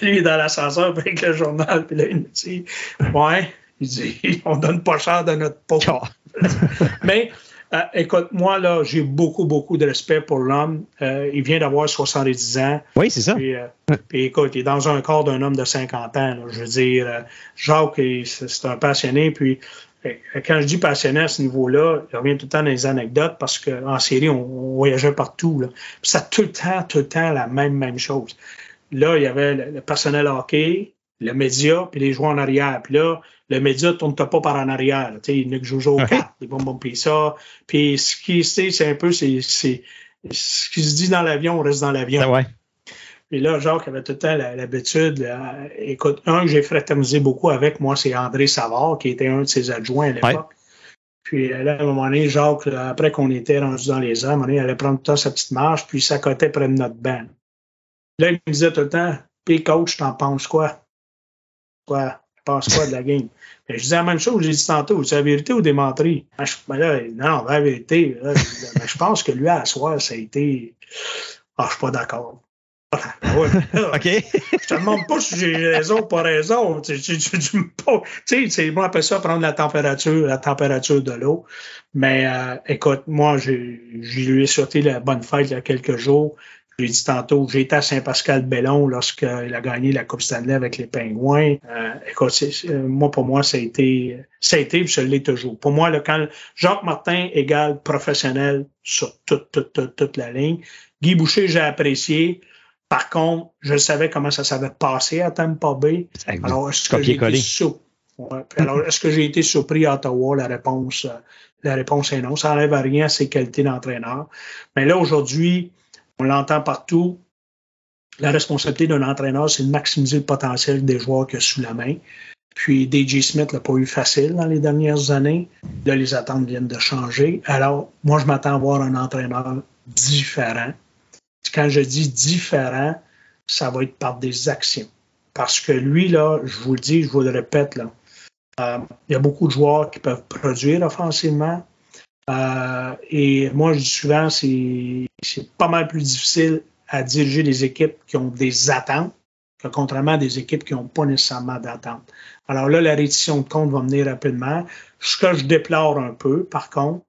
Lui, il est dans l'ascenseur avec le journal, puis là, il me dit Ouais, il dit <laughs> On donne pas cher de notre peau. <laughs> mais euh, écoute, moi, là, j'ai beaucoup, beaucoup de respect pour l'homme. Euh, il vient d'avoir 70 ans. Oui, c'est ça. Puis, euh, puis écoute, il est dans un corps d'un homme de 50 ans. là. Je veux dire, Jacques, il- c'est un passionné. Puis quand je dis passionné à ce niveau-là, je reviens tout le temps dans les anecdotes parce qu'en série, on, on voyageait partout. Là. Puis c'est tout le temps, tout le temps la même, même chose. Là, il y avait le, le personnel hockey, le média, puis les joueurs en arrière. Puis là, le média ne tourne pas par en arrière. Tu sais, il y en a qui jouent au Ouais. 4, les bonbons, puis ça. Puis ce qui c'est, c'est un peu, c'est c'est- ce qui se dit dans l'avion, on reste dans l'avion. Ah ouais. Puis là, Jacques avait tout le temps l'habitude. Écoute, un que j'ai fraternisé beaucoup avec, moi, c'est André Savard, qui était un de ses adjoints à l'époque. Puis là, à un moment donné, Jacques, là, après qu'on était rendu dans les airs, à un moment donné, il allait prendre tout le temps sa petite marche, puis il s'accotait près de notre banc. Là, il me disait tout le temps, puis coach, t'en penses quoi? Quoi? Penses quoi de la game? Mais je disais la même chose, j'ai dit tantôt, c'est la vérité ou des menteries? Ah, je- ben là, non, la vérité. là, je ben, pense que lui, à soir, ça a été. Ah, je suis pas d'accord. Ouais, <laughs> OK. je te demande pas si j'ai raison ou pas raison. Tu, sais, c'est- moi, après ça, prendre la température, la température de l'eau. Mais euh, écoute, moi, j'ai, je lui ai souhaité la bonne fête il y a quelques jours. Je l'ai dit tantôt, j'ai été à Saint-Pascal-Bellon lorsqu'il a gagné la Coupe Stanley avec les Pingouins. Euh, écoute, c'est- moi, pour moi, ça a été, ça a été, puis ça l'est toujours. Pour moi, là, quand Jacques Martin égale professionnel sur toute, toute, toute, toute la ligne. Guy Boucher, j'ai apprécié. Par contre, je savais comment ça s'avait passé à Tampa Bay. Alors, est-ce que j'ai été, Ouais. Que j'ai été surpris à Ottawa? La réponse, euh, la réponse est non. Ça n'enlève à rien à ses qualités d'entraîneur. Mais là, aujourd'hui, on l'entend partout. La responsabilité d'un entraîneur, c'est de maximiser le potentiel des joueurs qu'il a sous la main. Puis DJ Smith l'a pas eu facile dans les dernières années. Là, les attentes viennent de changer. Alors, moi, je m'attends à voir un entraîneur différent. Quand je dis différent, ça va être par des actions. Parce que lui, là, je vous le dis, je vous le répète, là, euh, il y a beaucoup de joueurs qui peuvent produire offensivement. Euh, et moi, je dis souvent, c'est pas mal plus difficile à diriger des équipes qui ont des attentes que contrairement à des équipes qui n'ont pas nécessairement d'attente. Alors là, la rédition de compte va venir rapidement. Ce que je déplore un peu, par contre,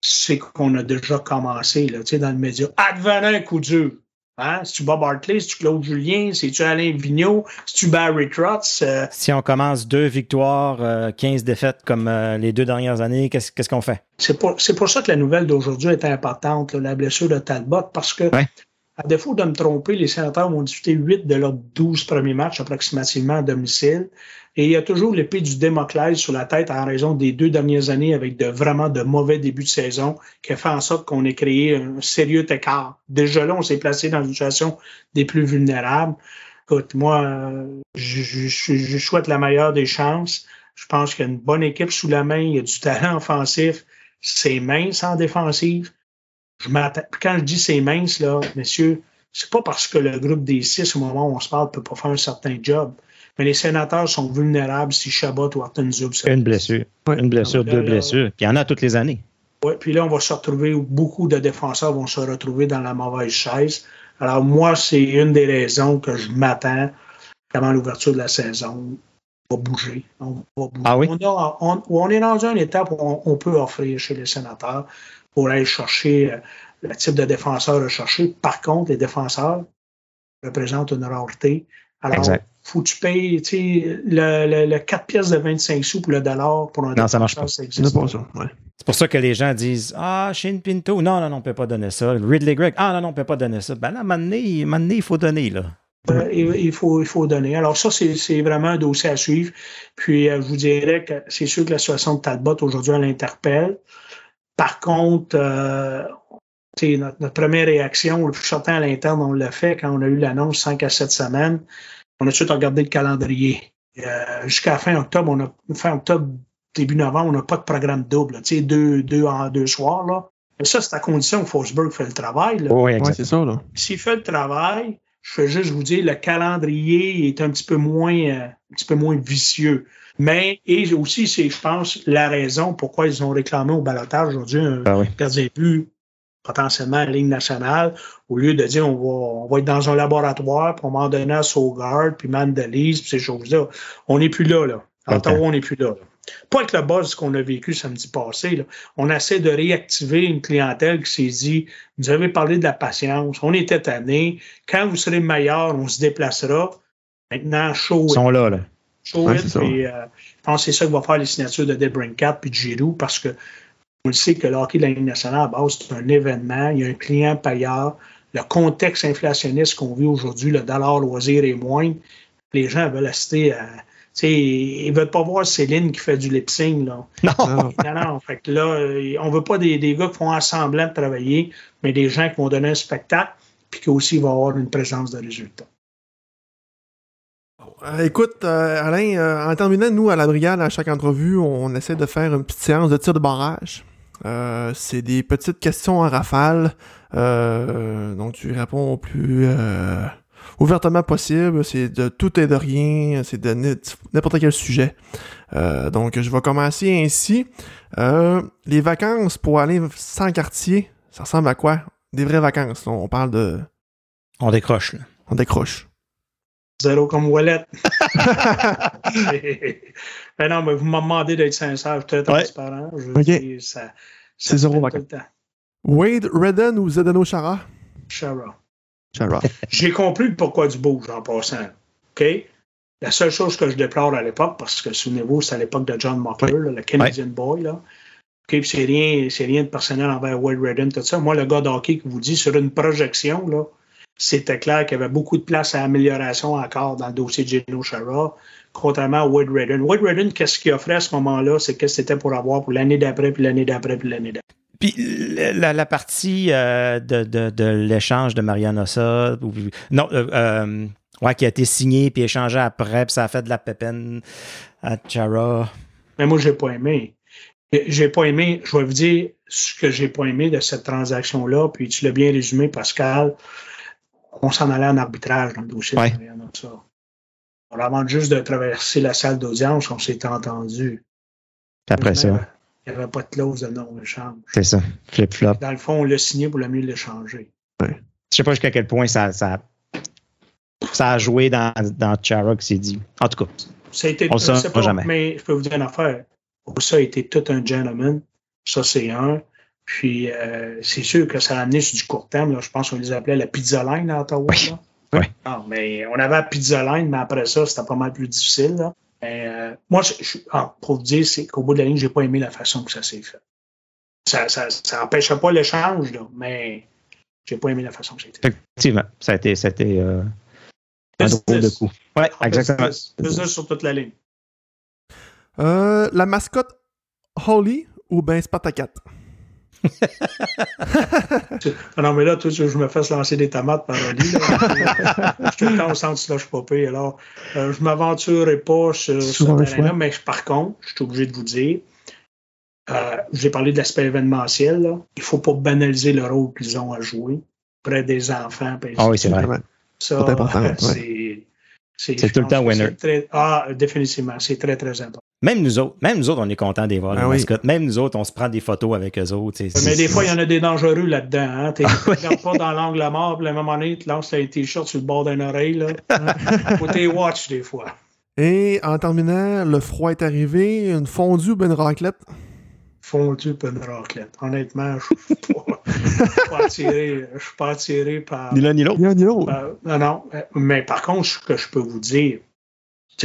c'est qu'on a déjà commencé là, dans le média. Advenant un coup dur. Hein? Si tu Bob Hartley, si tu Claude Julien, si tu Alain Vigneault, si tu Barry Trotz, euh, Si on commence deux victoires, euh, 15 défaites comme euh, les deux dernières années, qu'est-ce qu'est-ce qu'on fait? c'est pour, c'est pour ça que la nouvelle d'aujourd'hui est importante, là, la blessure de Talbot, parce que, Ouais. À défaut de me tromper, les sénateurs vont disputer 8 de leurs 12 premiers matchs approximativement à domicile. Et il y a toujours l'épée du Démoclès sur la tête en raison des deux dernières années avec de vraiment de mauvais débuts de saison qui a fait en sorte qu'on ait créé un sérieux écart. Déjà là, on s'est placé dans une situation des plus vulnérables. Écoute, moi, euh, je, je- je- je souhaite la meilleure des chances. Je pense qu'il y a une bonne équipe sous la main, il y a du talent offensif, c'est mince en défensive. Je quand je dis c'est mince, là, messieurs, c'est pas parce que le groupe des six, au moment où on se parle, peut pas faire un certain job. Mais les sénateurs sont vulnérables si Chabot ou Zub se Une blessure. Une blessure, deux là, blessures. Puis il y en a toutes les années. Ouais, puis là, on va se retrouver, beaucoup de défenseurs vont se retrouver dans la mauvaise chaise. Alors, moi, c'est une des raisons que je m'attends avant l'ouverture de la saison, on va bouger. On, va bouger. Ah oui? on, a- on- on est dans une étape où on, on peut offrir chez les sénateurs pour aller chercher euh, le type de défenseur recherché. Par contre, les défenseurs représentent une rareté. Alors, Exact. faut que tu payes tu sais, le, le, le 4 pièces de 25 sous pour le dollar pour un Non, ça marche ça existe pas pas. ça. Ouais. C'est pour ça que les gens disent Ah, Shane Pinto, non, non, non, on ne peut pas donner ça. Ridley Gregg, ah, non, non, on ne peut pas donner ça. Ben là, donné, il faut donner, là. Euh, il, il faut, il faut donner. Alors ça, c'est c'est vraiment un dossier à suivre. Puis euh, je vous dirais que c'est sûr que la situation de Talbot aujourd'hui, elle interpelle. Par contre, euh, tu sais, notre, notre première réaction, le plus certain à l'interne, on l'a fait quand on a eu l'annonce 5 à 7 semaines. On a tout de suite regardé le calendrier. Euh, Jusqu'à fin octobre, on a fin octobre, début novembre, on n'a pas de programme double. là. Tu sais, deux, deux en deux soirs. Là. Mais ça, c'est à condition que Forsberg fait le travail. Là. Oui, Ouais, c'est ça. S'il fait le travail, je vais juste vous dire, le calendrier est un petit peu moins, euh, un petit peu moins vicieux. Mais, et aussi, c'est, je pense, la raison pourquoi ils ont réclamé au balotage aujourd'hui un Ah oui. gardien de but potentiellement à la Ligue nationale, au lieu de dire on va, on va être dans un laboratoire, puis on va en donner à Sauvegarde, puis Mandelise, puis ces choses-là. On n'est plus là, là. À Ok. Ottawa, on n'est plus là, là. Pas avec le buzz qu'on a vécu samedi passé. Là. On essaie de réactiver une clientèle qui s'est dit Vous avez parlé de la patience, on était tannés. Quand vous serez meilleur, on se déplacera. Maintenant, show Ils sont là, là. Show Ouais, it, euh, je pense que c'est ça que va faire les signatures de Debrincat puis de Giroux parce que on le sait que le hockey de la Ligue nationale, à base, c'est un événement. Il y a un client payeur. Le contexte inflationniste qu'on vit aujourd'hui, le dollar loisir est moindre. Les gens veulent assister à. Tu sais, ils veulent pas voir Céline qui fait du lip sync, là. Non. Non. Non. Fait que là, on veut pas des, des gars qui font semblant de travailler, mais des gens qui vont donner un spectacle, puis qui aussi vont avoir une présence de résultat. Euh, écoute, euh, Alain, euh, en terminant, nous, à la brigade, à chaque entrevue, on essaie de faire une petite séance de tir de barrage. Euh, c'est des petites questions en rafale. Euh, donc, tu réponds au plus euh, ouvertement possible. C'est de tout et de rien. C'est de n'importe quel sujet. Euh, donc, je vais commencer ainsi. Euh, les vacances pour aller sans quartier, ça ressemble à quoi? Des vraies vacances. On parle de... On décroche, là. On décroche. Zéro comme Wallet. <laughs> <laughs> ben non, mais vous m'avez demandé d'être sincère, je suis très transparent. Je Ok. dis, ça, ça C'est zéro tout le temps. Wade Redden ou Zdeno Chara? Chara. Chara. <laughs> J'ai compris le pourquoi du bouge en passant. OK? La seule chose que je déplore à l'époque, parce que souvenez-vous, c'est à l'époque de John Mockler, là, le Canadian Boy, là. OK, puis c'est rien, c'est rien de personnel envers Wade Redden, tout ça. Moi, le gars d'hockey qui vous dit, sur une projection, là, c'était clair qu'il y avait beaucoup de place à amélioration encore dans le dossier de Geno Chara, contrairement à Wade Redden. Wade Redden, qu'est-ce qu'il offrait à ce moment-là? C'est que c'était pour avoir pour l'année d'après, puis l'année d'après, puis l'année d'après. Puis la, partie euh, de, de- de l'échange de Marianne Ossa, non, euh, euh, ouais, qui a été signé puis échangé après, puis ça a fait de la pépine à Chara. Mais moi, j'ai pas aimé. J'ai pas aimé, je vais vous dire ce que j'ai pas aimé de cette transaction-là, puis tu l'as bien résumé, Pascal. On s'en allait en arbitrage dans le dossier Ouais. Marianne Ossa. Avant juste de traverser la salle d'audience, on s'est entendu. Après ça, Il n'y avait pas de clause de non-échange. c'est ça. Flip-flop. Dans le fond, on l'a signé pour le mieux l'échanger. Je sais pas jusqu'à quel point ça, ça, ça a joué dans, dans Chara qui s'est dit. En tout cas, Ça a été, On saura c'est pas- jamais. Mais je peux vous dire une affaire. Ça a été tout un gentleman. Ça, c'est un. Puis, euh, c'est sûr que ça a amené sur du court terme. Là. Je pense qu'on les appelait la pizza line à Ottawa. Oui. là. Oui. Non, mais on avait la pizza line, mais après ça, c'était pas mal plus difficile. Là. Mais, euh, moi, je, je- ah, pour vous dire, c'est qu'au bout de la ligne, j'ai pas aimé la façon que ça s'est fait. Ça, ça, ça empêchait pas l'échange, là, mais j'ai pas aimé la façon que ça a été fait. effectivement, ça a été, ça a été euh, un drôle de coup. Ouais, exactement. Business, business sur toute la ligne. Euh, la mascotte Holly ou ben Spartacat? <laughs> Ah Non, mais là, tout, je me fais lancer des tomates par Oli. là. je suis tout le temps au centre slush popé. Alors, euh, je ne m'aventurerai pas sur ce terrain-là, mais par contre, je suis obligé de vous dire, euh, j'ai parlé de l'aspect événementiel. là. Il ne faut pas banaliser le rôle qu'ils ont à jouer près des enfants. Ah oui, c'est vrai. Ça, c'est important, ouais. <laughs> c'est. C'est je tout le temps winner. très- ah, définitivement, c'est très, très important. Même nous autres, même nous autres, on est contents des voir Ah les oui. mascottes. Même nous autres, on se prend des photos avec eux autres. Mais des fois, il y en a des dangereux là-dedans. Hein? Tu regardes pas dans l'angle mort, puis à un moment donné, tu lances un t-shirt sur le bord d'une oreille. Là. Faut t'es watch des fois. Et en terminant, le froid est arrivé, une fondue ou une raclette? Fondu pas une raclette. Honnêtement, je suis pas, je suis pas attiré, je suis pas attiré par. Ni l'un ni l'autre. Ni un ni l'autre. Euh, non, non. Mais par contre, ce que je peux vous dire,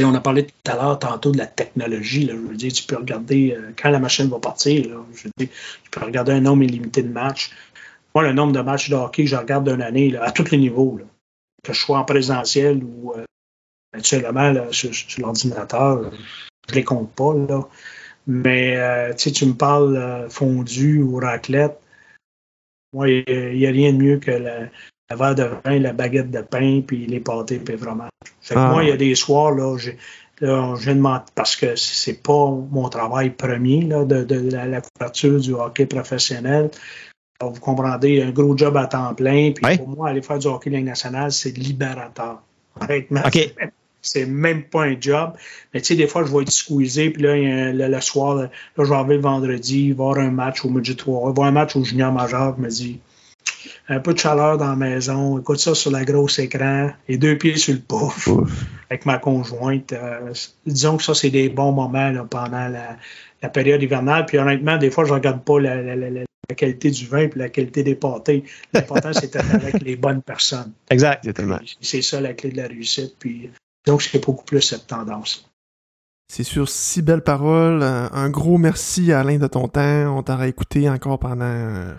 on a parlé tout à l'heure, tantôt, de la technologie. Là. Je veux dire, tu peux regarder euh, quand la machine va partir. Là, je veux dire, tu peux regarder un nombre illimité de matchs. Moi, le nombre de matchs de hockey que je regarde d'une année, là, à tous les niveaux, que je sois en présentiel ou euh, actuellement sur, sur l'ordinateur, je les compte pas. Là. Mais euh, tu me parles euh, fondu ou raclette. Moi, il n'y a rien de mieux que la, le verre de vin, la baguette de pain, puis les pâtés, puis vraiment. Fait que Ah. moi, il y a des soirs, là, j'ai, de parce que c'est pas mon travail premier, là, de, de la, la couverture du hockey professionnel. Alors, vous comprendrez, un gros job à temps plein, puis pour moi, aller faire du hockey Ligue nationale, c'est libérateur. Honnêtement, c'est même- pas un job. Mais tu sais, des fois, je vais être squeezé, puis là, le soir, là, je vais arriver le vendredi, voir un match au midget 3, voir un match au junior majeur, je me dis, un peu de chaleur dans la maison, écoute ça sur la grosse écran, et deux pieds sur le pouf avec ma conjointe. Euh, disons que ça, c'est des bons moments là, pendant la, la période hivernale. Puis honnêtement, des fois, je regarde pas la, la- la- la qualité du vin puis la qualité des pâtés. L'important, c'est d'être avec <laughs> les bonnes personnes. Exact. Exactement. C'est ça la clé de la réussite. Puis donc, c'est beaucoup plus cette tendance. C'est sur si belles paroles. euh, Un gros merci Alain de ton temps. On t'aura écouté encore pendant.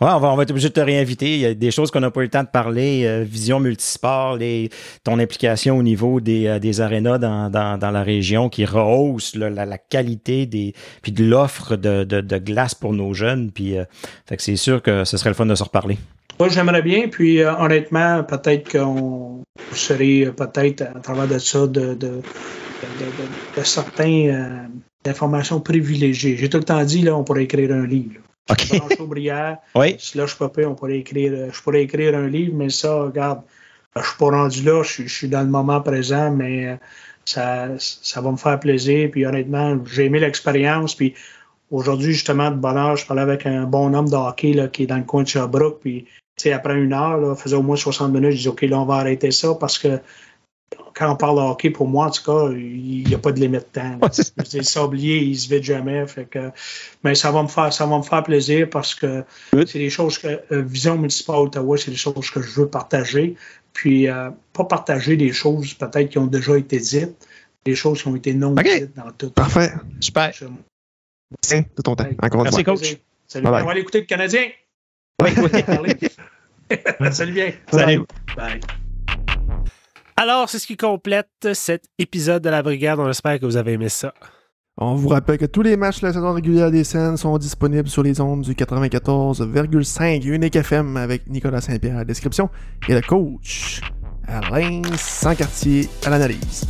Ouais, on va, on va être obligé de te réinviter. Il y a des choses qu'on n'a pas eu le temps de parler. euh, vision multisport, les, ton implication au niveau des, euh, des arénas dans, dans, dans la région qui rehausse là, la, la qualité des puis de l'offre de, de, de glace pour nos jeunes. Puis, euh, fait que c'est sûr que ce serait le fun de se reparler. Moi, j'aimerais bien. Puis euh, honnêtement, peut-être qu'on serait euh, peut-être à travers de ça de, de, de, de, de certains euh, informations privilégiées. J'ai tout le temps dit, là, on pourrait écrire un livre. Là. OK. Blanche Aubrière, Oui. si là, je peux pas, on pourrait écrire, euh, je pourrais écrire un livre, mais ça, regarde, euh, je suis pas rendu là, je, suis- je suis dans le moment présent, mais euh, ça, ça va me faire plaisir. Puis honnêtement, j'ai aimé l'expérience. Puis aujourd'hui, justement, de bonheur, je parlais avec un bon homme de hockey là, qui est dans le coin de Sherbrooke. Puis, tu sais, après une heure, là, faisait au moins 60 minutes, je dis, OK, là, on va arrêter ça parce que quand on parle de hockey, pour moi, en tout cas, il n'y a pas de limite de temps. là. Ouais, c'est ça. Je veux dire, le sablier, il se vide jamais. Fait que, mais ça va me faire, ça va me faire plaisir parce que c'est des choses que euh, Vision Municipale Ottawa, c'est des choses que je veux partager. Puis euh, pas partager des choses peut-être qui ont déjà été dites, des choses qui ont été non dites dans tout. Parfait. Super. Merci de ton temps. Encore une Merci, fois. coach. Salut, Bye bye. on va aller écouter le Canadien. Oui, oui. Parler. <laughs> Salut bien. Salut. Bye. Alors, c'est ce qui complète cet épisode de la Brigade. On espère que vous avez aimé ça. On vous rappelle que tous les matchs de la saison régulière des scènes sont disponibles sur les ondes du 94,5 Unique FM avec Nicolas Saint-Pierre à la description et le coach Alain Sancartier à l'analyse.